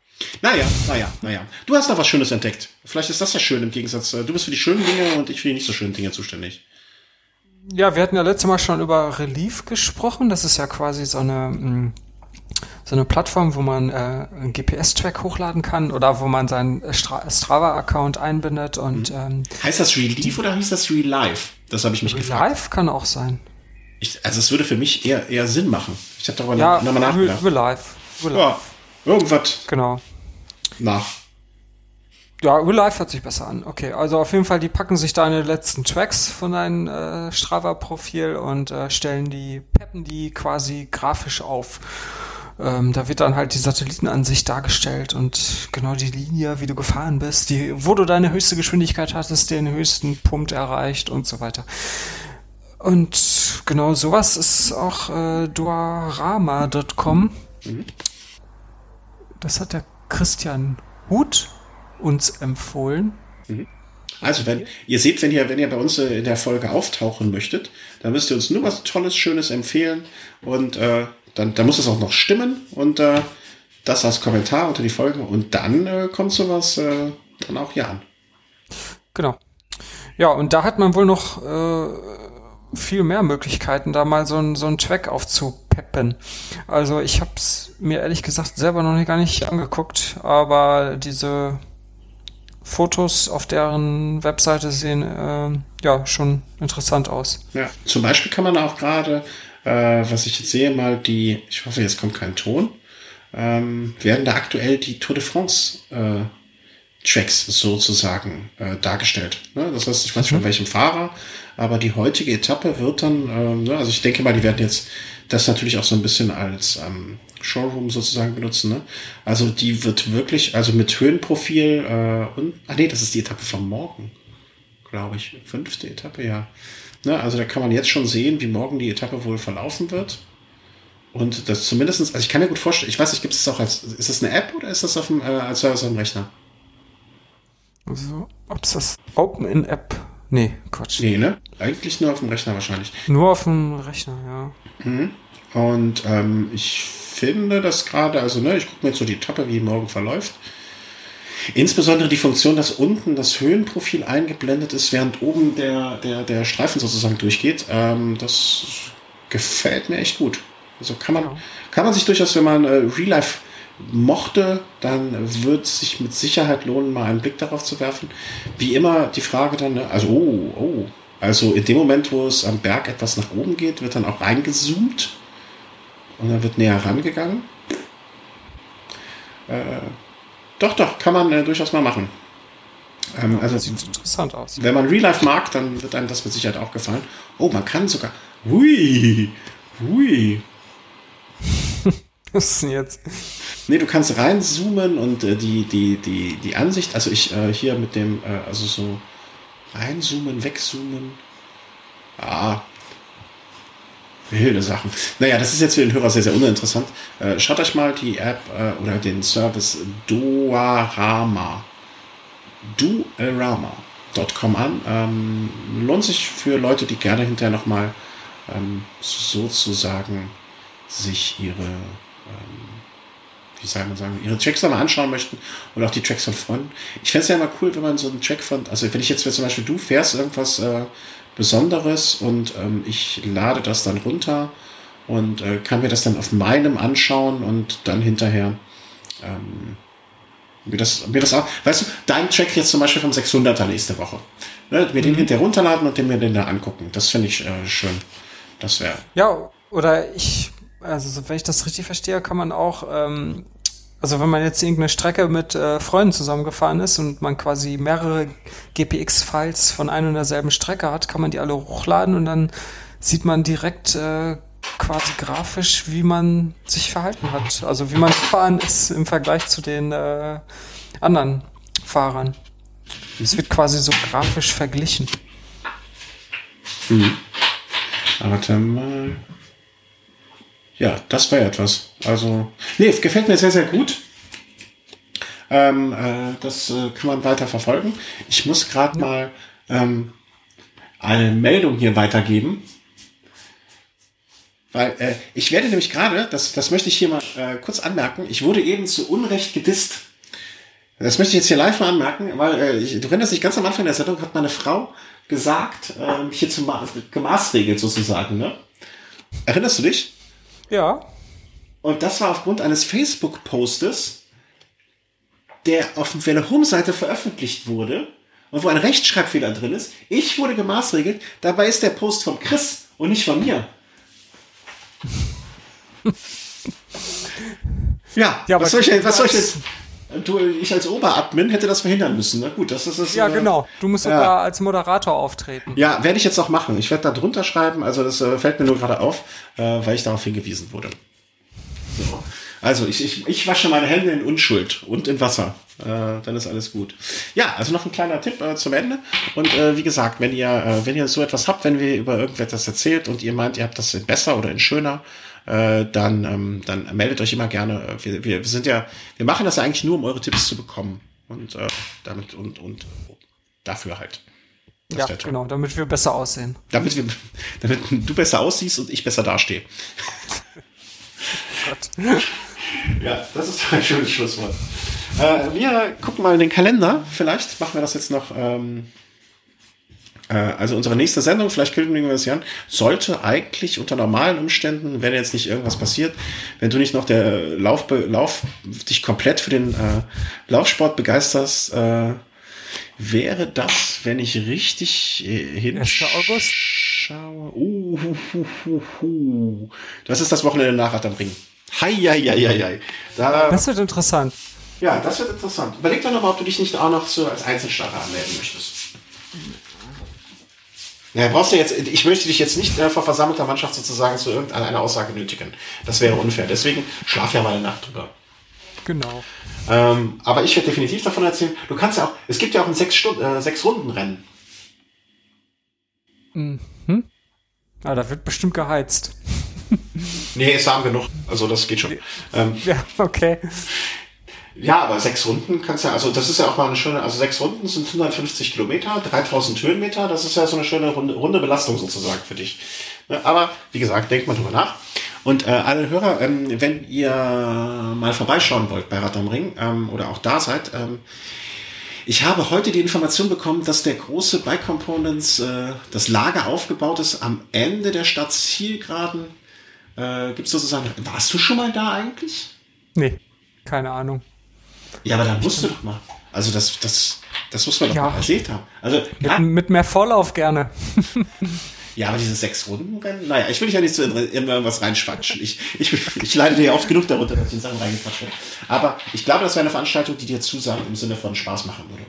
Naja, naja, naja. Du hast noch was Schönes entdeckt. Vielleicht ist das ja schön im Gegensatz. Äh, du bist für die schönen Dinge und ich für die nicht so schönen Dinge zuständig. Ja, wir hatten ja letztes Mal schon über Relief gesprochen. Das ist ja quasi so eine, mm, so eine Plattform, wo man äh, einen GPS-Track hochladen kann oder wo man seinen Strava-Account einbindet und mhm. ähm, heißt das Relief oder hieß das Real Life? Das habe ich mich Real gefragt. Relief kann auch sein. Ich, also es würde für mich eher eher Sinn machen. Ich habe darüber ja, nochmal nachgedacht. Real Life. Ja, irgendwas. Genau. Nach. Ja, Real Life hört sich besser an. Okay, also auf jeden Fall, die packen sich deine letzten Tracks von deinem äh, Strava-Profil und äh, stellen die, peppen die quasi grafisch auf. Ähm, da wird dann halt die Satellitenansicht dargestellt und genau die Linie, wie du gefahren bist, die, wo du deine höchste Geschwindigkeit hattest, den höchsten Punkt erreicht und so weiter. Und genau sowas ist auch äh, duarama.com. Mhm. Das hat der Christian Huth uns empfohlen. Mhm. Also, wenn ihr seht, wenn ihr, wenn ihr bei uns äh, in der Folge auftauchen möchtet, dann müsst ihr uns nur was Tolles, Schönes empfehlen und äh, dann, dann muss es auch noch stimmen und äh, das als Kommentar unter die Folge und dann äh, kommt sowas äh, dann auch hier an. Genau. Ja, und da hat man wohl noch äh, viel mehr Möglichkeiten, da mal so ein so ein Track aufzupeppen. Also ich habe es mir ehrlich gesagt selber noch nicht, gar nicht angeguckt, aber diese Fotos auf deren Webseite sehen äh, ja schon interessant aus. Ja, zum Beispiel kann man auch gerade, äh, was ich jetzt sehe, mal die, ich hoffe, jetzt kommt kein Ton, ähm, werden da aktuell die Tour de France äh, Tracks sozusagen äh, dargestellt. Ne? Das heißt, ich weiß nicht von mhm. welchem Fahrer, aber die heutige Etappe wird dann, äh, ne? also ich denke mal, die werden jetzt das natürlich auch so ein bisschen als ähm, Showroom sozusagen benutzen. Ne? Also die wird wirklich, also mit Höhenprofil äh, und, ah nee, das ist die Etappe von morgen, glaube ich. Fünfte Etappe, ja. Ne? Also da kann man jetzt schon sehen, wie morgen die Etappe wohl verlaufen wird. Und das zumindestens, also ich kann mir gut vorstellen, ich weiß nicht, gibt es das auch als, ist das eine App oder ist das auf dem, äh, als Service auf dem Rechner? Also, ob es das Open in App? Nee, Quatsch. Nee, ne? Eigentlich nur auf dem Rechner wahrscheinlich. Nur auf dem Rechner, ja. Mhm. Und ähm, ich finde das gerade, also ne, ich gucke mir jetzt so die Etappe, wie morgen verläuft. Insbesondere die Funktion, dass unten das Höhenprofil eingeblendet ist, während oben der, der, der Streifen sozusagen durchgeht, ähm, das gefällt mir echt gut. Also kann man, kann man sich durchaus, wenn man äh, Real Life mochte, dann wird es sich mit Sicherheit lohnen, mal einen Blick darauf zu werfen. Wie immer die Frage dann, ne, also, oh, oh, also in dem Moment, wo es am Berg etwas nach oben geht, wird dann auch reingezoomt und dann wird näher rangegangen. Äh, doch, doch, kann man äh, durchaus mal machen. Ähm, also, sieht interessant aus. Wenn man Real Life mag, dann wird einem das mit Sicherheit auch gefallen. Oh, man kann sogar. Hui, hui. Was ist denn jetzt? Nee, du kannst reinzoomen und äh, die, die, die, die Ansicht, also ich äh, hier mit dem, äh, also so reinzoomen, wegzoomen. Ah, wilde Sachen. Naja, das ist jetzt für den Hörer sehr, sehr uninteressant. Äh, schaut euch mal die App äh, oder den Service Doarama. Duarama.com an. Ähm, lohnt sich für Leute, die gerne hinterher nochmal ähm, sozusagen sich ihre ähm, wie soll man sagen, ihre Tracks nochmal anschauen möchten und auch die Tracks von Freunden. Ich fände es ja immer cool, wenn man so einen Track von, also wenn ich jetzt zum Beispiel du fährst irgendwas äh, Besonderes und ähm, ich lade das dann runter und äh, kann mir das dann auf meinem anschauen und dann hinterher ähm, mir das, mir das auch, weißt du, dein Track jetzt zum Beispiel vom 600er nächste Woche. Ne, mir den mhm. hinterher runterladen und den mir den da angucken. Das finde ich äh, schön. Das wäre. Ja, oder ich, also wenn ich das richtig verstehe, kann man auch ähm, also wenn man jetzt irgendeine Strecke mit äh, Freunden zusammengefahren ist und man quasi mehrere GPX-Files von einer und derselben Strecke hat, kann man die alle hochladen und dann sieht man direkt äh, quasi grafisch, wie man sich verhalten hat. Also wie man gefahren ist im Vergleich zu den äh, anderen Fahrern. Es wird quasi so grafisch verglichen. Mhm. Warte mal. Ja, das wäre etwas. Also, nee, es gefällt mir sehr, sehr gut. Ähm, äh, das äh, kann man weiter verfolgen. Ich muss gerade ja. mal ähm, eine Meldung hier weitergeben. Weil äh, ich werde nämlich gerade, das, das möchte ich hier mal äh, kurz anmerken, ich wurde eben zu Unrecht gedisst. Das möchte ich jetzt hier live mal anmerken, weil äh, ich, du erinnerst dich, ganz am Anfang der Sendung hat meine Frau gesagt, äh, mich hier zu ma gemaßregelt sozusagen. Ne? Erinnerst du dich? Ja. Und das war aufgrund eines Facebook-Postes, der auf der Home-Seite veröffentlicht wurde und wo ein Rechtschreibfehler drin ist. Ich wurde gemaßregelt, dabei ist der Post von Chris und nicht von mir. ja, ja was, soll ich, was soll ich jetzt? Du, ich als Oberadmin hätte das verhindern müssen. Na gut, das ist es. Ja, äh, genau. Du musst sogar ja. als Moderator auftreten. Ja, werde ich jetzt auch machen. Ich werde da drunter schreiben. Also das äh, fällt mir nur gerade auf, äh, weil ich darauf hingewiesen wurde. So. Also ich, ich, ich wasche meine Hände in Unschuld und in Wasser. Äh, dann ist alles gut. Ja, also noch ein kleiner Tipp äh, zum Ende. Und äh, wie gesagt, wenn ihr, äh, wenn ihr so etwas habt, wenn wir über irgendetwas erzählt und ihr meint, ihr habt das in besser oder in schöner, äh, dann, ähm, dann meldet euch immer gerne. Wir, wir, wir sind ja, wir machen das eigentlich nur, um eure Tipps zu bekommen. Und äh, damit und, und dafür halt. Das ja, genau, damit wir besser aussehen. Damit, wir, damit du besser aussiehst und ich besser dastehe. Gott. Ja, das ist ein schönes Schlusswort. Äh, wir gucken mal in den Kalender. Vielleicht machen wir das jetzt noch. Ähm, äh, also unsere nächste Sendung, vielleicht kündigen wir es ja an, sollte eigentlich unter normalen Umständen, wenn jetzt nicht irgendwas passiert, wenn du nicht noch der Lauf, Lauf dich komplett für den äh, Laufsport begeisterst, äh, wäre das, wenn ich richtig äh, hinschaue. Uh, uh, uh, uh, uh. Das ist das Wochenende nach Adam Ring. Hei, hei, hei, hei. Da, das wird interessant. Ja, das wird interessant. Überleg doch nochmal, ob du dich nicht auch noch zu, als Einzelstarter anmelden möchtest. Ja, brauchst du jetzt, ich möchte dich jetzt nicht äh, vor versammelter Mannschaft sozusagen zu irgendeiner Aussage nötigen. Das wäre unfair. Deswegen schlaf ja mal eine Nacht drüber. Genau. Ähm, aber ich werde definitiv davon erzählen. Du kannst ja auch, es gibt ja auch ein sechs Stunden, äh, sechs Runden Rennen. Mhm. Ah, da wird bestimmt geheizt. nee, ist warm genug. Also das geht schon. Ähm, ja, okay. Ja, aber sechs Runden kannst ja, also das ist ja auch mal eine schöne, also sechs Runden sind 150 Kilometer, 3000 Höhenmeter, das ist ja so eine schöne runde, runde Belastung sozusagen für dich. Ne, aber wie gesagt, denkt mal drüber nach. Und äh, alle Hörer, ähm, wenn ihr mal vorbeischauen wollt bei Rad am Ring ähm, oder auch da seid, ähm, ich habe heute die Information bekommen, dass der große Bike Components, äh, das Lager aufgebaut ist am Ende der Stadt Zielgeraden. Äh, Gibt es sozusagen, warst du schon mal da eigentlich? Nee, keine Ahnung. Ja, aber dann musst du doch mal. Also das, das, das muss man doch ja. mal erzählt haben. Also, mit, mit mehr Vorlauf gerne. Ja, aber diese sechs Runden Rennen, naja, ich will dich ja nicht zu so irgendwas reinschwatschen. Ich, ich, ich leide dir ja oft genug darunter, dass ich in Sachen reingequatscht habe. Aber ich glaube, das wäre eine Veranstaltung, die dir zusagt im Sinne von Spaß machen würde.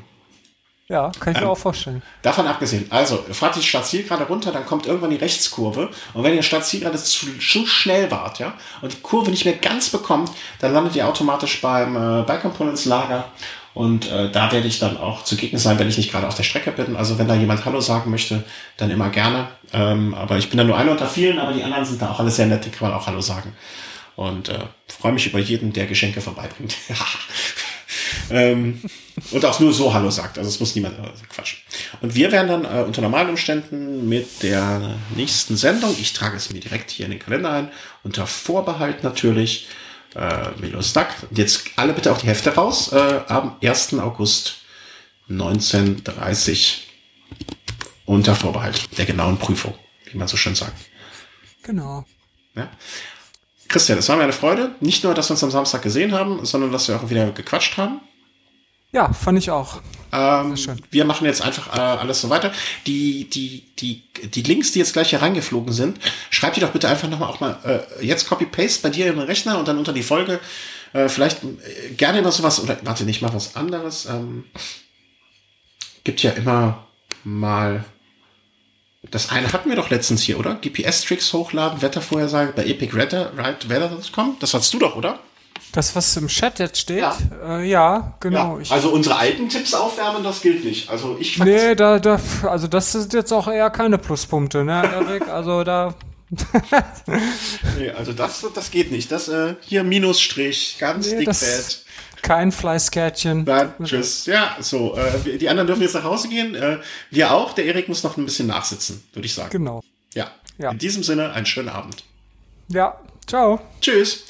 Ja, kann ich mir ähm, auch vorstellen. Davon abgesehen, also fahrt die Stadtziel gerade runter, dann kommt irgendwann die Rechtskurve und wenn ihr Stadtziel gerade zu, zu schnell wart, ja, und die Kurve nicht mehr ganz bekommt, dann landet ihr automatisch beim äh, Bike Components Lager und äh, da werde ich dann auch zugegen sein, wenn ich nicht gerade auf der Strecke bin. Also wenn da jemand Hallo sagen möchte, dann immer gerne. Ähm, aber ich bin da nur einer unter vielen, aber die anderen sind da auch alle sehr nett, die kann man auch Hallo sagen. Und äh, freue mich über jeden, der Geschenke vorbeibringt. ähm, und auch nur so Hallo sagt. Also es muss niemand äh, quatschen. Und wir werden dann äh, unter normalen Umständen mit der nächsten Sendung, ich trage es mir direkt hier in den Kalender ein, unter Vorbehalt natürlich, äh, Milos Duck. Jetzt alle bitte auch die Hefte raus, äh, am 1. August 1930 unter Vorbehalt der genauen Prüfung, wie man so schön sagt. Genau. Ja. Christian, es war mir eine Freude. Nicht nur, dass wir uns am Samstag gesehen haben, sondern dass wir auch wieder gequatscht haben. Ja, fand ich auch. Ähm, wir machen jetzt einfach äh, alles so weiter. Die, die, die, die Links, die jetzt gleich hier reingeflogen sind, schreib die doch bitte einfach nochmal auch mal äh, jetzt Copy-Paste bei dir im Rechner und dann unter die Folge. Äh, vielleicht äh, gerne immer sowas, oder warte, nicht mal was anderes. Ähm, gibt ja immer mal. Das eine hatten wir doch letztens hier, oder? GPS-Tricks hochladen, Wettervorhersage bei Epic Weather, right, Weather.com. Das hast du doch, oder? Das, was im Chat jetzt steht? Ja, äh, ja genau. Ja, also unsere alten Tipps aufwärmen, das gilt nicht. Also ich Nee, da, da, also das sind jetzt auch eher keine Pluspunkte, ne, Erik? Also da. nee, also das, das geht nicht. Das äh, hier Minusstrich, ganz nee, dick fett. Kein Fleißkärtchen. Dann, tschüss. Ja, so. Äh, die anderen dürfen jetzt nach Hause gehen. Äh, wir auch. Der Erik muss noch ein bisschen nachsitzen, würde ich sagen. Genau. Ja. ja. In diesem Sinne, einen schönen Abend. Ja. Ciao. Tschüss.